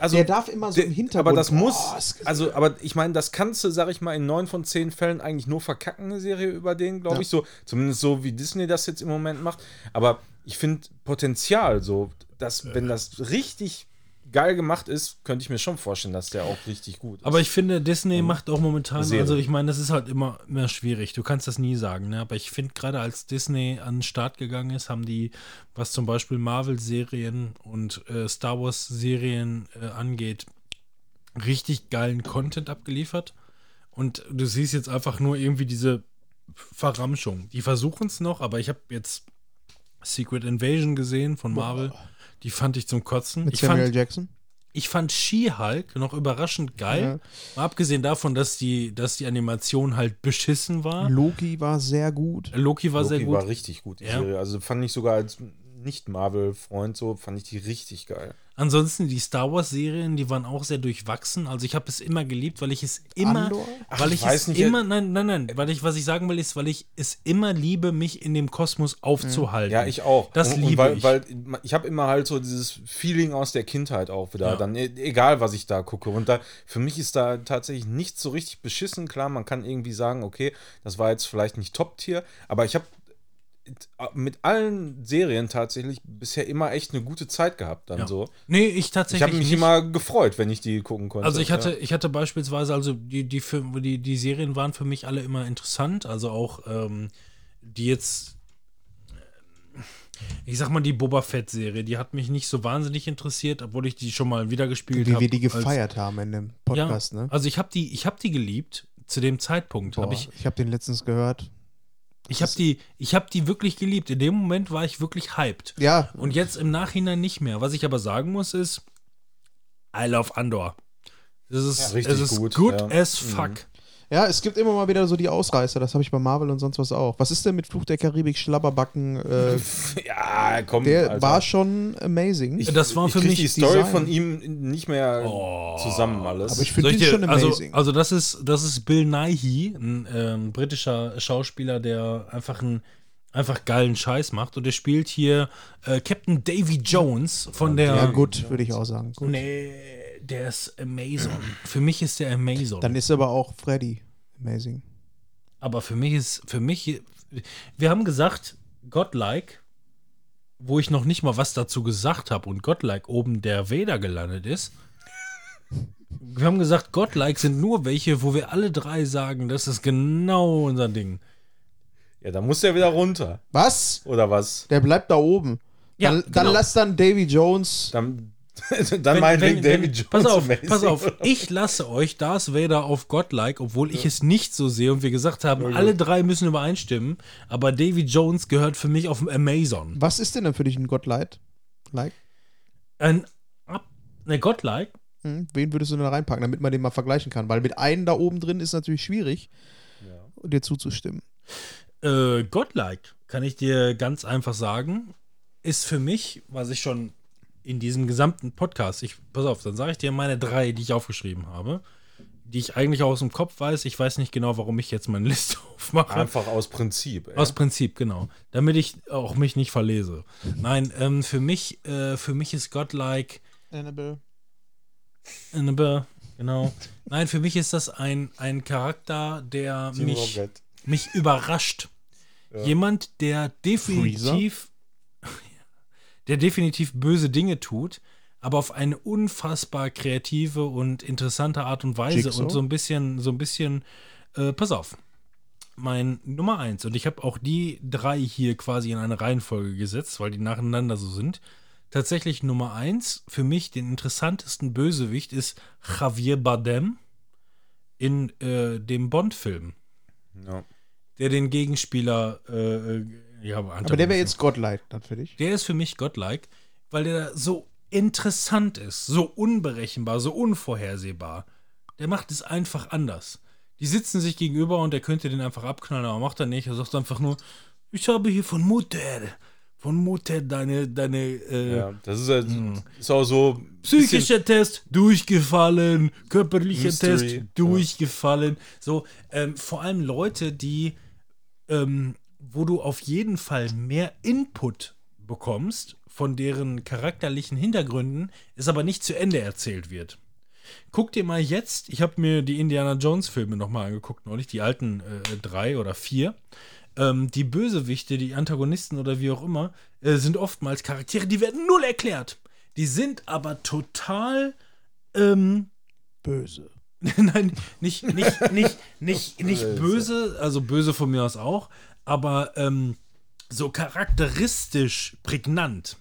Also, der darf immer so im Hintergrund. Aber das muss, es- also, aber ich meine, das kannst du, sag ich mal, in neun von zehn Fällen eigentlich nur verkacken, eine Serie über den, glaube Ja. ich, so. Zumindest so, wie Disney das jetzt im Moment macht. Aber ich finde Potenzial, so, dass, wenn das richtig geil gemacht ist, könnte ich mir schon vorstellen, dass der auch richtig gut ist. Aber ich finde, Disney macht auch momentan, Serie. also ich meine, das ist halt immer, immer schwierig. Du kannst das nie sagen, ne? Aber ich finde, gerade als Disney an den Start gegangen ist, haben die, was zum Beispiel Marvel-Serien und äh, Star Wars-Serien äh, angeht, richtig geilen Content abgeliefert. Und du siehst jetzt einfach nur irgendwie diese Verramschung. Die versuchen es noch, aber ich habe jetzt Secret Invasion gesehen von Marvel. Die fand ich zum Kotzen. mit ich Samuel fand, Jackson. ich fand She-Hulk noch überraschend geil. Mal abgesehen davon, dass die, dass die Animation halt beschissen war. Loki war sehr gut. Loki war Loki sehr gut. war richtig gut, die Ja. Serie. Also fand ich sogar als Nicht-Marvel-Freund so, fand ich die richtig geil. Ansonsten die Star Wars-Serien, die waren auch sehr durchwachsen. Also ich habe es immer geliebt, weil ich es immer, Andor? Ach, weil ich ich, es nicht, immer, nein, nein, nein, weil ich, was ich sagen will, ist, weil ich es immer liebe, mich in dem Kosmos aufzuhalten. Ja, ich auch. Das und, und liebe weil, ich. Weil ich habe immer halt so dieses Feeling aus der Kindheit auch wieder. Ja. Dann, e- egal, was ich da gucke. Und da, für mich ist da tatsächlich nichts so richtig beschissen. Klar, man kann irgendwie sagen, okay, das war jetzt vielleicht nicht Top-Tier, aber ich habe mit allen Serien tatsächlich bisher immer echt eine gute Zeit gehabt dann Ja. so. Nee, ich Ich tatsächlich habe mich nicht. immer gefreut, wenn ich die gucken konnte. Also ich hatte, Ja. ich hatte beispielsweise, also die, die, Film, die, die Serien waren für mich alle immer interessant. Also auch ähm, die jetzt, äh, ich sag mal, die Boba Fett-Serie, die hat mich nicht so wahnsinnig interessiert, obwohl ich die schon mal wieder gespielt Wie habe. wir die als- gefeiert haben in dem Podcast, ja, ne? Also ich habe die, ich habe die geliebt zu dem Zeitpunkt. Boah, Hab ich ich habe den letztens gehört. Ich habe die, ich habe die wirklich geliebt. In dem Moment war ich wirklich hyped. Ja, Und jetzt im Nachhinein nicht mehr. Was ich aber sagen muss ist, I love Andor. Das ist, Ja, richtig es ist gut, good ja. as fuck. Ja, es gibt immer mal wieder so die Ausreißer, das habe ich bei Marvel und sonst was auch. Was ist denn mit Fluch der Karibik, Schlabberbacken? Äh, Ja, komm. der Alter. war schon amazing. Ich, Das war für mich die Story Design. von ihm nicht mehr Oh. zusammen alles. aber ich finde dir- schon also, amazing. also das ist, das ist Bill Nighy, ein ähm, britischer Schauspieler, der einfach einen einfach geilen Scheiß macht. Und der spielt hier äh, Captain Davy Jones von der. ja, gut, würde ich auch sagen. Gut. Nee, der ist Amazon. Für mich ist der Amazon. Dann ist aber auch Freddy amazing. Aber für mich ist, für mich, wir haben gesagt, Godlike, wo ich noch nicht mal was dazu gesagt habe und Godlike oben der Vader gelandet ist. Wir haben gesagt, Godlike sind nur welche, wo wir alle drei sagen, das ist genau unser Ding. ja, da muss er wieder runter. Was? Oder was? Der bleibt da oben. Ja, dann, dann genau. lass dann Davy Jones. Dann, dann meinetwegen David Jones. Pass auf, amazing. pass auf. Ich lasse euch Darth Vader auf Godlike, obwohl ich es nicht so sehe und wir gesagt haben, alle drei müssen übereinstimmen, aber Davy Jones gehört für mich auf Amazon. Was ist denn dann für dich ein Godlight? Like? Ein Ab ne, Godlike Hm? Wen würdest du denn da reinpacken, damit man den mal vergleichen kann? Weil mit einem da oben drin ist natürlich schwierig, dir zuzustimmen. Äh, Godlike, kann ich dir ganz einfach sagen, ist für mich, was ich schon in diesem gesamten Podcast, ich, pass auf, dann sage ich dir meine drei, die ich aufgeschrieben habe, die ich eigentlich auch aus dem Kopf weiß. Ich weiß nicht genau, warum ich jetzt meine Liste aufmache. Einfach aus Prinzip. Ey. Aus Prinzip, genau. Damit ich auch mich nicht verlese. Nein, ähm, für mich, äh, für mich ist Godlike Annabelle. Annabelle, genau. Nein, für mich ist das ein, ein Charakter, der Team mich, mich überrascht. Jemand, der definitiv, der definitiv böse Dinge tut, aber auf eine unfassbar kreative und interessante Art und Weise Jigsaw? und so ein bisschen, so ein bisschen, äh, pass auf. Mein Nummer eins, und ich habe auch die drei hier quasi in eine Reihenfolge gesetzt, weil die nacheinander so sind. Tatsächlich Nummer eins, für mich den interessantesten Bösewicht ist Javier Bardem in äh, dem Bond-Film Ja. der den Gegenspieler äh, äh, ja, Aber der wäre jetzt Godlight dann für dich. der ist für mich godlike, weil der so interessant ist, so unberechenbar, so unvorhersehbar. Der macht es einfach anders. Die sitzen sich gegenüber und der könnte den einfach abknallen, aber macht er nicht. Er sagt einfach nur, ich habe hier von Mutter, von Mutter deine, deine äh, ja, das ist, halt, ist auch so. Psychischer Test durchgefallen, körperlicher Mystery, Test durchgefallen. So, ähm, vor allem Leute, die, ähm, wo du auf jeden Fall mehr Input bekommst von deren charakterlichen Hintergründen, es aber nicht zu Ende erzählt wird. Guck dir mal jetzt, ich habe mir die Indiana Jones Filme nochmal angeguckt, neulich, die alten äh, drei oder vier. Ähm, die Bösewichte, die Antagonisten oder wie auch immer, äh, sind oftmals Charaktere, die werden null erklärt. Die sind aber total ähm, Böse. Nein, nicht, nicht, nicht, nicht, nicht böse, also böse von mir aus auch, aber ähm, so charakteristisch prägnant.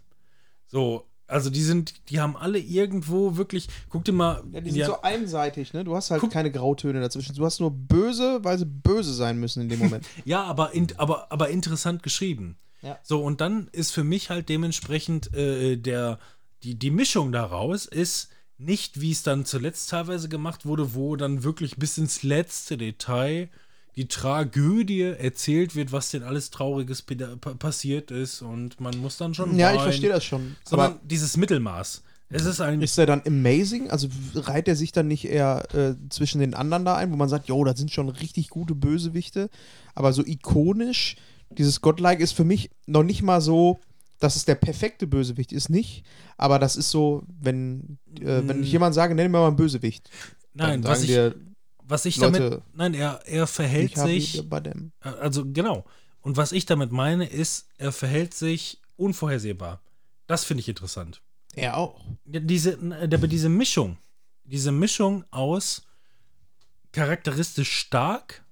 So, also die sind, die haben alle irgendwo wirklich, guck dir mal, Ja, die sind ja, so einseitig, ne? Du hast halt Guck- keine Grautöne dazwischen. Du hast nur böse, weil sie böse sein müssen in dem Moment. ja aber, in, aber, aber interessant geschrieben. Ja. So, und dann ist für mich halt dementsprechend äh, der, die, die Mischung daraus ist nicht, wie es dann zuletzt teilweise gemacht wurde, wo dann wirklich bis ins letzte Detail die Tragödie erzählt wird, was denn alles Trauriges passiert ist und man muss dann schon ja, ich weinen. verstehe das schon. Sondern Aber dieses Mittelmaß. Es ist ein ist er dann amazing? Also reiht er sich dann nicht eher äh, zwischen den anderen da ein, wo man sagt, jo, das sind schon richtig gute Bösewichte, aber so ikonisch, dieses Godlike ist für mich noch nicht mal so, dass es der perfekte Bösewicht ist, nicht, aber das ist so, wenn, äh, wenn ich jemand sage, nenn mir mal einen Bösewicht. nein, dann was ich, dir, was ich Leute, damit, nein, er, er verhält sich, dem. Also genau. Und was ich damit meine, ist, er verhält sich unvorhersehbar. Das finde ich interessant. Er auch. Diese, diese Mischung, diese Mischung aus charakteristisch stark,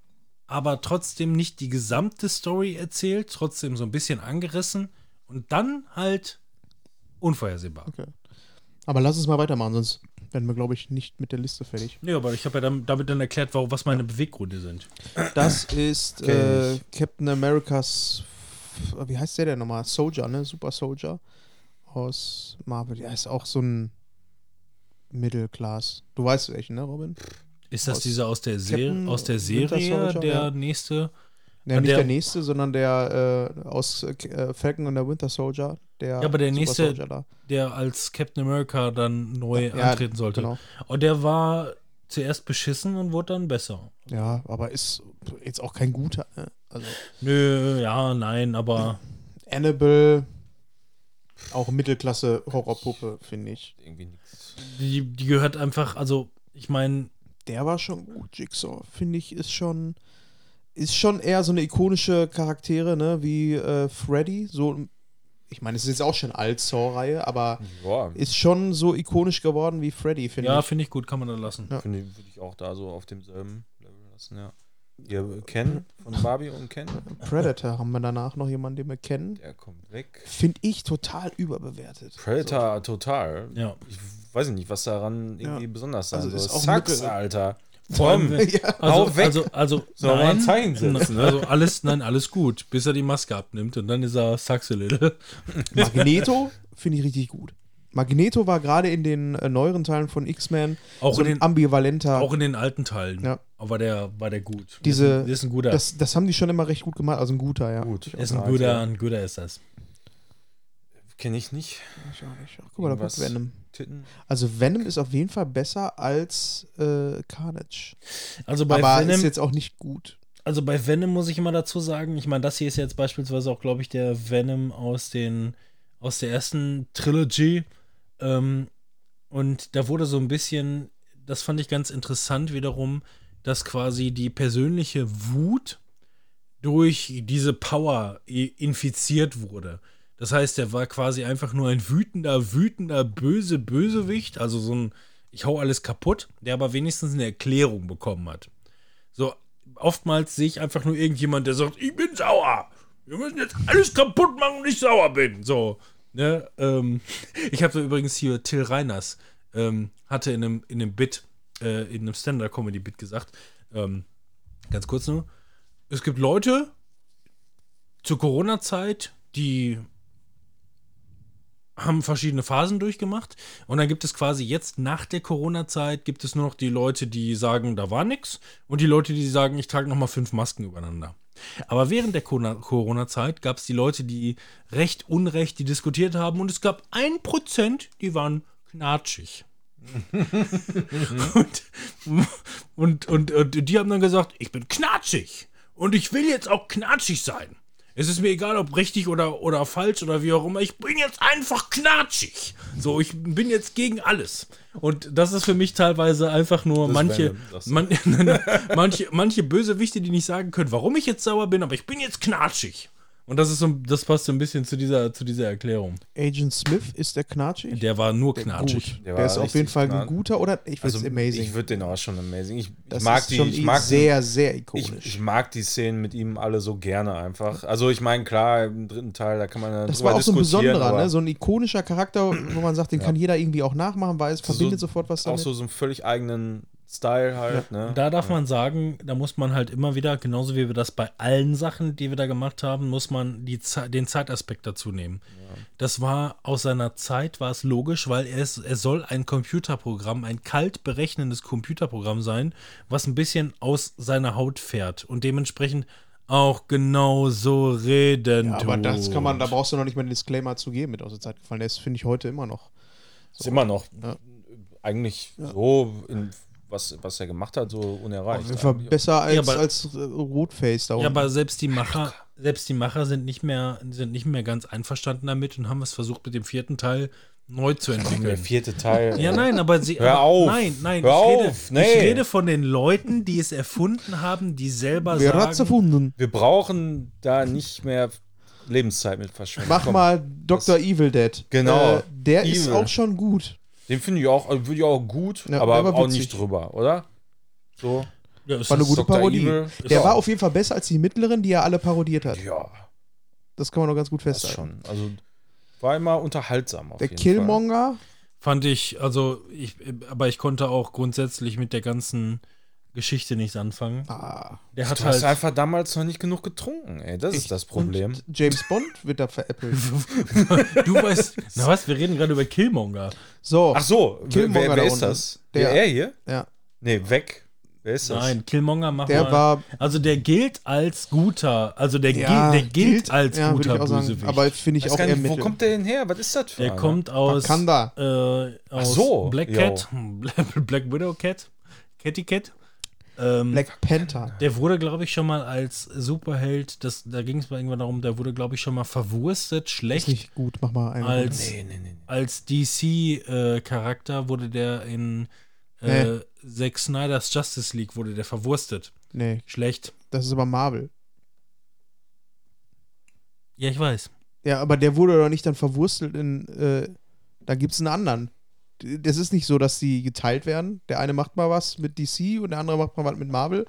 aber trotzdem nicht die gesamte Story erzählt, trotzdem so ein bisschen angerissen und dann halt unvorhersehbar. Aber lass uns mal weitermachen, sonst werden wir, glaube ich, nicht mit der Liste fertig. Ja, aber ich habe ja dann, damit dann erklärt, warum, was meine Beweggründe sind. Das ist äh, Captain Americas, wie heißt der denn nochmal? Soldier, ne? Super Soldier aus Marvel. Der ist auch so ein Middle Class. Du weißt welchen, ne, Robin? Ist das Aus dieser aus der, Serie, Captain aus der Serie, Soldier, der ja. nächste? Ja, nicht der- der, nächste, sondern der äh, aus äh, Falcon und der Winter Soldier. Der Ja, aber der Super nächste- Soldier da. Der als Captain America dann neu Ja, antreten sollte. Genau. Und der war zuerst beschissen und wurde dann besser. Ja, aber ist jetzt auch kein guter. Ne? Also Nö, ja, nein, aber Annabelle, auch Mittelklasse Horrorpuppe, finde ich. Irgendwie nichts. die, die gehört einfach, also ich meine, Der war schon gut. Jigsaw, finde ich, ist schon ist schon eher so eine ikonische Charaktere, ne, wie äh, Freddy. So, ich meine, es ist jetzt auch schon alt Saw-Reihe, aber Ja, ist schon so ikonisch geworden wie Freddy, finde ja, ich. finde ich gut, kann man dann lassen. Ja. finde ich, würde ich auch da so auf demselben Level lassen, ja. Ihr Ken von Barbie und Ken, Predator haben wir danach noch jemanden, den wir kennen. der kommt weg. Finde ich total überbewertet. Predator total. Ja. Ich weiß nicht, was daran irgendwie Ja. besonders sein Also soll. ist auch Sucks, Alter. Vor allem, Komm, wenn- ja. also, weg. also, also Soll man nein, ein Zeichen setzen, also alles, nein, alles gut, bis er die Maske abnimmt und dann ist er little. Magneto finde ich richtig gut. Magneto war gerade in den äh, neueren Teilen von X-Men Auch so in den- ambivalenter. Auch in den alten Teilen. Ja. Aber der war der gut. Diese- das ist ein guter. das, das haben die schon immer recht gut gemacht, also ein guter, ja. Gut. ist ein guter, ein guter ist das. Kenne ich nicht. Ich auch nicht. Ach, guck mal, da kommt Venom. Titten. Also Venom ist auf jeden Fall besser als äh, Carnage. Also bei Aber Venom, ist jetzt auch nicht gut. also bei Venom muss ich immer dazu sagen, ich meine, das hier ist jetzt beispielsweise auch, glaube ich, der Venom aus den aus der ersten Trilogy. Ähm, und da wurde so ein bisschen, das fand ich ganz interessant wiederum, dass quasi die persönliche Wut durch diese Power infiziert wurde. Das heißt, er war quasi einfach nur ein wütender, wütender, böse Bösewicht, also so ein ich hau alles kaputt, der aber wenigstens eine Erklärung bekommen hat. So, oftmals sehe ich einfach nur irgendjemand, der sagt, ich bin sauer. Wir müssen jetzt alles kaputt machen und ich sauer bin. So, ne, ähm, ich habe übrigens hier Till Reiners, ähm, hatte in einem, in einem Bit, äh, in einem Stand-Up-Comedy-Bit gesagt, ähm, ganz kurz nur, es gibt Leute zur Corona-Zeit, die haben verschiedene Phasen durchgemacht und dann gibt es quasi jetzt nach der Corona-Zeit gibt es nur noch die Leute, die sagen, da war nix und die Leute, die sagen, ich trage noch mal fünf Masken übereinander. Aber während der Corona- Corona-Zeit gab es die Leute, die recht, unrecht, die diskutiert haben und es gab ein Prozent, die waren knatschig. und, und, und, und die haben dann gesagt, ich bin knatschig und ich will jetzt auch knatschig sein. Es ist mir egal, ob richtig oder, oder falsch oder wie auch immer. Ich bin jetzt einfach knatschig. So, ich bin jetzt gegen alles. Und das ist für mich teilweise einfach nur Das manche, man, manche, manche Bösewichte, die nicht sagen können, warum ich jetzt sauer bin, aber ich bin jetzt knatschig. Und das ist so, das passt so ein bisschen zu dieser, zu dieser Erklärung. Agent Smith ist der knatschig. Der war nur Der knatschig. Gut. Der Der, ist auf jeden Fall ein guter oder ich würde Also, amazing. ich würde den auch schon amazing. Ich, ich mag ist die, schon ich mag sehr, sehr ikonisch. ich, ich mag die Szenen mit ihm alle so gerne einfach. Also ich meine, klar, im dritten Teil, da kann man ja das war auch so ein besonderer, ne? so ein ikonischer Charakter, wo man sagt, den kann jeder irgendwie auch nachmachen, weil es So- verbindet sofort was auch damit. so, so einen völlig eigenen Style halt, ne? Da darf man sagen, da muss man halt immer wieder, genauso wie wir das bei allen Sachen, die wir da gemacht haben, muss man die, den Zeitaspekt dazu nehmen. Das war aus seiner Zeit, war es logisch, weil er, ist, er soll ein Computerprogramm, ein kalt berechnendes Computerprogramm sein, was ein bisschen aus seiner Haut fährt und dementsprechend auch genau so reden Ja, aber das kann man, da tut. brauchst du noch nicht mal den Disclaimer zu geben mit aus der Zeit gefallen. Der ist, finde ich, heute immer noch. Ist immer noch Ja. eigentlich so, in, was, was er gemacht hat, so unerreicht. Auf jeden Fall besser als, Ja, aber- als äh, Rotface da Ja, unten. aber selbst die Macher, selbst die Macher sind nicht mehr, sind nicht mehr ganz einverstanden damit und haben es versucht mit dem vierten Teil neu zu Der entwickeln. vierte Teil. Ja, nein, aber sie. Hör aber, auf. Nein, nein. Hör ich, rede, auf. Nee. ich rede von den Leuten, die es erfunden haben, die selber Wer hat's sagen. erfunden? Wir brauchen da nicht mehr Lebenszeit mit verschwenden. Mach Komm, mal Dr. Evil Dead. Genau. Äh, der ist Evil. auch schon gut. Den finde ich auch, also würde ich auch gut, Ja, aber auch witzig. nicht drüber, oder? So. Ja, War eine das- gute Dr. Parodie. Evil ist Der auch- war auf jeden Fall besser als die mittleren, die er alle parodiert hat. Ja, Das kann man noch ganz gut das festhalten. schon. Also war immer unterhaltsam auf Der jeden Killmonger, Fand ich, also ich, aber ich konnte auch grundsätzlich mit der ganzen Geschichte nichts anfangen. ah, Der hat Du hast halt. einfach damals noch nicht genug getrunken, ey. Das ist das Problem. Und James Bond wird da veräppelt. du weißt. Na was, wir reden gerade über Killmonger. So, Ach so, wer, Killmonger wer, da wer ist das? Der- Der, er hier? ja. Nee, weg. Wer ist das? Nein, Killmonger macht Der mal, war, Also der gilt als guter, also der, ja, gilt, der gilt, als ja, guter ich Bösewicht. aber finde ich Weiß auch gar eher nicht, wo kommt der denn her? Was ist das für der einer? kommt aus, Wakanda. äh, aus so, Black. Cat, Black Widow Cat, Catty Cat. Ähm, Black Panther. Der wurde, glaube ich, schon mal als Superheld, das, da ging es mal irgendwann darum, der wurde, glaube ich, schon mal verwurstet, Ist schlecht. nicht gut, mach mal einen. Als, Nee, nee, nee. als DC-Charakter wurde der in äh, Nee. Zack Snyder's Justice League wurde der verwurstet. Nee, Schlecht. das ist aber Marvel. Ja, ich weiß. Ja, aber der wurde doch nicht dann verwurstelt in, äh, da gibt es einen anderen. Das ist nicht so, dass die geteilt werden. Der eine macht mal was mit DC und der andere macht mal was mit Marvel.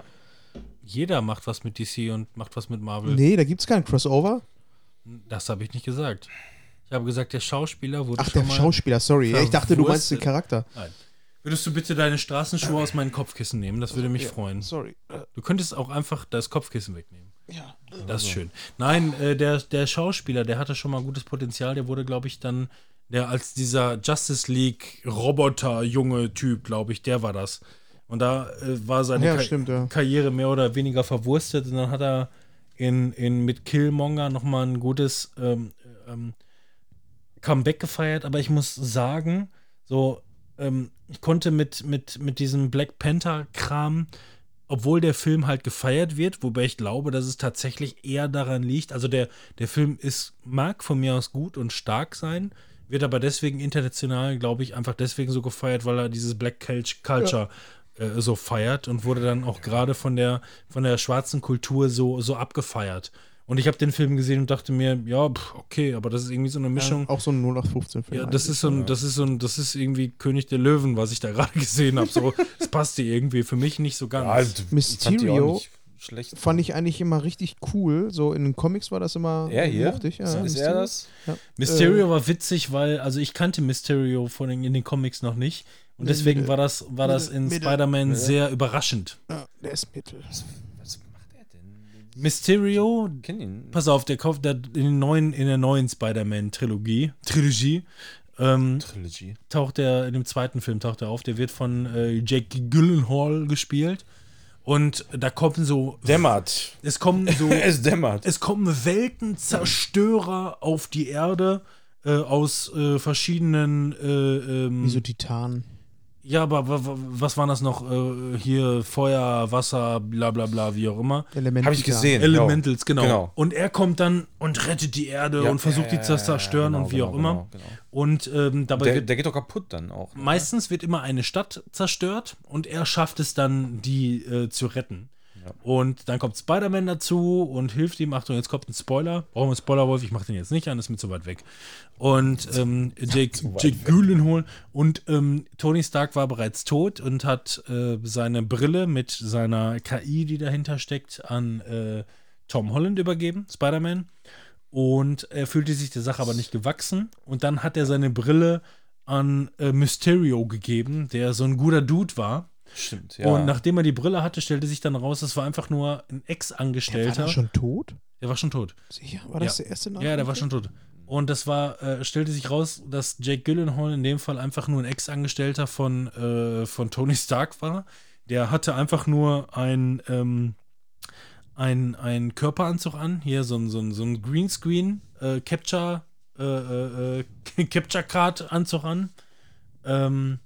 Jeder macht was mit DC und macht was mit Marvel. Nee, da gibt es keinen Crossover. Das habe ich nicht gesagt. Ich habe gesagt, der Schauspieler wurde Ach, schon der mal. Schauspieler, sorry. Ja, ich dachte, du meinst den. Charakter. Nein. Würdest du bitte deine Straßenschuhe aus meinen Kopfkissen nehmen? Das würde mich freuen. Sorry. Du könntest auch einfach das Kopfkissen wegnehmen. Ja. Das ist schön. Nein, äh, der, der Schauspieler, der hatte schon mal gutes Potenzial. Der wurde, glaube ich, dann, der als dieser Justice League Roboter-junge Typ, glaube ich, der war das. Und da äh, war seine Ja, Ka stimmt, ja. Karriere mehr oder weniger verwurstet. Und dann hat er in, in, mit Killmonger nochmal ein gutes ähm, ähm, Comeback gefeiert. Aber ich muss sagen, so, ähm, ich konnte mit, mit, mit diesem Black Panther-Kram obwohl der Film halt gefeiert wird, wobei ich glaube, dass es tatsächlich eher daran liegt, also der, der Film ist, mag von mir aus gut und stark sein, wird aber deswegen international, glaube ich, einfach deswegen so gefeiert, weil er dieses Black Cult- Culture äh, so feiert und wurde dann auch gerade von der, von der schwarzen Kultur so, so abgefeiert. Und ich habe den Film gesehen und dachte mir, ja, pff, okay, aber das ist irgendwie so eine Mischung. Ja, auch so ein 0815-Film. Ja, das ist so ein, das ist so ein, das ist irgendwie König der Löwen, was ich da gerade gesehen habe. So, das passte irgendwie für mich nicht so ganz. Ja, also, Mysterio schlecht. Fand ich eigentlich immer richtig cool. So in den Comics war das immer Er hier? mochte ich, ja, ist er Mysterio. das? Ja. Mysterio Äh, war witzig, weil, also ich kannte Mysterio von den, in den Comics noch nicht. Und Nee, deswegen Mittel. war das, war das in. Spider-Man sehr überraschend. Ja, der ist mittel. Was macht er denn? Mysterio, Ich kenn ihn. pass auf, der kauft der, in, den neuen, in der neuen Spider-Man-Trilogie, Trilogie, ähm, Trilogy. taucht er, in dem zweiten Film taucht er auf, der wird von äh, Jake Gyllenhaal gespielt. Und da kommen so, Dämmert. es kommen so, es dämmert. es kommen Weltenzerstörer auf die Erde äh, aus äh, verschiedenen äh, ähm, Wie so Titan. Ja, aber wa- wa- was waren das noch? Äh, hier Feuer, Wasser, bla bla bla, wie auch immer. Element Habe ich gesehen. Elementals, genau. Genau. Und er kommt dann und rettet die Erde Ja, und versucht die zu zerstören genau, und wie genau, auch immer. genau, genau. Und ähm, dabei Der, wird der geht doch kaputt dann auch. ne? meistens wird immer eine Stadt zerstört und er schafft es dann, die äh, zu retten. Und dann kommt Spider-Man dazu und hilft ihm. Achtung, jetzt kommt ein Spoiler. Brauchen wir einen Spoiler, Wolf? Ich mache den jetzt nicht an, ist mir zu weit weg. Und ähm, Jake, Jake Gyllenhaal und ähm, Tony Stark war bereits tot und hat äh, seine Brille mit seiner KI, die dahinter steckt, an äh, Tom Holland übergeben, Spider-Man. Und er fühlte sich der Sache aber nicht gewachsen. Und dann hat er seine Brille an äh, Mysterio gegeben, der so ein guter Dude war. Stimmt, ja. Und nachdem er die Brille hatte, stellte sich dann raus, es war einfach nur ein War Ex-Angestellter. der schon tot? Der war schon tot. Sicher? War das Ja. der erste Ja, der war schon tot. Und das war, äh, stellte sich raus, dass Jake Gyllenhaal in dem Fall einfach nur ein Ex-Angestellter von, äh, von Tony Stark war. Der hatte einfach nur ein, ähm, ein, ein Körperanzug an, hier so ein, so ein, so ein Greenscreen, äh, Capture, äh, äh, äh, Capture Card Anzug an. Ähm,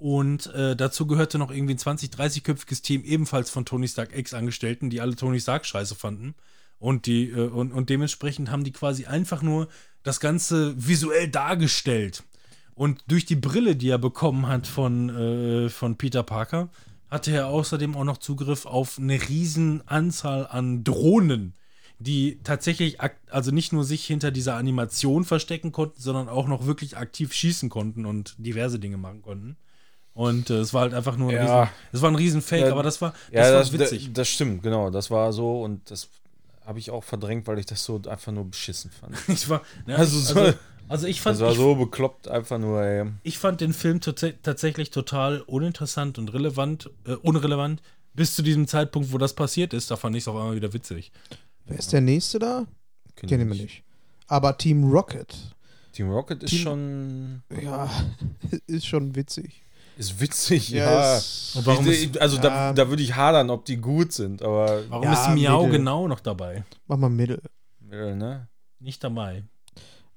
und äh, dazu gehörte noch irgendwie ein 20-, 30-köpfiges Team, ebenfalls von Tony Stark Ex-Angestellten, die alle Tony Stark scheiße fanden. Und, die, äh, und, und dementsprechend haben die quasi einfach nur das Ganze visuell dargestellt. Und durch die Brille, die er bekommen hat von, äh, von Peter Parker, hatte er außerdem auch noch Zugriff auf eine riesen Anzahl an Drohnen, die tatsächlich, also nicht nur sich hinter dieser Animation verstecken konnten, sondern auch noch wirklich aktiv schießen konnten und diverse Dinge machen konnten. Und äh, es war halt einfach nur ein Ja. riesen, es war ein riesen Fake, Ja, aber das war, das ja, war das, witzig. Das, das stimmt, genau. Das war so und das habe ich auch verdrängt, weil ich das so einfach nur beschissen fand. Ich war, ne, Also so- also, also ich fand, Das war ich, so bekloppt, einfach nur, ey. ich fand den Film tats- tatsächlich total uninteressant und relevant, äh, unrelevant, bis zu diesem Zeitpunkt, wo das passiert ist. Da fand ich es auch immer wieder witzig. Wer ist der nächste da? Kenn Kennen ich wir nicht. Aber Team Rocket, Team Rocket ist Team- schon. ja, ist schon witzig. Ist witzig, Ja, ja. ist- Und warum Ich- ist, also ja. da, da würde ich hadern, ob die gut sind, aber warum Ja, ist Miau Mittel. genau noch dabei? Mach mal Mittel. äh, ne? Nicht dabei.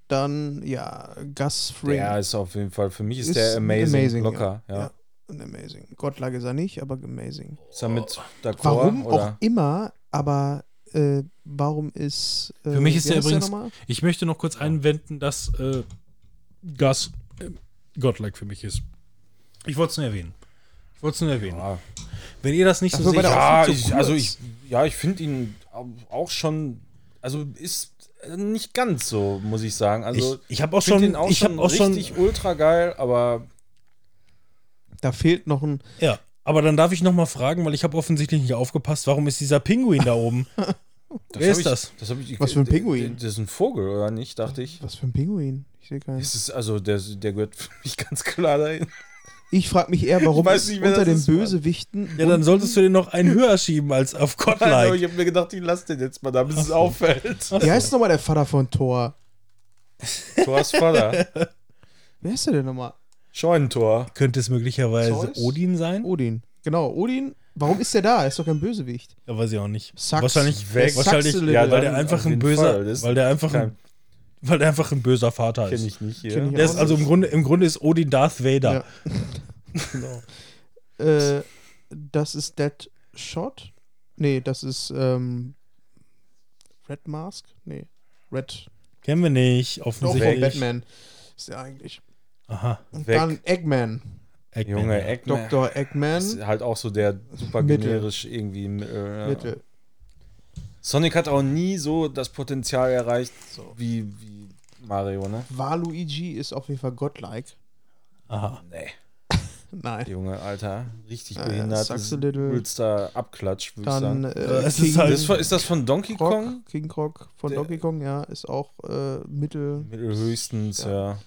Dann, ja, Gus Fring. Der ist auf jeden Fall, für mich ist, Ist der amazing, amazing, locker. Ja. Ja. Ein Amazing. Godlike ist er nicht, aber amazing. Ist er mit d'accord, Warum oder? auch immer, aber äh, warum ist. Äh, Für mich ist der übrigens- nochmal? Ich möchte noch kurz einwenden, dass äh, Gus äh, Godlike für mich ist. Ich wollte es nur erwähnen. Ich wollte es nur erwähnen. Ja, Wenn ihr das nicht so Dafür war seht, ja, ich, also kurz. ich, ja, ich finde ihn auch schon, also ist nicht ganz so, muss ich sagen. Also ich, ich habe auch schon, ihn auch ich schon habe auch schon, richtig ultra geil, aber Da fehlt noch ein. ja. Aber dann darf ich noch mal fragen, weil ich habe offensichtlich nicht aufgepasst. Warum ist dieser Pinguin da oben? das Wer ist ich, das? das ich, Was für ein Pinguin? Das ist ein Vogel, oder nicht, dachte ich. Was für ein Pinguin? Ich sehe keinen. Es ist, also der, der gehört für mich ganz klar dahin. Ich frage mich eher, warum es nicht, unter den. Bösewichten. Ja, dann solltest du den noch einen höher schieben als auf Also, Godlike. ich habe mir gedacht, ich lasse den jetzt mal da, bis es auffällt. Wie heißt nochmal der Vater von Thor? Thors Vater. Wer ist der denn nochmal? Scheunentor. Könnte es möglicherweise Zeus? Odin sein? Odin. Genau, Odin. Warum ist der da? Er ist doch kein Bösewicht. Ja, weiß ich auch nicht. Sax. Wahrscheinlich, Weg. wahrscheinlich ja, weil der einfach ein böser, weil der einfach ein, weil der einfach ein böser Vater kenn ist. ich nicht Kenn hier. ich Der ist also im. Grunde, im Grunde ist Odin Darth Vader. Ja. Äh, das ist Dead Shot? Nee, das ist ähm, Red Mask? Nee. Red. Kennen wir nicht, Doch, offensichtlich. Batman. Ist der eigentlich. Aha. Und Weg. dann Eggman. Eggman, Junge, ja. Eggman. Dr. Eggman. Ist halt auch so der super Mittel. generisch irgendwie. Äh, ja. Mittel. Sonic hat auch nie so das Potenzial erreicht So. wie, wie Mario, ne? Waluigi ist auf jeden Fall godlike. Aha. Nee. Nein. Junge, Alter. Richtig Äh, behindert. Sucks Das a little. übelster Abklatsch, würde ich Dann sagen. äh, Es King ist halt- Das ist, von, ist das von Donkey Krog, Kong? King Krog von Der- Donkey Kong, ja, ist auch äh, Mittel Mittelhöchstens, Ja. ja.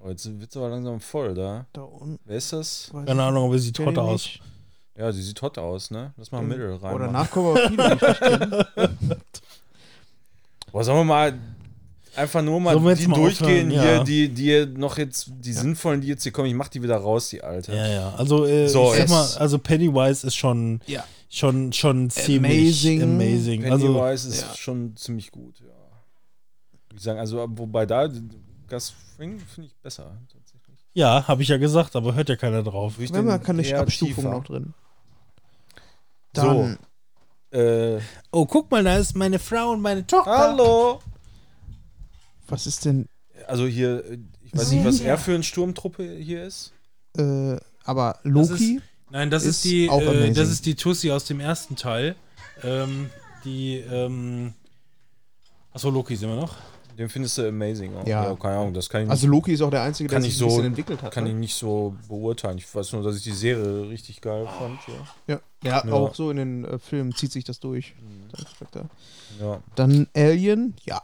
Oh, jetzt wird es aber langsam voll da. da unten. Wer ist das? Keine Ahnung, aber sieht hot ich aus. nicht. Ja, die sieht hot aus, ne? Lass mal Mittel rein. Oh, ich nicht kenne. Boah, sollen wir mal einfach nur mal jetzt die mal durchgehen aufhören? hier, Ja. die, die noch jetzt, die sinnvollen, die jetzt hier kommen. Ich mach die wieder raus, die alte. Ja, ja. Also, äh, So, ich sag mal, also Pennywise ist schon, Ja. schon, schon ziemlich Amazing. amazing. Also, Pennywise ist ja. schon ziemlich gut, ja. Ich sagen, also wobei da Gus Fring finde ich besser tatsächlich. ja, habe ich ja gesagt, aber hört ja keiner drauf. Ich Wenn man kann eher Abstufung tiefer. noch drin. So. Dann, Äh, Oh, guck mal, da ist meine Frau und meine Tochter. hallo. was ist denn, Also hier, ich weiß nicht, was er für eine Sturmtruppe hier ist. äh, aber Das Loki? Nein, das Ist ist, die, auch äh, das ist die Tussi aus dem ersten Teil. Ähm, die, ähm, achso, Loki sind wir noch. Den findest du amazing auch. Ja. keine Ahnung, das kann ich, Also Loki ist auch der Einzige, der sich ich ein so- bisschen entwickelt hat. kann ich ne? nicht so beurteilen. Ich weiß nur, dass ich die Serie richtig geil fand. Ja. ja. Ja, Ja. auch so in den äh, Filmen zieht sich das durch. Mhm. Ja. Dann Alien, ja.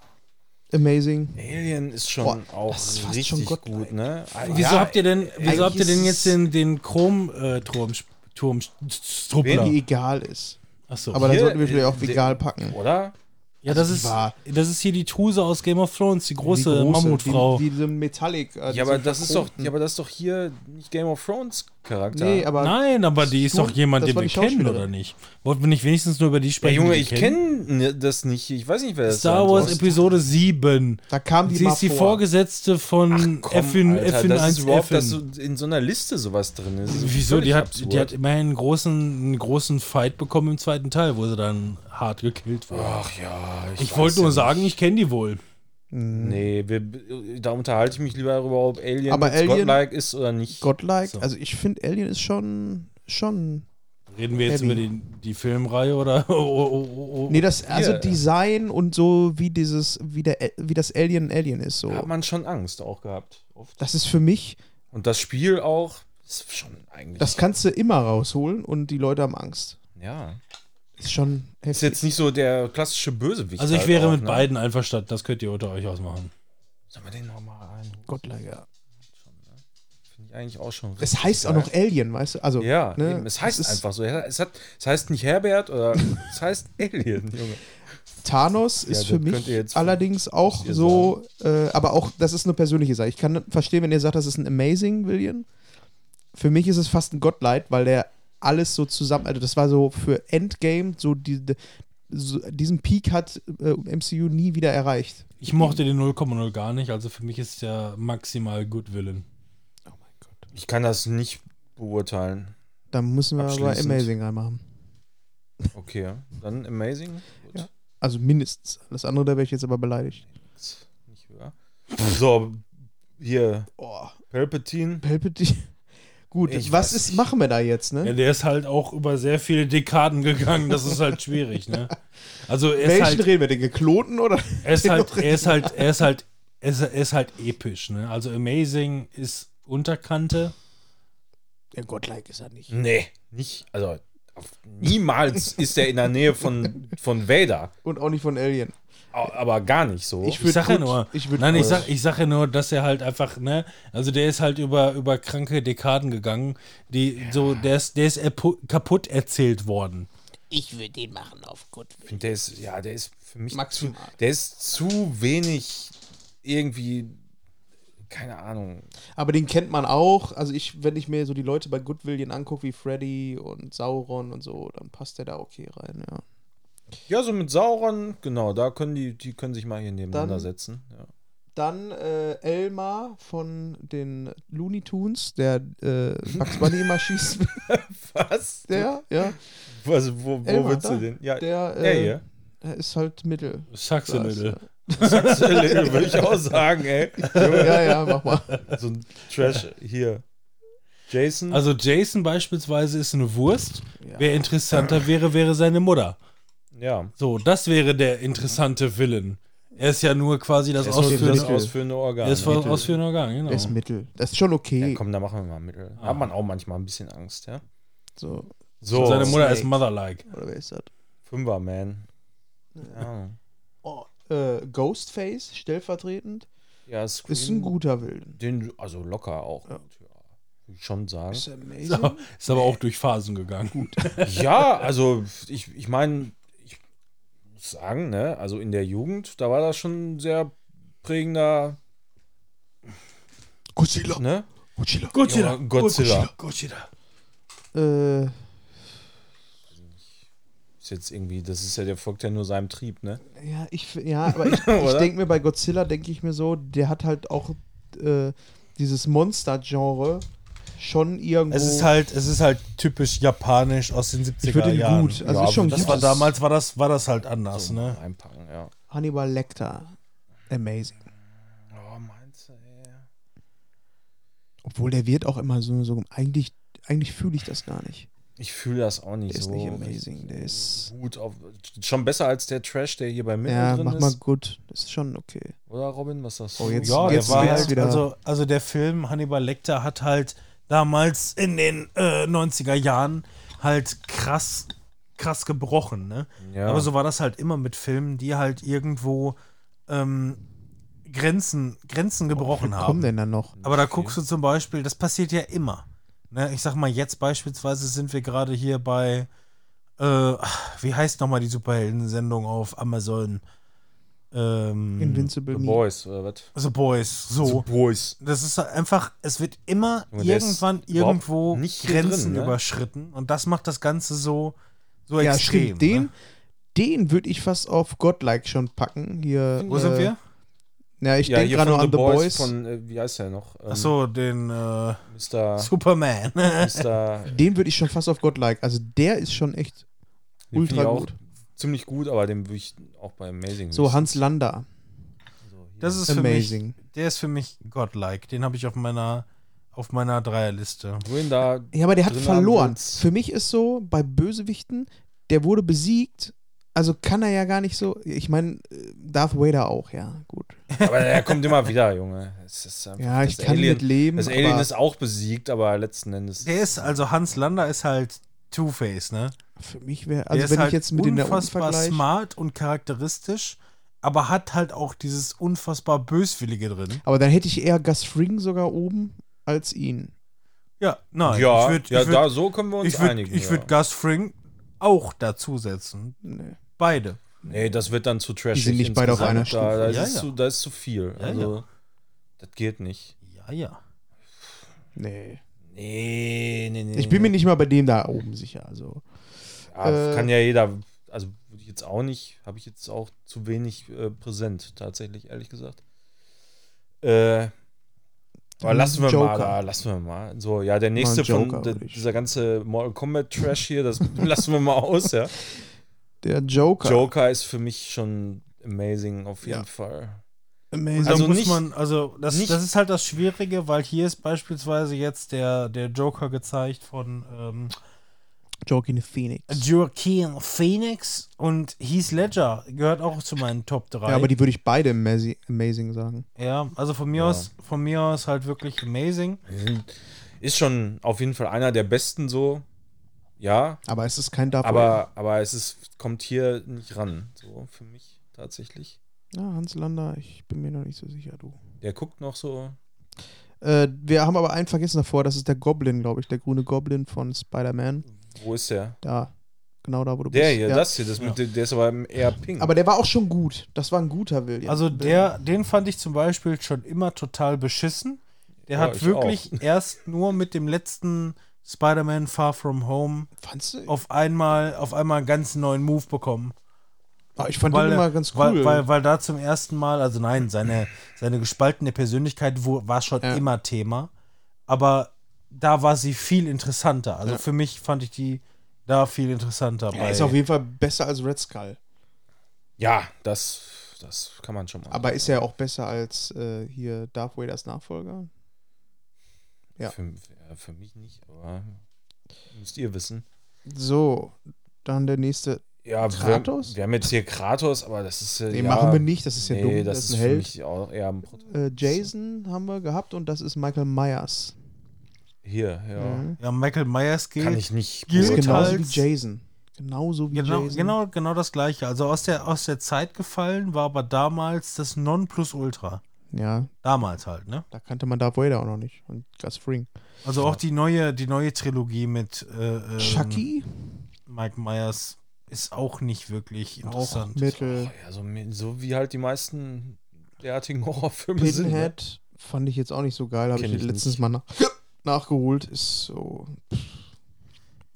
Amazing. Alien ist schon Boah, auch ist richtig schon Gott- gut, ne? Wieso Ja, habt ihr denn, wieso habt ihr denn jetzt den, den Chrom-Turm, Turm, Wer Struppler? die egal ist. Achso. Aber dann sollten wir vielleicht äh, auch der- egal packen. Oder? Ja, das also ist, wahr. das ist hier die Tuse aus Game of Thrones, die große, Die Mammutfrau. Die, diese Metallic. Äh, Ja, aber das ist doch, ja, aber das ist doch hier nicht Game of Thrones Charakter. Nee, aber Nein, aber die ist Nur- doch jemand, den wir kennen, oder nicht? Wollten wir nicht wenigstens nur über die ja, sprechen? Junge, die ich wir kennen? kenne das nicht. Ich weiß nicht, wer das Star sein Wars. Episode 7. da kam die Sie mal ist die vor. Vorgesetzte von Komm, Effin, Alter, Effin das 1 ist überhaupt, dass Effin. so in so einer Liste sowas drin ist. Ist Wieso? Die hat, absurd. die hat immerhin einen großen, einen großen Fight bekommen im zweiten Teil, wo sie dann hart gekillt wurde. Ach ja, ich weiß wollte nur ja sagen, nicht. ich kenne die wohl. Nee, wir, da unterhalte ich mich lieber darüber, ob Alien, Aber Alien- godlike ist oder nicht. Godlike. So. Also ich finde Alien ist schon schon. Reden wir jetzt Heavy. über die, die Filmreihe oder? Oh, oh, oh, oh, oh. Nee, das also Hier. Design und so wie dieses wie der wie das Alien ein Alien ist so. Da hat man schon Angst auch gehabt. Oft. Das ist für mich, Und das Spiel auch ist schon eigentlich. das kannst du immer rausholen und die Leute haben Angst. ja. Ist schon Ist heftig. jetzt nicht so der klassische Bösewicht. Also ich halt wäre auch, mit ne? beiden einverstanden, das könnt ihr unter euch ausmachen. Sollen wir den nochmal rein? Godlike, ja. Finde ich eigentlich auch schon. Es heißt auch geil. noch Alien, weißt du? Also Ja, ne, eben, es heißt ist- einfach so. Es, hat, es heißt nicht Herbert oder es heißt Alien, Junge. Thanos Ja, ist für mich allerdings auch so, äh, aber auch, das ist eine persönliche Sache. Ich kann verstehen, wenn ihr sagt, das ist ein Amazing Villain, für mich ist es fast ein Godlight, weil der alles so zusammen, also das war so für Endgame, so, die, so diesen Peak hat äh, MCU nie wieder erreicht. Ich mochte den 0,0 gar nicht, also für mich ist der maximal Good Villain. Oh mein Gott. Ich kann das nicht beurteilen. Dann müssen wir aber. Amazing reinmachen. Okay, dann Amazing. Gut. Ja. Also mindestens. Das andere, da wäre ich jetzt aber beleidigt. Nicht höher. So, hier, Oh, Palpatine. Palpatine. Gut, Ich was ist, nicht. machen wir da jetzt, ne? Ja, der ist halt auch über sehr viele Dekaden gegangen, das ist halt schwierig, ne? Also er ist Welchen halt, reden wir, den geklonten oder? er ist halt, er ist halt, er ist halt, er ist, er ist halt episch, ne? Also Amazing ist Unterkante. Ja, Godlike ist er nicht. Nee, nicht, also niemals ist er in der Nähe von, von Vader. Und auch nicht von Alien. Aber gar nicht so. Ich Ich würd sag ja nur, ich nein, ich sag, ich sag ja nur, dass er halt einfach, ne, also der ist halt über, über kranke Dekaden gegangen, die so, der ist, der ist kaputt erzählt worden. Ich würde den machen auf finde, der ist, ja, der ist für mich zu, der ist zu wenig irgendwie, keine Ahnung. Aber den kennt man auch. Also ich, wenn ich mir so die Leute bei Goodwillian angucke, wie Freddy und Sauron und so, dann passt der da okay rein, ja. Ja, so mit Sauron, genau, da können die, die können sich mal hier nebeneinander Dann- setzen. Ja. Dann äh, Elmar von den Looney Tunes, der äh, Bugs Bunny immer schießt. Was? Der, ja. Was, wo wo Elmar, willst da. du denn? Ja, Der, der äh, hier. der ist halt Mittel. Saxemittel. würde ich auch sagen, ey. Ja, ja, mach mal. So ein Trash hier. Jason. Also Jason beispielsweise ist eine Wurst. Ja. Wer interessanter wäre, wäre seine Mutter. Ja. So, das wäre der interessante Villain. Er ist ja nur quasi das Das ist ausführende, das ausführende Organ. er ist das ausführende Organ, genau. Der ist Mittel. Das ist schon ja, okay. komm, da machen wir mal Mittel. Hat man auch manchmal ein bisschen Angst, ja? so. So, Seine Mutter Snake. ist Mother-like. Oder wer ist das? Fünfer-Man. Ja. Oh, äh, Ghostface, stellvertretend, ja, Scream, ist ein guter Wilden. Den, also locker auch. Ja. gut, Ja. Würde ich schon sagen. Ist amazing. So, ist aber auch durch Phasen gegangen. Gut. Ja, also ich, ich meine, sagen, ne, also in der Jugend, da war das schon ein sehr prägender, Godzilla. ne? Godzilla. Godzilla. Godzilla. Godzilla. Äh, Ist jetzt irgendwie, das ist ja, der folgt ja nur seinem Trieb, ne? ja, ich, ja, aber ich, ich denke mir bei Godzilla, denke ich mir so, der hat halt auch äh, dieses Monster-Genre schon irgendwo. Es ist halt, es ist halt typisch japanisch aus den 70er ich ihn Jahren. gut. Also Ja, ist schon Das gut. war damals war das war das halt anders, So ne? Einpacken, ja. Hannibal Lecter. Amazing. Oh, meinst du, ey? Obwohl der wird auch immer so, so eigentlich, eigentlich fühle ich das gar nicht. Ich fühle das auch nicht Der ist so. nicht amazing, der ist- gut auf, schon besser als der Trash, der hier bei mir Ja, drin mach ist. mal gut. Das ist schon okay. Oder Robin, was sagst du? Oh, jetzt- Ja, jetzt der war halt, wieder- also, also der Film Hannibal Lecter hat halt damals in den äh, 90er Jahren halt krass, krass gebrochen, ne? ja. Aber so war das halt immer mit Filmen, die halt irgendwo ähm, Grenzen, Grenzen gebrochen Was haben. kommen denn da noch? Aber da guckst du zum Beispiel, das passiert ja immer. Ne? Ich sag mal, jetzt beispielsweise sind wir gerade hier bei, äh, wie heißt nochmal die Superhelden-Sendung auf Amazon? Ähm, Invincible The Me. Boys, oder was? The Boys, so. The Boys. Das ist einfach, es wird immer ist irgendwann irgendwo Grenzen drin, ne? überschritten und das macht das Ganze so, so Ja, extrem. stimmt. Den, ne? den würde ich fast auf Godlike schon packen. Hier, Wo äh, sind wir? Ja, ich ja, denke gerade noch an The Boys, Boys. von, äh, wie heißt der noch? Ähm, Achso, den äh, Mr. Superman. Mr. Den würde ich schon fast auf Godlike. Also der ist schon echt den ultra ich auch gut. Ziemlich gut, aber den würde ich auch bei Amazing So Hans hier. Das ist für mich, Amazing. der ist für mich godlike. Den habe ich auf meiner, auf meiner Dreierliste. Wohin da. Ja, aber der hat verloren. Für mich ist so, bei Bösewichten, der wurde besiegt. Also kann er ja gar nicht so. Ich meine, äh, Darth Vader auch, ja, gut. Aber der kommt immer wieder, Junge. Es ist einfach, Ja, ich kann Alien, mit leben. Das Alien ist auch besiegt, aber letzten Endes. Der ist, also Hans Lander ist halt Two-Face, ne? Für mich wäre, also wenn halt ich jetzt mit den der unfassbar smart und charakteristisch, aber hat halt auch dieses unfassbar Böswillige drin. Aber dann hätte ich eher Gus Fring sogar oben als ihn. Ja, nein. ja, ich würd, ja ich würd, da so können wir uns ich würd, einigen. Ich ja. würde Gus Fring auch dazusetzen. Nee. Beide. Nee, das wird dann zu trashig. Die sind nicht beide auf einer insgesamt. Da, da, Stufe. ist Ja, Zu, ja. da ist zu viel. Ja, also, das geht nicht. Ja, ja. Nee. Nee, Nee, nee, nee. Ich bin mir nicht mal bei dem da oben sicher. Also. Ja, äh, kann ja jeder, also würde ich jetzt auch nicht, habe ich jetzt auch zu wenig äh, präsent, tatsächlich, ehrlich gesagt. Äh, aber lassen wir mal Joker. da, lassen wir mal. So, ja, der nächste Joker, von dieser ganze Mortal Kombat Trash hier, das lassen wir mal aus, ja. Der Joker. Joker ist für mich schon amazing auf jeden Ja. Fall. Amazing. Da Also muss nicht- man, also das, nicht- das ist halt das Schwierige, weil hier ist beispielsweise jetzt der, der Joker gezeigt von ähm, Joaquin Phoenix. Joaquin Phoenix und Heath Ledger gehört auch zu meinen Top 3. Ja, aber die würde ich beide amazing, amazing sagen. Ja, also von mir Ja. aus, von mir aus halt wirklich amazing. Ist schon auf jeden Fall einer der besten so. Ja, Aber es ist kein Darth aber, aber es ist, kommt hier nicht ran. So für mich tatsächlich. Ja, Hans Lander, ich bin mir noch nicht so sicher, du. Der guckt noch so. Äh, wir haben aber einen vergessen davor, das ist der Goblin, glaube ich, der grüne Goblin von Spider-Man. Wo ist der? Da, genau da, wo du Der bist. hier, ja. das hier, das mit, der ist aber eher pink. Aber der war auch schon gut. Das war ein guter William. Also der, den fand ich zum Beispiel schon immer total beschissen. Der Ja, hat ich wirklich erst nur mit dem letzten Spider-Man Far From Home Fandst du? auf einmal, auf einmal einen ganz neuen Move bekommen. Ah, ich fand weil, den immer ganz cool. weil, weil, weil da zum ersten Mal, also nein, seine, seine gespaltene Persönlichkeit wo, war schon Ja. immer Thema, aber da war sie viel interessanter. Also Ja. für mich fand ich die da viel interessanter. er ist auf jeden Fall besser als Red Skull. ja, das, das kann man schon mal. Aber ist er auch besser als äh, hier Darth Vaders Nachfolger? ja. Für, ja, für mich nicht, aber müsst ihr wissen. So, dann der nächste. Ja, Kratos? Wir, wir haben jetzt hier Kratos, aber das ist äh, Nee, ja, machen wir nicht, das ist ja nee, dumm. Das, Das ist ein für Held. mich auch eher ein Protagonist. Äh, Jason haben wir gehabt und das ist Michael Myers. Hier, ja. Mhm. Ja, Michael Myers geht. Kann ich nicht Gilt genauso wie Jason. Genauso wie Genau, Jason. genau, genau das gleiche. Also aus der, aus der Zeit gefallen war aber damals das Nonplusultra. Ja, Damals halt, ne? da kannte man Darth Vader auch noch nicht. Und Gus Fring. Also auch die neue, die neue Trilogie mit äh, ähm, Chucky? Mike Myers ist auch nicht wirklich Auch interessant. Mittel. Ja, so, so wie halt die meisten derartigen Horrorfilme sind. Ne? Pinhead fand ich jetzt auch nicht so geil. Habe ich ich letztens nicht. mal nach, nachgeholt. Ist so.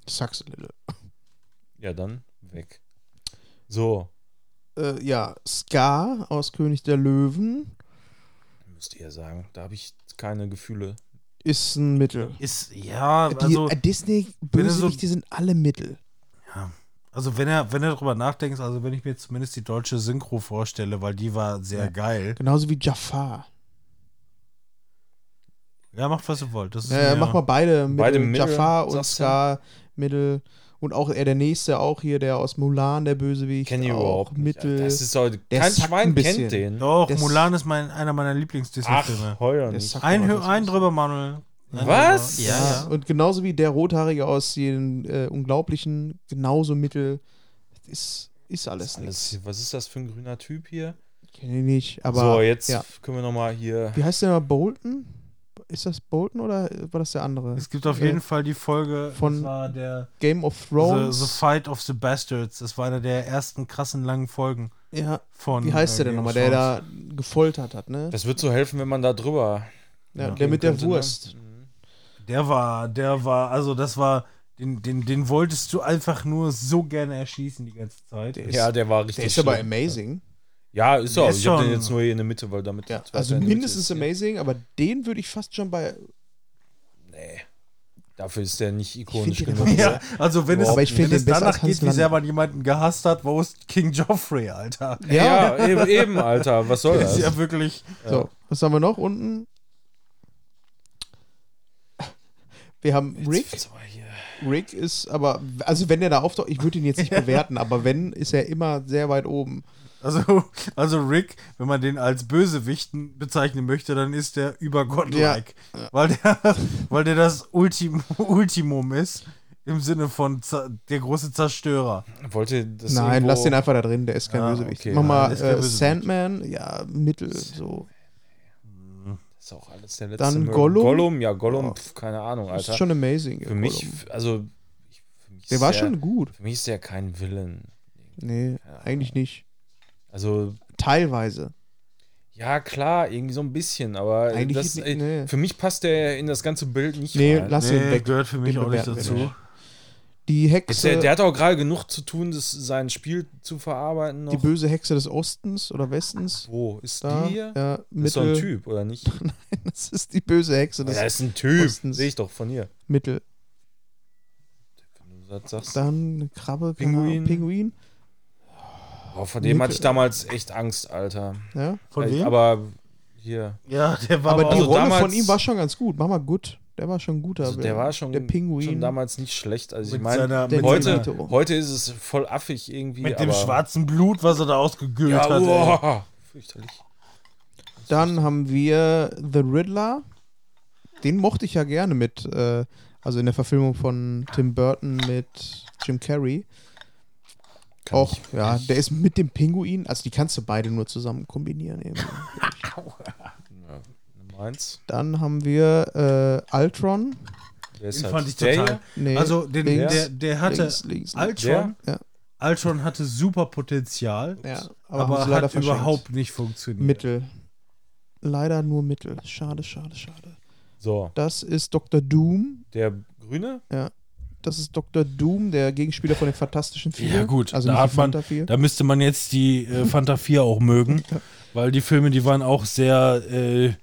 Sucks a little. Ja, dann weg. So, Äh, ja, Scar aus König der Löwen müsst ihr sagen. Da habe ich keine Gefühle. ist ein Mittel. Ist, ja, die also, äh, Disney wenn er so- sind alle Mittel. also wenn er, wenn er darüber nachdenkt, also wenn ich mir zumindest die deutsche Synchro vorstelle, weil die war sehr Ja. geil. Genauso wie Jafar. Ja, macht was ihr wollt. Das ist Äh, mach mal beide Mittel. Beide Jafar und? Scar Mittel. Und auch er, der nächste, auch hier, der aus Mulan, der Bösewicht. Kenne ich auch überhaupt nicht. Mittel. Das ist so, Der kein Schwein kennt den. Doch, Das- Mulan ist mein, einer meiner Ach, Lieblings-Disney-Filme. heuer nicht. Ein, ein drüber, Manuel. Ein Was? drüber. Ja, Ja, und genauso wie der Rothaarige aus den äh, Unglaublichen, genauso Mittel. Das ist, ist alles nichts. Alles, was ist das für ein grüner Typ hier? Kenne ich nicht, aber. so, jetzt Ja. können wir nochmal hier. Wie heißt der noch? Bolton? Ist das Bolton oder war das der andere? Es gibt auf Äh, jeden Fall die Folge, von das war der Game of the, Thrones. the Fight of the Bastards. Das war einer der ersten krassen langen Folgen ja, von. wie heißt äh, der denn nochmal, der da gefoltert hat, ne? Das wird so helfen, wenn man da drüber. Ja, der mit der ne? Wurst. Mhm. Der war, der war, also das war, den, den, den wolltest du einfach nur so gerne erschießen die ganze Zeit. Der ist, Ja, der war richtig. der ist aber schlimm. amazing. Ja, ist auch. ist Ich habe den jetzt nur hier in der Mitte, weil damit. Ja, also mindestens ist amazing, aber den würde ich fast schon bei. Nee. Dafür ist der nicht Ich ikonisch genug. Ja, also wenn es, Aber ich find wenn es danach geht, wie sehr man jemanden gehasst hat, wo ist King Joffrey, Alter? Ja, eben, eben, Alter. Was soll Das das? ist ja wirklich. So, was haben wir noch unten? Wir haben Rick. Rick ist aber, also wenn der da auftaucht, ich würde ihn jetzt nicht bewerten, aber wenn, ist er immer sehr weit oben. Also, also Rick, wenn man den als Bösewichten bezeichnen möchte, dann ist der übergottlike. Weil, der, weil der das Ultim, Ultimum ist. Im Sinne von der große Zerstörer. Wollte das Nein, irgendwo- lass den einfach da drin, der ist kein Ah, Bösewicht. okay. Mach Ja, mal der äh, Bösewicht. Sandman, ja, Mittel, so. Das ist auch alles der letzte. Dann. Gollum? Gollum, ja, Gollum, Ja. pf, keine Ahnung, Das Alter. ist schon amazing. für mich, also. ich- Für mich Der war schon gut. Für mich ist der kein Villain. Nee, Ja. eigentlich nicht. Also, Teilweise. Ja, klar, irgendwie so ein bisschen, aber Eigentlich das, nicht- nee. für mich passt der in das ganze Bild nicht Nee, rein. lass ihn Nee, weg. gehört für mich Den auch nicht dazu. Die Hexe, der, der hat auch gerade genug zu tun, das, sein Spiel zu verarbeiten. Noch. die böse Hexe des Ostens oder Westens. Wo? Ist Da, die hier? ja, Das ist doch ein. Typ, oder nicht? Das ist die böse Hexe des Ja, ist ein Typ. Ostens. Sehe ich doch von hier. Mittel. Wenn du das sagst. Dann eine Krabbe, Pinguin. Pinguin. Oh, vor dem hatte ich damals echt Angst, Alter. Ja. Von wem? Aber hier. ja, der war Aber die also Rolle von ihm war schon ganz gut. Mach mal gut. Der war schon guter. Also der war schon, der Pinguin. schon damals nicht schlecht. Also ich meine, heute, seiner, heute ist es voll affig irgendwie. mit dem aber, schwarzen Blut, was er da ausgegült Ja, hat. uah, fürchterlich. Dann haben wir The Riddler. Den mochte ich ja gerne mit, äh, also in der Verfilmung von Tim Burton mit Jim Carrey. Kann Auch, ich- ja, ich- der ist mit dem Pinguin, also die kannst du beide nur zusammen kombinieren. Irgendwie. Meins. Dann haben wir äh, ist Den halt fand ich der total. Nee, Also, den, links, der, der hatte. links, links, links. Ultron, Ja. Ultron hatte super Potenzial, Ja, aber, aber, hat überhaupt nicht funktioniert. Mittel. Leider nur Mittel. Schade, schade, schade. So, Das ist Dr. Doom. der Grüne? Das ist Dr. Doom, der Gegenspieler von den Fantastischen Vier. Ja, gut, Also da hat man- Fanta 4. Da müsste man jetzt die äh, Fanta 4 auch mögen, weil die Filme, die waren auch sehr. Äh,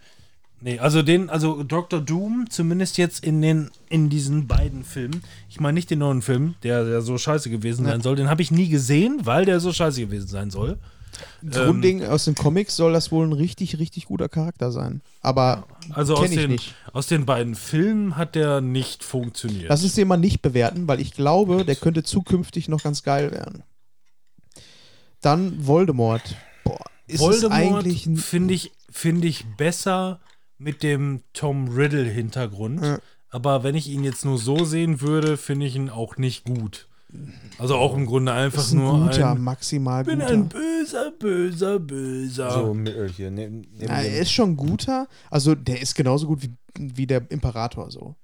nee, also den, also Dr. Doom, zumindest jetzt in den, in diesen beiden Filmen, ich meine nicht den neuen Film, der, der so scheiße gewesen Ja. sein soll, den habe ich nie gesehen, weil der so scheiße gewesen sein soll. Grundding aus den Comics soll das wohl ein richtig, richtig guter Charakter sein. Aber Also aus den, nicht. aus den beiden Filmen hat der nicht funktioniert. lass uns den mal nicht bewerten, weil ich glaube, der könnte zukünftig noch ganz geil werden. Dann Voldemort. Boah, ist Voldemort eigentlich finde ich, finde ich besser mit dem Tom Riddle-Hintergrund. Ja. Aber wenn ich ihn jetzt nur so sehen würde, finde ich ihn auch nicht gut. Also auch im Grunde einfach ist ein nur guter, ein, maximal ich bin guter. ein böser, böser, böser. So, Mittel hier. Neben, neben dem- er ist schon guter. Also der ist genauso gut wie, wie der Imperator so.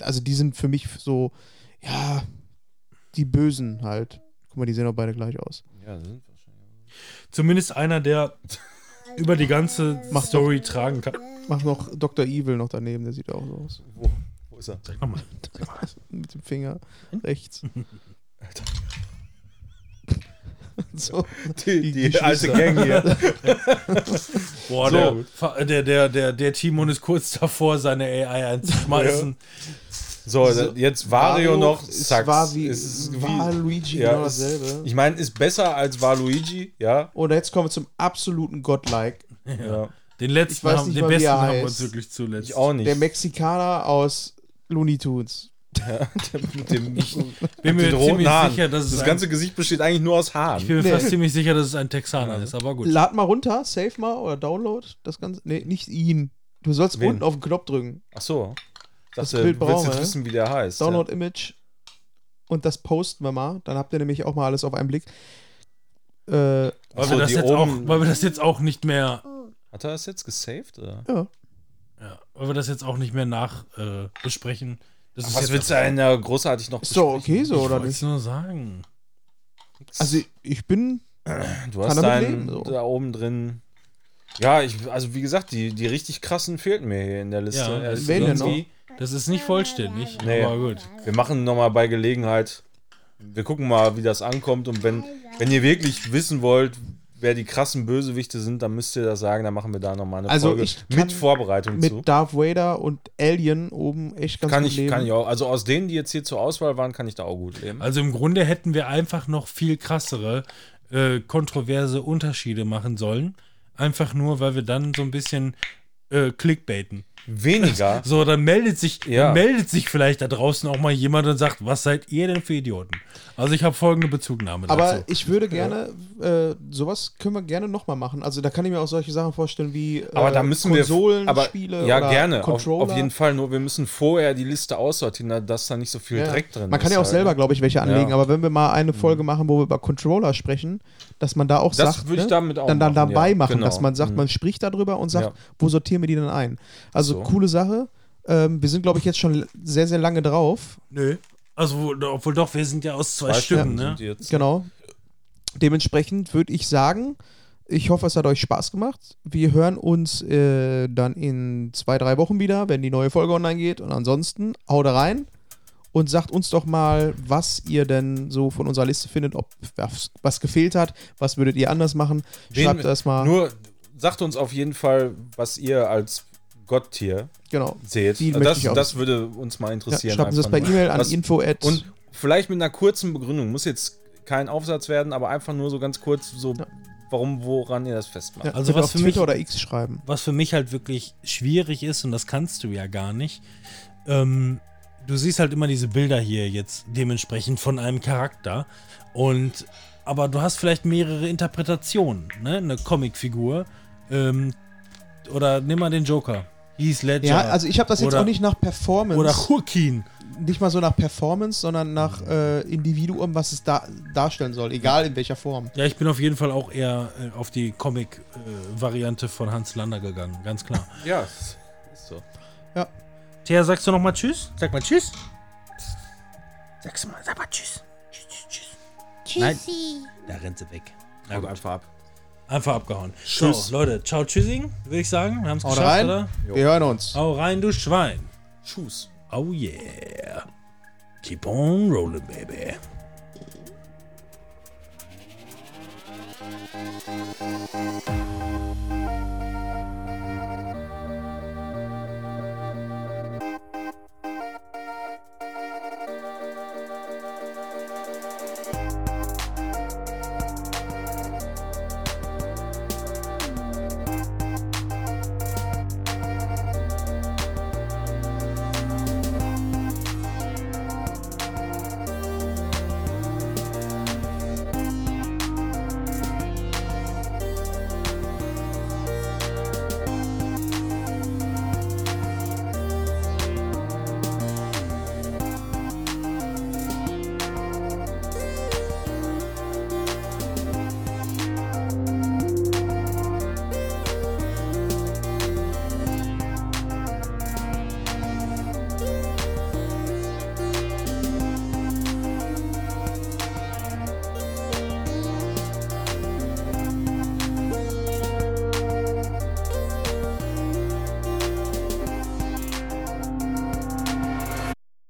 Also die sind für mich so, ja, die Bösen halt. Guck mal, die sehen auch beide gleich aus. ja, sind wahrscheinlich. Zumindest einer, der über die ganze Mach Story tragen kann. Mach noch Dr. Evil noch daneben, der sieht auch so aus. Wo, wo ist er? Sag mal. Mit dem Finger rechts. so. Die, die die alte. Gang hier. Boah, So. der, der, der, der, Timon ist kurz davor, seine AI einzuschmeißen. So, jetzt Wario, noch. Es Zack. war wie, Es ist wie- war Luigi ja, genau dasselbe. Ich meine, ist besser als Waluigi, ja. Und jetzt kommen wir zum absoluten Godlike. ja. Den letzten, Ich weiß haben, nicht den besten haben wir uns wirklich zuletzt. Ich auch nicht. Der Mexikaner aus Looney Tunes. Ja, mit dem, bin mir ziemlich Haaren. sicher, dass es das ein- ganze Gesicht besteht eigentlich nur aus Haaren. Ich bin mir Nee. fast ziemlich sicher, dass es ein Texaner ist, aber gut. Lad mal runter, save mal oder download das Ganze. Nee, nicht ihn. Du sollst Wen? unten auf den Knopf drücken. Ach so. Ich Das dachte, Bild brauchen wir, wissen, wie der heißt. Download Image. Und das posten wir mal. Dann habt ihr nämlich auch mal alles auf einen Blick. Äh, Weil, Ach so, wir das jetzt auch, weil wir das jetzt auch nicht mehr, Ja. Hat er das jetzt gesaved? Oder? ja. ja, weil wir das jetzt auch nicht mehr nach äh, besprechen. Das ist Was jetzt willst du denn da großartig noch Ist doch okay so, ich oder nicht? nur sagen. Also ich bin. Du hast deinen so. da oben drin. Ja, ich, also wie gesagt, die, die richtig krassen fehlten mir hier in der Liste. Ja, das, wen denn noch? das ist nicht vollständig, Nee. aber gut. Wir machen nochmal bei Gelegenheit. Wir gucken mal, wie das ankommt. Und wenn, wenn ihr wirklich wissen wollt, wer die krassen Bösewichte sind, dann müsst ihr das sagen. Dann machen wir da nochmal eine Also Folge ich kann mit Vorbereitung Mit zu. Darth Vader und Alien oben echt ganz Kann gut ich, leben. kann ich auch. Also aus denen, die jetzt hier zur Auswahl waren, kann ich da auch gut leben. Also im Grunde hätten wir einfach noch viel krassere, äh, kontroverse Unterschiede machen sollen. Einfach nur, weil wir dann so ein bisschen äh, clickbaiten. Weniger. So, dann meldet sich, Ja. dann meldet sich vielleicht da draußen auch mal jemand und sagt, was seid ihr denn für Idioten? Also ich habe folgende Bezugnahme Aber dazu. ich würde gerne, äh, sowas können wir gerne nochmal machen. Also da kann ich mir auch solche Sachen vorstellen wie äh, Aber da müssen wir. Konsolenspiele aber, ja, oder gerne. Auf, Controller. auf jeden Fall. Nur wir müssen vorher die Liste aussortieren, dass da nicht so viel Ja. Dreck drin Man kann ist. ja auch halt, selber, ne? glaube ich, welche anlegen, Ja. aber wenn wir mal eine Folge machen, wo wir über Controller sprechen, dass man da auch Das sagt, würde ich ne, damit auch dann, dann machen, dabei ja. machen, Genau. dass man sagt, Mhm. man spricht darüber und sagt, Ja. wo sortieren wir die denn ein? Also So. coole Sache. Ähm, wir sind, glaube ich, jetzt schon sehr, sehr lange drauf. Nö. Also, wo- obwohl doch, wir sind ja aus zwei, Zwei Stücken, Stücken ne? Genau. Dementsprechend würde ich sagen, Ich hoffe, es hat euch Spaß gemacht. Wir hören uns äh, dann in zwei, drei Wochen wieder, wenn die neue Folge online geht. Und ansonsten haut rein und sagt uns doch mal, was ihr denn so von unserer Liste findet, ob was, was gefehlt hat, was würdet ihr anders machen. Wen- Schreibt das mal. Nur sagt uns auf jeden Fall, was ihr als Gotttier genau. seht. Die Also das, ich auch das würde uns mal Ja, interessieren. schreibt uns das einfach per nur. E-Mail an Was- info at Und vielleicht mit einer kurzen Begründung. Muss jetzt kein Aufsatz werden, aber einfach nur so ganz kurz, so Ja. warum, woran ihr das festmacht. ja, Also was auf für Twitter mich- oder X schreiben. was für mich halt wirklich schwierig ist, und das kannst du ja gar nicht, ähm, du siehst halt immer diese Bilder hier jetzt dementsprechend von einem Charakter. Und aber du hast vielleicht mehrere Interpretationen, ne? Eine Comicfigur. Ähm, oder nimm mal den Joker. Heath Ledger. Ja, also ich habe das jetzt Oder- auch nicht nach Performance, oder Joaquin. nicht mal so nach Performance, sondern nach äh, Individuum, was es da darstellen soll, egal in welcher Form. Ja, ich bin auf jeden Fall auch eher äh, auf die Comic-Variante von Hans Lander gegangen, ganz klar. Ja, ist so. Thea, sagst du noch mal Tschüss? Sag mal Tschüss. Sag's mal, sag mal Tschüss. Tschüss, tschüss, tschüss. Nein, da rennt sie weg. Haut gut, einfach ab. Einfach abgehauen. Tschüss. So, Leute, ciao, tschüssing, würde ich sagen. Wir haben es geschafft, rein. oder? Jo. Wir hören uns. Hau rein, du Schwein. Tschüss. Oh yeah. Keep on rolling, baby. Thank